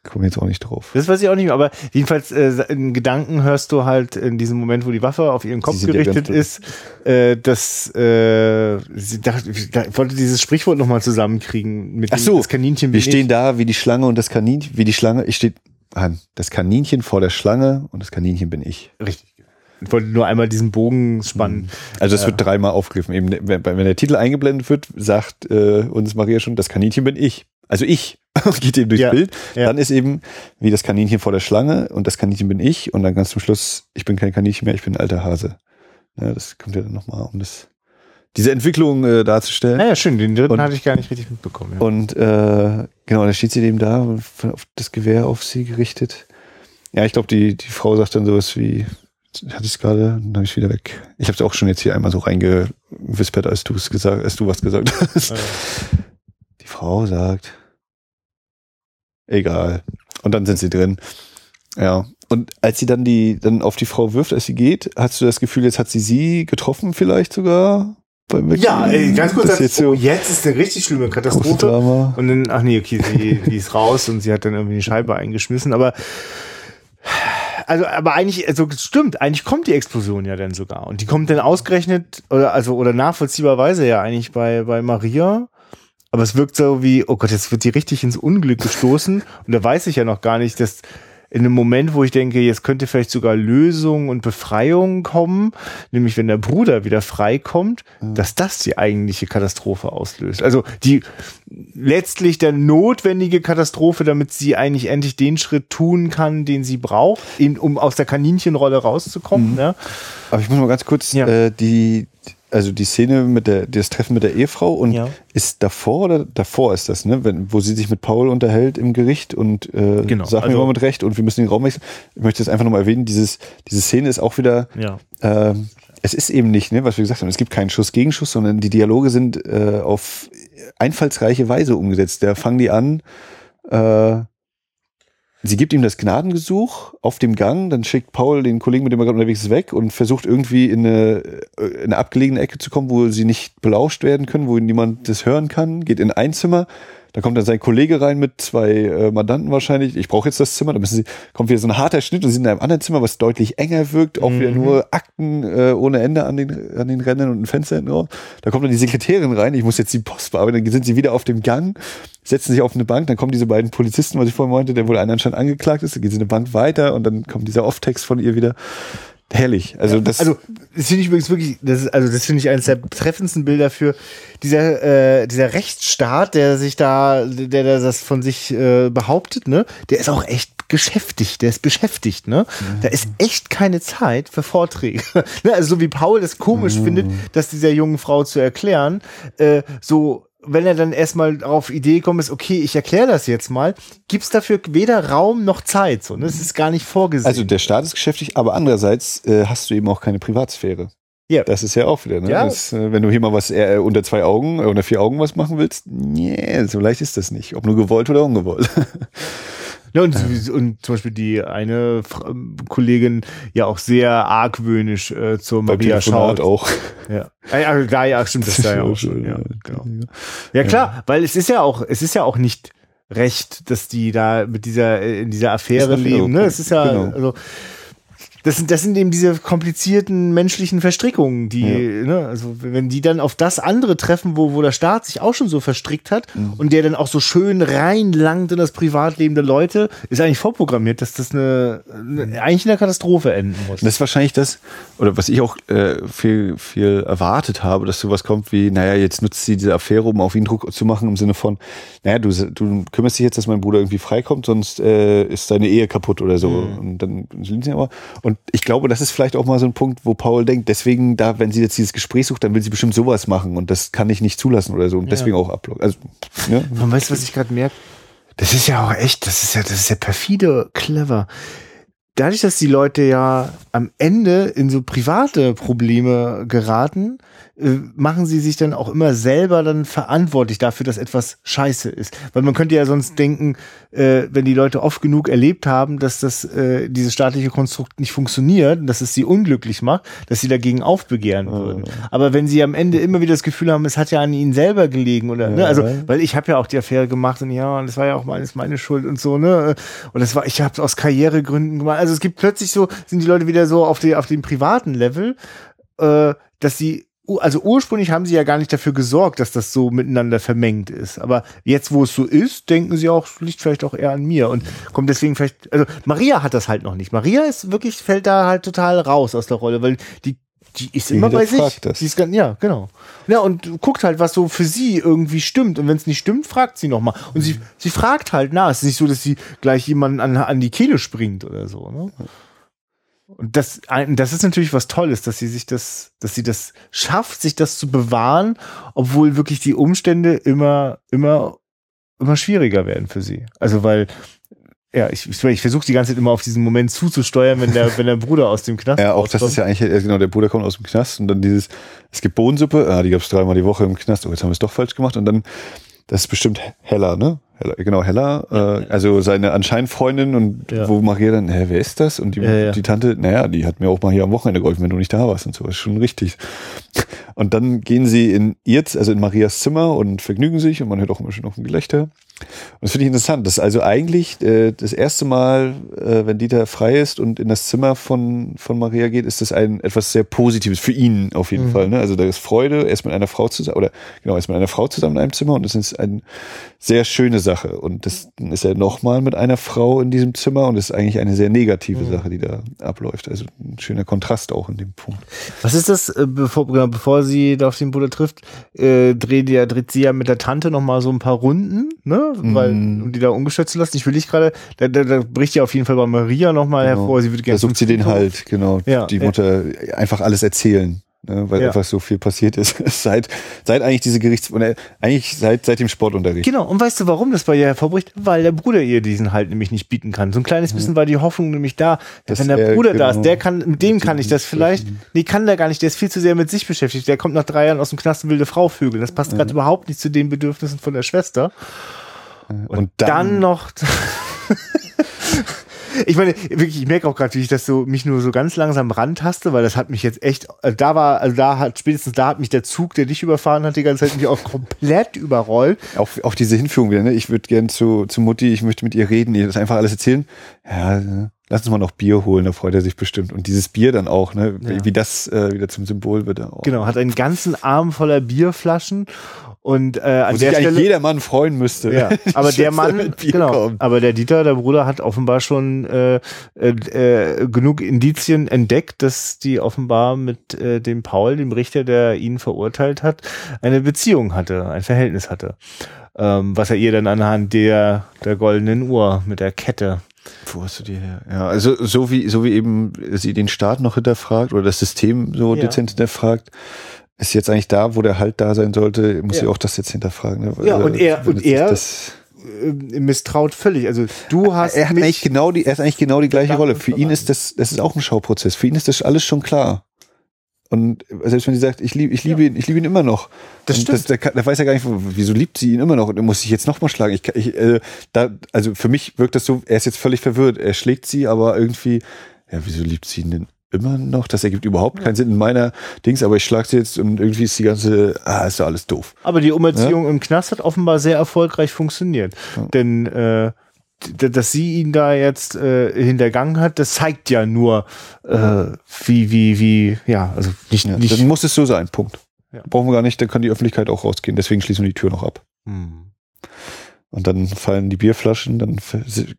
komme jetzt auch nicht drauf. Das weiß ich auch nicht mehr, aber jedenfalls äh, in Gedanken hörst du halt in diesem Moment, wo die Waffe auf ihren Kopf gerichtet ist, äh, dass äh, sie dachte, ich wollte dieses Sprichwort nochmal zusammenkriegen mit Ach so, dem, das Kaninchen. Wir stehen ich. da wie die Schlange und das Kaninchen, wie die Schlange, ich stehe an, das Kaninchen vor der Schlange und das Kaninchen bin ich. Richtig. Ich wollte nur einmal diesen Bogen spannen. Also es wird dreimal aufgegriffen. Eben, wenn, wenn der Titel eingeblendet wird, sagt äh, uns Maria schon, das Kaninchen bin ich. Also ich. Geht eben durchs Ja, Bild. ja. Dann ist eben wie das Kaninchen vor der Schlange und das Kaninchen bin ich und dann ganz zum Schluss, ich bin kein Kaninchen mehr, ich bin ein alter Hase. Ja, das kommt ja dann nochmal, um das, diese Entwicklung äh, darzustellen. Naja, schön, den dritten Und- hatte ich gar nicht richtig mitbekommen. Ja. Und äh, genau, da steht sie eben da, das Gewehr auf sie gerichtet. Ja, ich glaube, die, die Frau sagt dann sowas wie, hatte ich es gerade, dann habe ich wieder weg. Ich habe es auch schon jetzt hier einmal so reingewispert, als du es gesagt, als du was gesagt hast. Die Frau sagt, egal. Und dann sind sie drin. Ja. Und als sie dann die, dann auf die Frau wirft, als sie geht, hast du das Gefühl, jetzt hat sie sie getroffen vielleicht sogar? Ja, ey, ganz kurz, Das jetzt so jetzt ist eine richtig schlimme Katastrophe. Und dann, ach nee, okay, sie, die ist raus und sie hat dann irgendwie eine Scheibe eingeschmissen, aber also, aber eigentlich, also stimmt, eigentlich kommt die Explosion ja dann sogar. Und die kommt dann ausgerechnet, oder also, oder nachvollziehbarweise ja eigentlich bei, bei Maria. Aber es wirkt so wie, oh Gott, jetzt wird die richtig ins Unglück gestoßen. Und da weiß ich ja noch gar nicht, dass in einem Moment, wo ich denke, jetzt könnte vielleicht sogar Lösung und Befreiung kommen, nämlich wenn der Bruder wieder freikommt, dass das die eigentliche Katastrophe auslöst. Also die letztlich der notwendige Katastrophe, damit sie eigentlich endlich den Schritt tun kann, den sie braucht, in, um aus der Kaninchenrolle rauszukommen. Ne? Aber ich muss mal ganz kurz Ja. äh, die, also die Szene mit der, das Treffen mit der Ehefrau und Ja. ist davor oder davor ist das, ne? Wenn, wo sie sich mit Paul unterhält im Gericht und äh, Genau, sagt also- mir mal mit Recht und wir müssen den Raum wechseln. Ich möchte das einfach nochmal erwähnen, dieses, diese Szene ist auch wieder, Ja. ähm, es ist eben nicht, ne, was wir gesagt haben, es gibt keinen Schuss gegen Schuss, sondern die Dialoge sind äh, auf einfallsreiche Weise umgesetzt. Da fangen die an, äh, Sie gibt ihm das Gnadengesuch auf dem Gang, dann schickt Paul den Kollegen, mit dem er gerade unterwegs ist, weg und versucht irgendwie in eine, äh, in eine abgelegene Ecke zu kommen, wo sie nicht belauscht werden können, wo niemand das hören kann, geht in ein Zimmer, da kommt dann sein Kollege rein mit zwei äh, Mandanten wahrscheinlich. Ich brauche jetzt das Zimmer. Da müssen sie, kommt wieder so ein harter Schnitt und sie sind in einem anderen Zimmer, was deutlich enger wirkt. Auch wieder nur Akten äh, ohne Ende an den, an den Rändern und ein Fenster hinten raus. Da kommt dann die Sekretärin rein. Ich muss jetzt die Post bearbeiten. Dann sind sie wieder auf dem Gang, setzen sich auf eine Bank. Dann kommen diese beiden Polizisten, was ich vorhin meinte, der wohl einen anscheinend angeklagt ist. Dann gehen sie eine Bank weiter und dann kommt dieser Off-Text von ihr wieder. Herrlich. Also das, Also, das finde ich übrigens wirklich, das ist, also das finde ich eines der treffendsten Bilder für dieser, äh, dieser Rechtsstaat, der sich da, der, der das von sich äh, behauptet, ne, der ist auch echt geschäftigt, der ist beschäftigt, ne? Da ist echt keine Zeit für Vorträge. ne? Also so wie Paul das komisch findet, das dieser jungen Frau zu erklären, äh, so wenn er dann erstmal auf Idee kommt, ist, okay, ich erkläre das jetzt mal, gibt's dafür weder Raum noch Zeit. So, ne? Es ist gar nicht vorgesehen. also der Staat ist geschäftig, aber andererseits äh, hast du eben auch keine Privatsphäre. Ja. Das ist ja auch wieder, ne? Ja. Das, äh, wenn du hier mal was äh, unter zwei Augen, äh, unter vier Augen was machen willst, nee, so leicht ist das nicht. Ob nur gewollt oder ungewollt. Ja, und, und zum Beispiel die eine Fra- Kollegin ja auch sehr argwöhnisch äh, zur Beim Maria Telefonat schaut. auch. Ja. Ah, ja, da ja, stimmt, das da ja auch schon. Ja, genau. ja, klar, weil es ist ja auch, es ist ja auch nicht recht, dass die da mit dieser, äh, in dieser Affäre Ist leben. Ne? Es ist ja, genau. also, das sind, das sind eben diese komplizierten menschlichen Verstrickungen, die, ne, also wenn die dann auf das andere treffen, wo, wo der Staat sich auch schon so verstrickt hat Mhm. und der dann auch so schön reinlangt in das Privatleben der Leute, ist eigentlich vorprogrammiert, dass das eine, eine eigentlich in der Katastrophe enden muss. Das ist wahrscheinlich das, oder was ich auch äh, viel, viel erwartet habe, dass sowas kommt wie, naja, jetzt nutzt sie diese Affäre, um auf ihn Druck zu machen, im Sinne von, naja, du, du kümmerst dich jetzt, dass mein Bruder irgendwie freikommt, sonst äh, ist deine Ehe kaputt oder so. Und dann sind sie aber. Und ich glaube, das ist vielleicht auch mal so ein Punkt, wo Paul denkt, deswegen, da, wenn sie jetzt dieses Gespräch sucht, dann will sie bestimmt sowas machen und das kann ich nicht zulassen oder so. Und deswegen auch ablocken. Also, ne? Man weiß, was ich gerade merke. Das ist ja auch echt, das ist ja, das ist ja perfide, clever. dadurch, dass die Leute ja am Ende in so private Probleme geraten, machen sie sich dann auch immer selber dann verantwortlich dafür, dass etwas scheiße ist. Weil man könnte ja sonst denken, äh, wenn die Leute oft genug erlebt haben, dass das äh, dieses staatliche Konstrukt nicht funktioniert, dass es sie unglücklich macht, dass sie dagegen aufbegehren würden. Aber wenn sie am Ende immer wieder das Gefühl haben, es hat ja an ihnen selber gelegen oder ne, also weil ich habe ja auch die Affäre gemacht und ja, und das war ja auch meines meine Schuld und so ne und das war ich habe es aus Karrieregründen gemacht. Also es gibt plötzlich so sind die Leute wieder so auf die auf dem privaten Level, äh, dass sie also ursprünglich haben sie ja gar nicht dafür gesorgt, dass das so miteinander vermengt ist. Aber jetzt, wo es so ist, denken sie auch, liegt vielleicht auch eher an mir und kommt deswegen vielleicht, also Maria hat das halt noch nicht. Maria ist wirklich, fällt da halt total raus aus der Rolle, weil die, die ist immer bei sich. Das. Die ist ganz, ja, genau. Ja, und guckt halt, was so für sie irgendwie stimmt. Und wenn es nicht stimmt, fragt sie nochmal. Und sie, sie fragt halt nach. Es ist nicht so, dass sie gleich jemanden an, an die Kehle springt oder so. Ne? Und das, das ist natürlich was Tolles, dass sie sich das, dass sie das schafft, sich das zu bewahren, obwohl wirklich die Umstände immer, immer, immer schwieriger werden für sie. Also weil, ja, ich, ich, ich versuche die ganze Zeit immer auf diesen Moment zuzusteuern, wenn der, wenn der Bruder aus dem Knast Ja, auch das ist ja eigentlich, genau, der Bruder kommt aus dem Knast und dann dieses, es gibt Bohnensuppe, ah, die gab's dreimal die Woche im Knast, oh, jetzt haben wir es doch falsch gemacht und dann, das ist bestimmt heller, ne? Heller, genau, Heller, äh, also seine anscheinend Freundin und Ja. wo Maria dann, hä, wer ist das? Und die, Ja, ja. die Tante, naja, die hat mir auch mal hier am Wochenende geholfen, wenn du nicht da warst und so, ist schon richtig. Und dann gehen sie in ihr, also in Marias Zimmer und vergnügen sich und man hört auch immer schon noch ein Gelächter. Und das finde ich interessant. Das ist also eigentlich äh, das erste Mal, äh, wenn Dieter frei ist und in das Zimmer von, von Maria geht, ist das ein etwas sehr Positives für ihn auf jeden Mhm. Fall. Ne? Also da ist Freude, er ist mit einer Frau zusammen, oder genau, er ist mit einer Frau zusammen in einem Zimmer und das ist eine sehr schöne Sache. Und das, dann ist er nochmal mit einer Frau in diesem Zimmer und das ist eigentlich eine sehr negative Mhm. Sache, die da abläuft. Also ein schöner Kontrast auch in dem Punkt. Was ist das, äh, bevor, genau, bevor sie da auf den Bruder trifft, äh, dreht, ja, dreht sie ja mit der Tante noch mal so ein paar Runden, ne? Weil, Mhm. um die da ungeschützt zu lassen. Ich will nicht gerade, da, da, da bricht ja auf jeden Fall bei Maria noch mal Genau. hervor. Sie würde Da gerne sucht sie den halt, genau, Ja, die ja. Mutter einfach alles erzählen. Ne, weil Ja. einfach so viel passiert ist. seit, seit eigentlich diese Gerichts, oder eigentlich seit, seit dem Sportunterricht. Genau, und weißt du, warum das bei ihr hervorbricht? Weil der Bruder ihr diesen Halt nämlich nicht bieten kann. So ein kleines bisschen war die Hoffnung nämlich da, Dass wenn der er, Bruder da ist, genau, der kann, mit dem mit kann ich das vielleicht, nee, kann der gar nicht, der ist viel zu sehr mit sich beschäftigt. Der kommt nach drei Jahren aus dem Knast und eine Frau vögeln. Das passt gerade überhaupt nicht zu den Bedürfnissen von der Schwester. Und dann, dann, noch. ich meine, wirklich, ich merke auch gerade, wie ich das so mich nur so ganz langsam rantaste, weil das hat mich jetzt echt, also da war, also da hat spätestens da hat mich der Zug, der dich überfahren hat, die ganze Zeit mich auch komplett überrollt. auch, auch diese Hinführung wieder, ne? Ich würde gern zu, zu Mutti, ich möchte mit ihr reden, ihr das einfach alles erzählen. Ja, lass uns mal noch Bier holen, da freut er sich bestimmt. Und dieses Bier dann auch, ne? Wie, Ja. wie das äh, wieder zum Symbol wird. Auch. Genau, hat einen ganzen Arm voller Bierflaschen und äh, an Wo der sich eigentlich Stelle. jeder Mann freuen müsste. Ja, aber der Mann, genau, kommt. aber der Dieter, der Bruder, hat offenbar schon äh, äh, äh, genug Indizien entdeckt, dass die offenbar mit äh, dem Paul, dem Richter, der ihn verurteilt hat, eine Beziehung hatte, ein Verhältnis hatte. Ähm, was er ihr dann anhand der, der goldenen Uhr mit der Kette. Wo hast du die her? Ja, also so wie, so wie eben sie den Staat noch hinterfragt oder das System so Ja. dezent hinterfragt, ist jetzt eigentlich da, wo der Halt da sein sollte, muss Ja. sie auch das jetzt hinterfragen. Ne? Ja, und er- wenn und er- Äh, misstraut völlig. Also du hast er hat eigentlich genau die, er ist eigentlich genau die gleiche Rolle. Für ihn ist das, das ist auch ein Schauprozess. Für ihn ist das alles schon klar. Und selbst wenn sie sagt, ich liebe, ich liebe ihn, ich liebe ihn immer noch. Das stimmt. Das, der weiß ja gar nicht, wieso liebt sie ihn immer noch und er muss sich jetzt nochmal schlagen. Ich, ich, äh, da, also für mich wirkt das so, er ist jetzt völlig verwirrt. Er schlägt sie, aber irgendwie, ja, wieso liebt sie ihn denn immer noch? Das ergibt überhaupt keinen Sinn in meiner Dings, aber ich schlag sie jetzt und irgendwie ist die ganze, ah, ist doch alles doof. Aber die Umerziehung im Knast hat offenbar sehr erfolgreich funktioniert. Denn äh, dass sie ihn da jetzt äh, hintergangen hat, das zeigt ja nur, äh, wie, wie, wie, ja, also nicht, Ja, nicht. dann muss es so sein, Punkt. Ja. Brauchen wir gar nicht, dann kann die Öffentlichkeit auch rausgehen. Deswegen schließen wir die Tür noch ab. Hm. Und dann fallen die Bierflaschen, dann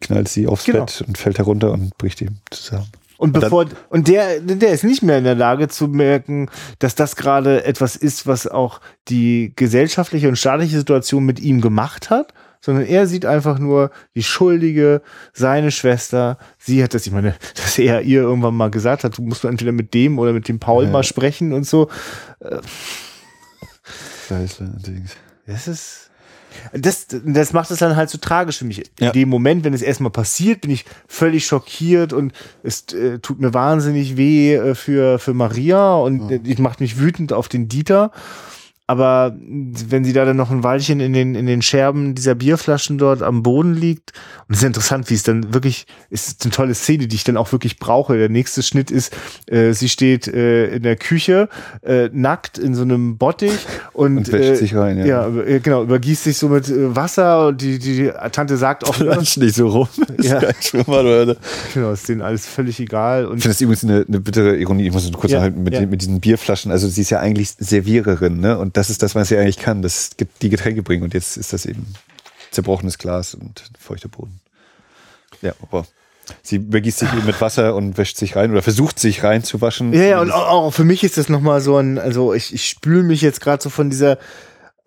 knallt sie aufs Genau. Bett und fällt herunter und bricht ihm zusammen. Und dann- bevor und der der ist nicht mehr in der Lage zu merken, dass das gerade etwas ist, was auch die gesellschaftliche und staatliche Situation mit ihm gemacht hat, sondern er sieht einfach nur die Schuldige, seine Schwester. Sie hat das, ich meine, dass er ihr irgendwann mal gesagt hat, du musst entweder mit dem oder mit dem Paul Ja. mal sprechen und so. Scheiße, Dings. Das ist Das, das macht es dann halt so tragisch für mich. Ja. In dem Moment, wenn es erstmal passiert, bin ich völlig schockiert und es äh, tut mir wahnsinnig weh äh, für, für Maria und äh, ich macht mich wütend auf den Dieter. Aber wenn sie da dann noch ein Weilchen in den, in den Scherben dieser Bierflaschen dort am Boden liegt, und es ist interessant, wie es dann wirklich, ist eine tolle Szene, die ich dann auch wirklich brauche. Der nächste Schnitt ist, äh, sie steht äh, in der Küche, äh, nackt in so einem Bottich und, Und wäscht äh, sich rein, ja. ja. äh, genau, übergießt sich so mit äh, Wasser und die, die, die Tante sagt auch, Plansch nicht so rum. Ist Ja. Schwimmer, oder? genau, ist denen alles völlig egal. Ich Und finde das übrigens eine, eine bittere Ironie. Ich muss kurz Ja, nachhalten mit, ja. den, mit diesen Bierflaschen. Also sie ist ja eigentlich Serviererin, ne? Und das ist das, was sie eigentlich kann. Das die Getränke bringen. Und jetzt ist das eben zerbrochenes Glas und feuchter Boden. Ja, aber sie übergießt sich eben mit Wasser und wäscht sich rein oder versucht sich reinzuwaschen. Ja, ja, und auch, auch für mich ist das nochmal so ein, also ich, ich spüle mich jetzt gerade so von dieser,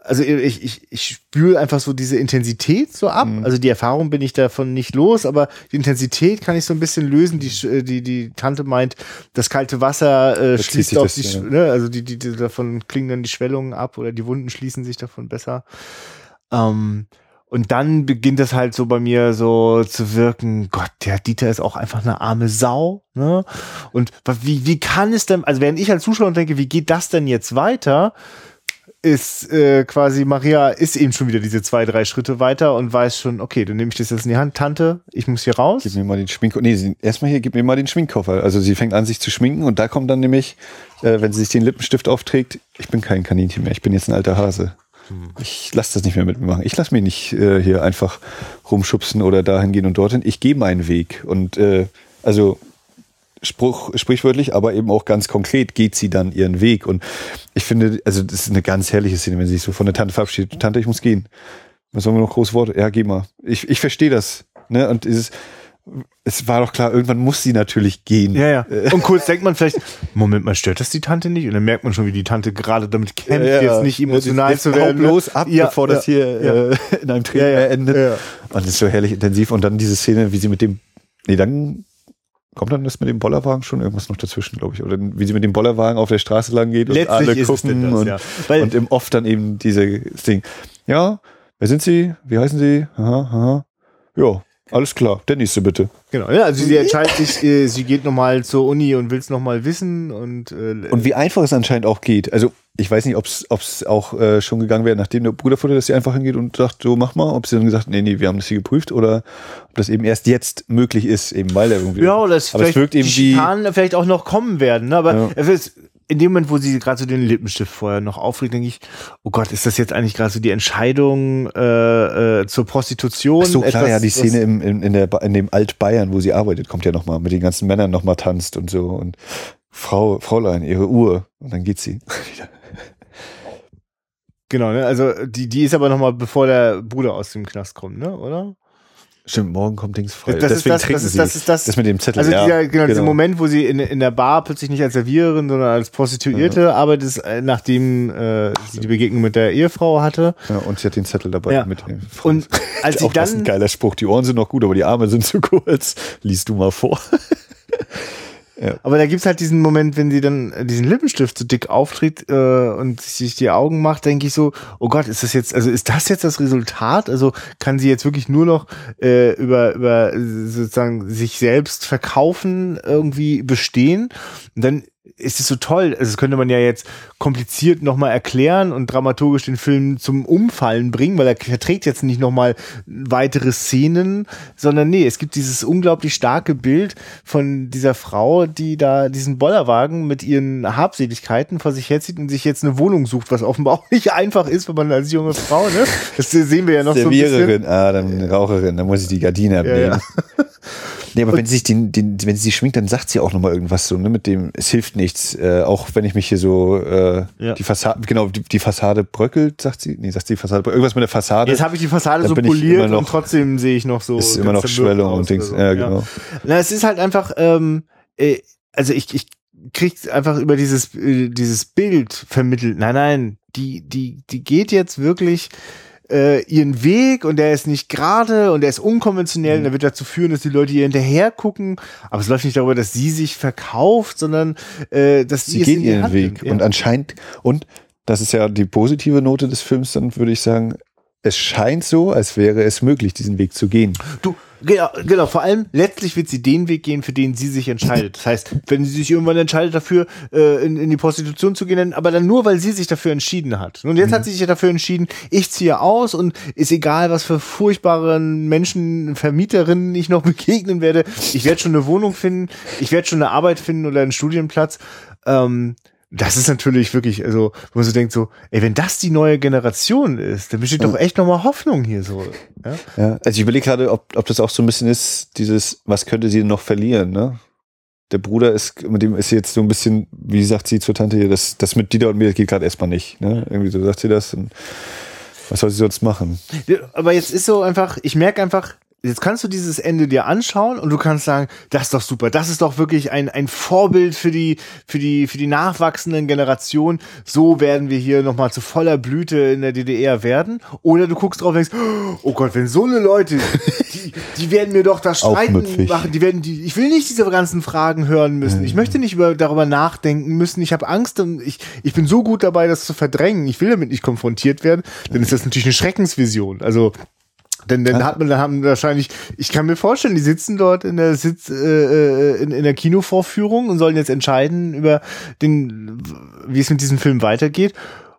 also ich, ich, ich spüle einfach so diese Intensität so ab. Mhm. Also die Erfahrung bin ich davon nicht los, aber die Intensität kann ich so ein bisschen lösen. Die, äh, die, die Tante meint, das kalte Wasser äh, schließt sich auf die, ja. Ne, also die, die, die, davon klingen dann die Schwellungen ab oder die Wunden schließen sich davon besser. Ähm, und dann beginnt das halt so bei mir so zu wirken, Gott, der Dieter ist auch einfach eine arme Sau, ne? Und wie, wie kann es denn, also während ich als Zuschauer denke, wie geht das denn jetzt weiter, ist äh, quasi Maria ist eben schon wieder diese zwei, drei Schritte weiter und weiß schon, okay, dann nehme ich das jetzt in die Hand, Tante, ich muss hier raus. Gib mir mal den Schminkkoffer. Nee, erstmal hier, gib mir mal den Schminkkoffer. Also sie fängt an, sich zu schminken und da kommt dann nämlich, äh, wenn sie sich den Lippenstift aufträgt, ich bin kein Kaninchen mehr, ich bin jetzt ein alter Hase. Ich lasse das nicht mehr mit mir machen. Ich lasse mich nicht äh, hier einfach rumschubsen oder dahin gehen und dorthin. Ich gehe meinen Weg. Und äh, also Spruch, sprichwörtlich, aber eben auch ganz konkret geht sie dann ihren Weg. Und ich finde, also das ist eine ganz herrliche Szene, wenn sie sich so von der Tante verabschiedet. Tante, ich muss gehen. Was sollen wir noch große Worte? Ja, geh mal. Ich, ich verstehe das. Ne? Und dieses, es war doch klar, irgendwann muss sie natürlich gehen. Ja, ja. Und kurz denkt man vielleicht, Moment mal, stört das die Tante nicht? Und dann merkt man schon, wie die Tante gerade damit kämpft, jetzt nicht emotional jetzt, zu werden. bloß ab, Ja, bevor das ja, hier ja. äh, in einem Ja, ja, endet. ja. Und das ist so herrlich intensiv. Und dann diese Szene, wie sie mit dem, nee, dann kommt dann das mit dem Bollerwagen schon irgendwas noch dazwischen, glaube ich. Oder wie sie mit dem Bollerwagen auf der Straße lang geht und Letztlich alle gucken das, und, ja. Und im Off dann eben diese das Ding. Ja, wer sind Sie? Wie heißen Sie? Aha, aha. Ja, alles klar. Der nächste bitte. Genau, ja, also sie entscheidet sich, äh, sie geht nochmal zur Uni und will es nochmal wissen und, äh, Und wie einfach es anscheinend auch geht. Also ich weiß nicht, ob es auch äh, schon gegangen wäre, nachdem der Bruder dass sie einfach hingeht und sagt, so mach mal, ob sie dann gesagt, nee, nee, wir haben das hier geprüft oder ob das eben erst jetzt möglich ist, eben weil er irgendwie. ja, oder es aber es vielleicht wirkt eben die wie. Schikanen vielleicht auch noch kommen werden, ne? aber Ja. es ist, in dem Moment, wo sie gerade so den Lippenstift vorher noch aufregt, denke ich, oh Gott, ist das jetzt eigentlich gerade so die Entscheidung äh, äh, zur Prostitution? Ach so klar, Etwas, ja, die Szene im, in, in, der, in dem Alt-Bayern, wo sie arbeitet, kommt ja nochmal, mit den ganzen Männern nochmal tanzt und so und Frau, Fräulein, ihre Uhr und dann geht sie. Genau, ne? Also die, die ist aber nochmal, bevor der Bruder aus dem Knast kommt, ne? Oder? Stimmt, morgen kommt Dings frei. Das ist Deswegen das- das trinken ist- sie. das ist das- mit dem Zettel. Also ja, dieser, genau, dieser Moment, wo sie in, in der Bar plötzlich nicht als Serviererin, sondern als Prostituierte arbeitet, äh, nachdem äh, sie die Begegnung mit der Ehefrau hatte. Ja, und sie hat den Zettel dabei Ja. mit. Und als sie auch das ist ein dann geiler Spruch. Die Ohren sind noch gut, aber die Arme sind zu kurz. Lies du mal vor. Aber da gibt's halt diesen Moment, wenn sie dann äh, diesen Lippenstift so dick auftritt äh, und sich die Augen macht, denke ich so, oh Gott, ist das jetzt, also ist das jetzt das Resultat? Also kann sie jetzt wirklich nur noch äh, über, über sozusagen sich selbst verkaufen irgendwie bestehen? Und dann ist es so toll, also das könnte man ja jetzt kompliziert nochmal erklären und dramaturgisch den Film zum Umfallen bringen, weil er verträgt jetzt nicht nochmal weitere Szenen, sondern nee, es gibt dieses unglaublich starke Bild von dieser Frau, die da diesen Bollerwagen mit ihren Habseligkeiten vor sich herzieht und sich jetzt eine Wohnung sucht, was offenbar auch nicht einfach ist, wenn man als junge Frau, ne? Das sehen wir ja noch so ein bisschen. Serviererin, ah, dann Raucherin, dann muss ich die Gardine abnehmen. Ja, Nee, aber wenn sie sich den, den, wenn sie sich schminkt, dann sagt sie auch nochmal irgendwas so, ne, mit dem, es hilft nichts, äh, auch wenn ich mich hier so, äh, Ja. die Fassade, genau, die, die Fassade bröckelt, sagt sie, nee, sagt sie die Fassade, bröckelt. irgendwas mit der Fassade. Jetzt habe ich die Fassade so poliert noch- und trotzdem sehe ich noch so. ist immer noch Schwellung und Dings, so. ja, genau. Na, es ist halt einfach, ähm, äh, also ich, ich krieg einfach über dieses, äh, dieses Bild vermittelt. Nein, nein, die, die, die geht jetzt wirklich äh, ihren Weg und der ist nicht gerade und der ist unkonventionell Mhm. und der wird dazu führen, dass die Leute ihr hinterher gucken. Aber es läuft nicht darüber, dass sie sich verkauft, sondern äh, dass Sie die ihren Hand Weg. nimmt. Und ja. anscheinend, und das ist ja die positive Note des Films, dann würde ich sagen, es scheint so, als wäre es möglich, diesen Weg zu gehen. Du, genau, genau, vor allem letztlich wird sie den Weg gehen, für den sie sich entscheidet. Das heißt, wenn sie sich irgendwann entscheidet dafür, äh, in, in die Prostitution zu gehen, aber dann nur, weil sie sich dafür entschieden hat. Und jetzt mhm. hat sie sich ja dafür entschieden, ich ziehe aus und ist egal, was für furchtbaren Menschen, Vermieterinnen ich noch begegnen werde. Ich werde schon eine Wohnung finden, ich werde schon eine Arbeit finden oder einen Studienplatz. Ähm, das ist natürlich wirklich, also, wo man so denkt, so, ey, wenn das die neue Generation ist, dann besteht ja. doch echt nochmal Hoffnung hier so. Ja, ja also ich überlege gerade, ob, ob das auch so ein bisschen ist, dieses, was könnte sie noch verlieren, ne? Der Bruder ist, mit dem ist sie jetzt so ein bisschen, wie sagt sie zur Tante hier, das, das mit Dieter und mir geht gerade erstmal nicht, ne? Irgendwie so sagt sie das. Und was soll sie sonst machen? Aber jetzt ist so einfach, ich merke einfach, Jetzt kannst du dieses Ende dir anschauen und du kannst sagen, das ist doch super, das ist doch wirklich ein, ein Vorbild für die, für die, für die nachwachsenden Generationen. So werden wir hier nochmal zu voller Blüte in der DDR werden. Oder du guckst drauf und denkst, oh Gott, wenn so eine Leute, die, die werden mir doch das Streiten machen, die werden die, ich will nicht diese ganzen Fragen hören müssen. Ich möchte nicht über, darüber nachdenken müssen. Ich habe Angst und ich, ich bin so gut dabei, das zu verdrängen. Ich will damit nicht konfrontiert werden. Dann ist das natürlich eine Schreckensvision. Also, denn dann hat man, dann haben wahrscheinlich, ich kann mir vorstellen, die sitzen dort in der Sitz, äh, äh, in, in der Kinovorführung und sollen jetzt entscheiden über den, wie es mit diesem Film weitergeht.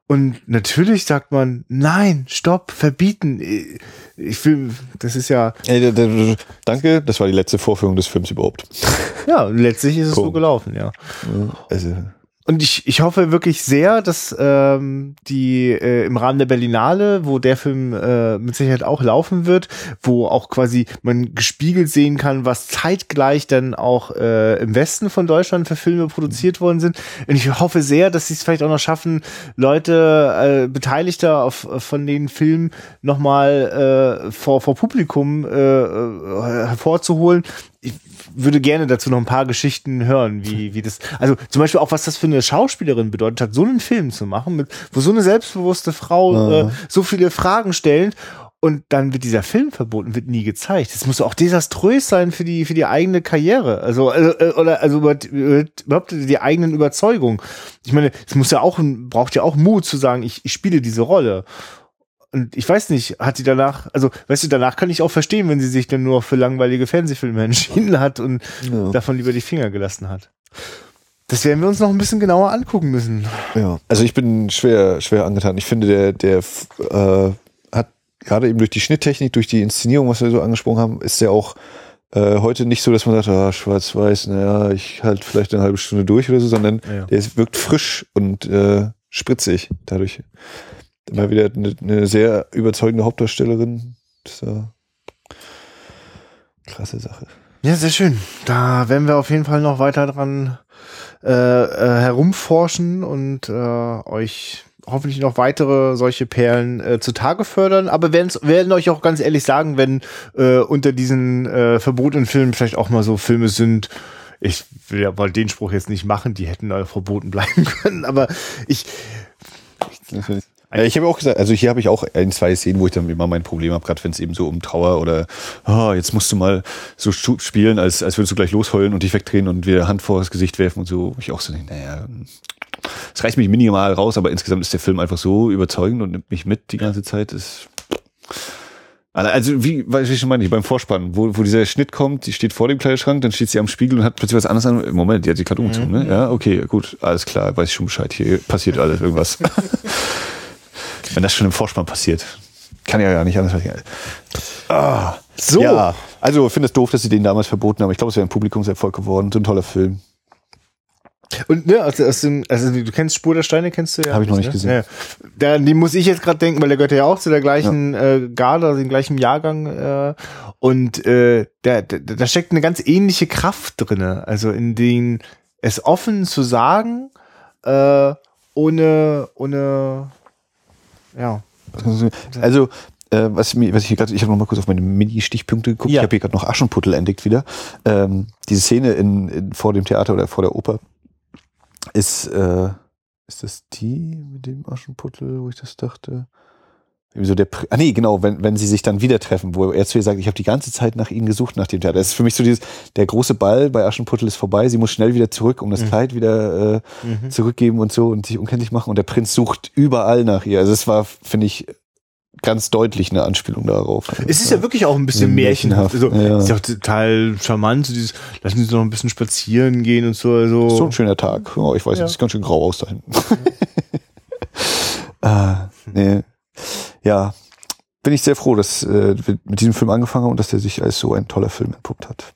Und natürlich sagt man, nein, stopp, verbieten. Ich will, das ist ja. Hey, danke, das war die letzte Vorführung des Films überhaupt. Ja, letztlich ist es cool. so gelaufen, ja. Also, und ich, ich hoffe wirklich sehr, dass ähm, die äh, im Rahmen der Berlinale, wo der Film äh, mit Sicherheit auch laufen wird, wo auch quasi man gespiegelt sehen kann, was zeitgleich dann auch äh, im Westen von Deutschland für Filme produziert worden sind. Und ich hoffe sehr, dass sie es vielleicht auch noch schaffen, Leute, äh, Beteiligte auf, von den Filmen nochmal äh, vor, vor Publikum äh, äh hervorzuholen, ich würde gerne dazu noch ein paar Geschichten hören, wie, wie das, also zum Beispiel auch, was das für eine Schauspielerin bedeutet hat, so einen Film zu machen, mit, wo so eine selbstbewusste Frau äh, so viele Fragen stellt und dann wird dieser Film verboten, wird nie gezeigt. Das muss auch desaströs sein für die, für die eigene Karriere. Also, äh, oder, also überhaupt die eigenen Überzeugungen. Ich meine, es muss ja auch, braucht ja auch Mut zu sagen, ich, ich spiele diese Rolle. Und ich weiß nicht, hat sie danach, also weißt du, danach kann ich auch verstehen, wenn sie sich dann nur für langweilige Fernsehfilme entschieden hat und ja. davon lieber die Finger gelassen hat. Das werden wir uns noch ein bisschen genauer angucken müssen. Ja, also ich bin schwer, schwer angetan. Ich finde, der, der äh, hat gerade eben durch die Schnitttechnik, durch die Inszenierung, was wir so angesprochen haben, ist der auch äh, heute nicht so, dass man sagt, ah, schwarz-weiß, naja, ich halt vielleicht eine halbe Stunde durch oder so, sondern ja. der wirkt frisch und äh, spritzig dadurch. Mal wieder eine, eine, sehr überzeugende Hauptdarstellerin. Das ist ja krasse Sache. Ja, sehr schön. Da werden wir auf jeden Fall noch weiter dran äh, äh, herumforschen und äh, euch hoffentlich noch weitere solche Perlen äh, zutage fördern. Aber werden, werden euch auch ganz ehrlich sagen, wenn äh, unter diesen äh, verbotenen Filmen vielleicht auch mal so Filme sind, ich will ja mal den Spruch jetzt nicht machen, die hätten verboten bleiben können, aber ich, ich ja, ich habe auch gesagt, also hier habe ich auch ein, zwei Szenen, wo ich dann immer mein Problem habe, gerade wenn es eben so um Trauer oder oh, jetzt musst du mal so spielen, als, als würdest du gleich losheulen und dich wegdrehen und wieder Hand vor das Gesicht werfen und so. Ich auch so, naja, es reicht mich minimal raus, aber insgesamt ist der Film einfach so überzeugend und nimmt mich mit die ganze Zeit. Ist also wie, weiß ich schon meine, beim Vorspann, wo, wo dieser Schnitt kommt, die steht vor dem Kleiderschrank, dann steht sie am Spiegel und hat plötzlich was anderes an. Moment, die hat sich gerade umgezogen, ne? Ja, okay, gut, alles klar, weiß ich schon Bescheid, hier passiert alles irgendwas. Wenn das schon im Vorspann passiert. Kann ja gar nicht anders. Ah, so. Ja, also ich finde es doof, dass sie den damals verboten haben. Ich glaube, es wäre ein Publikumserfolg geworden. So ein toller Film. Und ne, also, also, also du kennst Spur der Steine, kennst du ja. Habe ich noch nicht ne? gesehen. Ja. Da, die muss ich jetzt gerade denken, weil der gehört ja auch zu der gleichen ja. äh, Garde, also dem gleichen Jahrgang. Äh, und äh, da, da, da steckt eine ganz ähnliche Kraft drinne. Also in den es offen zu sagen, äh, ohne, ohne ja. Also, äh, was, mir, was ich hier gerade, ich habe noch mal kurz auf meine Mini-Stichpunkte geguckt. Ja. Ich habe hier gerade noch Aschenputtel entdeckt wieder. Ähm, diese Szene in, in, vor dem Theater oder vor der Oper ist, äh, ist das die mit dem Aschenputtel, wo ich das dachte? So der, ah nee, genau, wenn, wenn sie sich dann wieder treffen, wo er zu ihr sagt, ich habe die ganze Zeit nach ihnen gesucht, nach dem Theater. Das ist für mich so dieses, der große Ball bei Aschenputtel ist vorbei, sie muss schnell wieder zurück, um das mhm. Kleid wieder äh, mhm. zurückgeben und so und sich unkenntlich machen und der Prinz sucht überall nach ihr. Also es war, finde ich, ganz deutlich eine Anspielung darauf. Es ist ja wirklich auch ein bisschen märchenhaft. Also, Ja. Ist ja auch total charmant, so dieses, lassen Sie uns noch ein bisschen spazieren gehen und so. Also. So ein schöner Tag. Oh, ich weiß, Ja. es sieht ganz schön grau aus da hinten. ah, nee. Ja, bin ich sehr froh, dass äh, wir mit diesem Film angefangen haben und dass der sich als so ein toller Film entpuppt hat.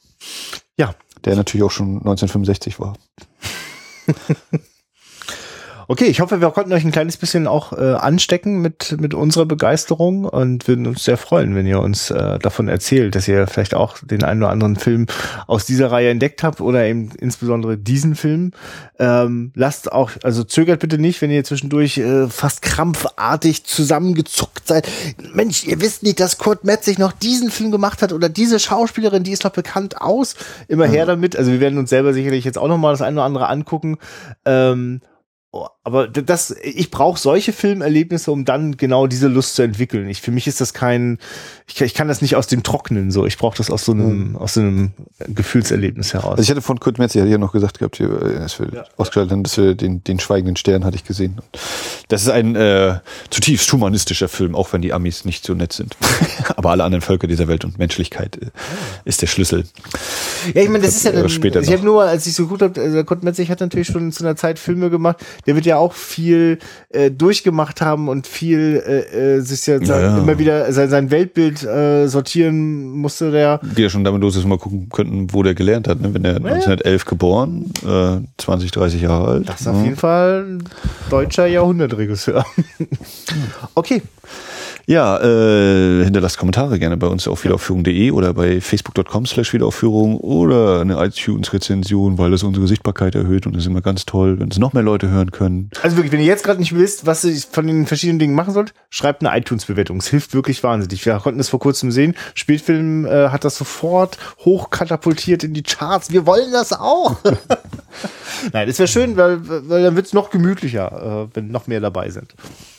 Ja. Der natürlich auch schon 1965 war. Okay, ich hoffe, wir konnten euch ein kleines bisschen auch äh, anstecken mit, mit unserer Begeisterung und würden uns sehr freuen, wenn ihr uns äh, davon erzählt, dass ihr vielleicht auch den einen oder anderen Film aus dieser Reihe entdeckt habt oder eben insbesondere diesen Film. Ähm, lasst auch, also zögert bitte nicht, wenn ihr zwischendurch äh, fast krampfartig zusammengezuckt seid. Mensch, ihr wisst nicht, dass Kurt Metzig noch diesen Film gemacht hat oder diese Schauspielerin, die ist doch bekannt aus. Immer her damit. Also wir werden uns selber sicherlich jetzt auch noch mal das eine oder andere angucken. Ähm, aber das, ich brauche solche Filmerlebnisse, um dann genau diese Lust zu entwickeln. Ich, für mich ist das kein, ich, kann- ich kann das nicht aus dem Trocknen so. Ich brauche das aus so einem, aus so einem Gefühlserlebnis heraus. Also ich hatte von Kurt Metz, hatte ich ja noch gesagt gehabt, hier, äh, dass wir ausgeschaltet haben, dass wir den, den Schweigenden Stern hatte ich gesehen. Das ist ein äh, zutiefst humanistischer Film, auch wenn die Amis nicht so nett sind. Aber alle anderen Völker dieser Welt und Menschlichkeit äh, ist der Schlüssel. Ja, ich meine, das ist ja Äh, dann, später ich habe nur, als ich so gut habe, also Kurt Metzig hat natürlich schon zu einer Zeit Filme gemacht. Der wird ja auch viel äh, durchgemacht haben und viel äh, äh, sich ja, Ja, ja. immer wieder sein, sein Weltbild äh, sortieren musste der. Die ja schon damit los ist, mal gucken könnten, wo der gelernt hat. Ne? Wenn der 1911 geboren, äh, 20, 30 Jahre alt. Das ist auf jeden Fall ein deutscher Jahrhundertregisseur. okay. Ja, äh, hinterlasst Kommentare gerne bei uns auf wiederaufführung.de oder bei facebook.com slash wiederaufführung oder eine iTunes-Rezension, weil das unsere Sichtbarkeit erhöht und das ist immer ganz toll, wenn es noch mehr Leute hören können. Also wirklich, wenn ihr jetzt gerade nicht wisst, was ihr von den verschiedenen Dingen machen sollt, schreibt eine iTunes-Bewertung. Es hilft wirklich wahnsinnig. Wir konnten es vor kurzem sehen. Spielfilm äh, hat das sofort hochkatapultiert in die Charts. Wir wollen das auch. Nein, das wäre schön, weil, weil dann wird es noch gemütlicher, äh, wenn noch mehr dabei sind.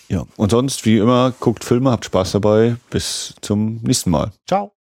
Ja, und sonst, wie immer, guckt Filme, habt Spaß dabei. Bis zum nächsten Mal. Ciao.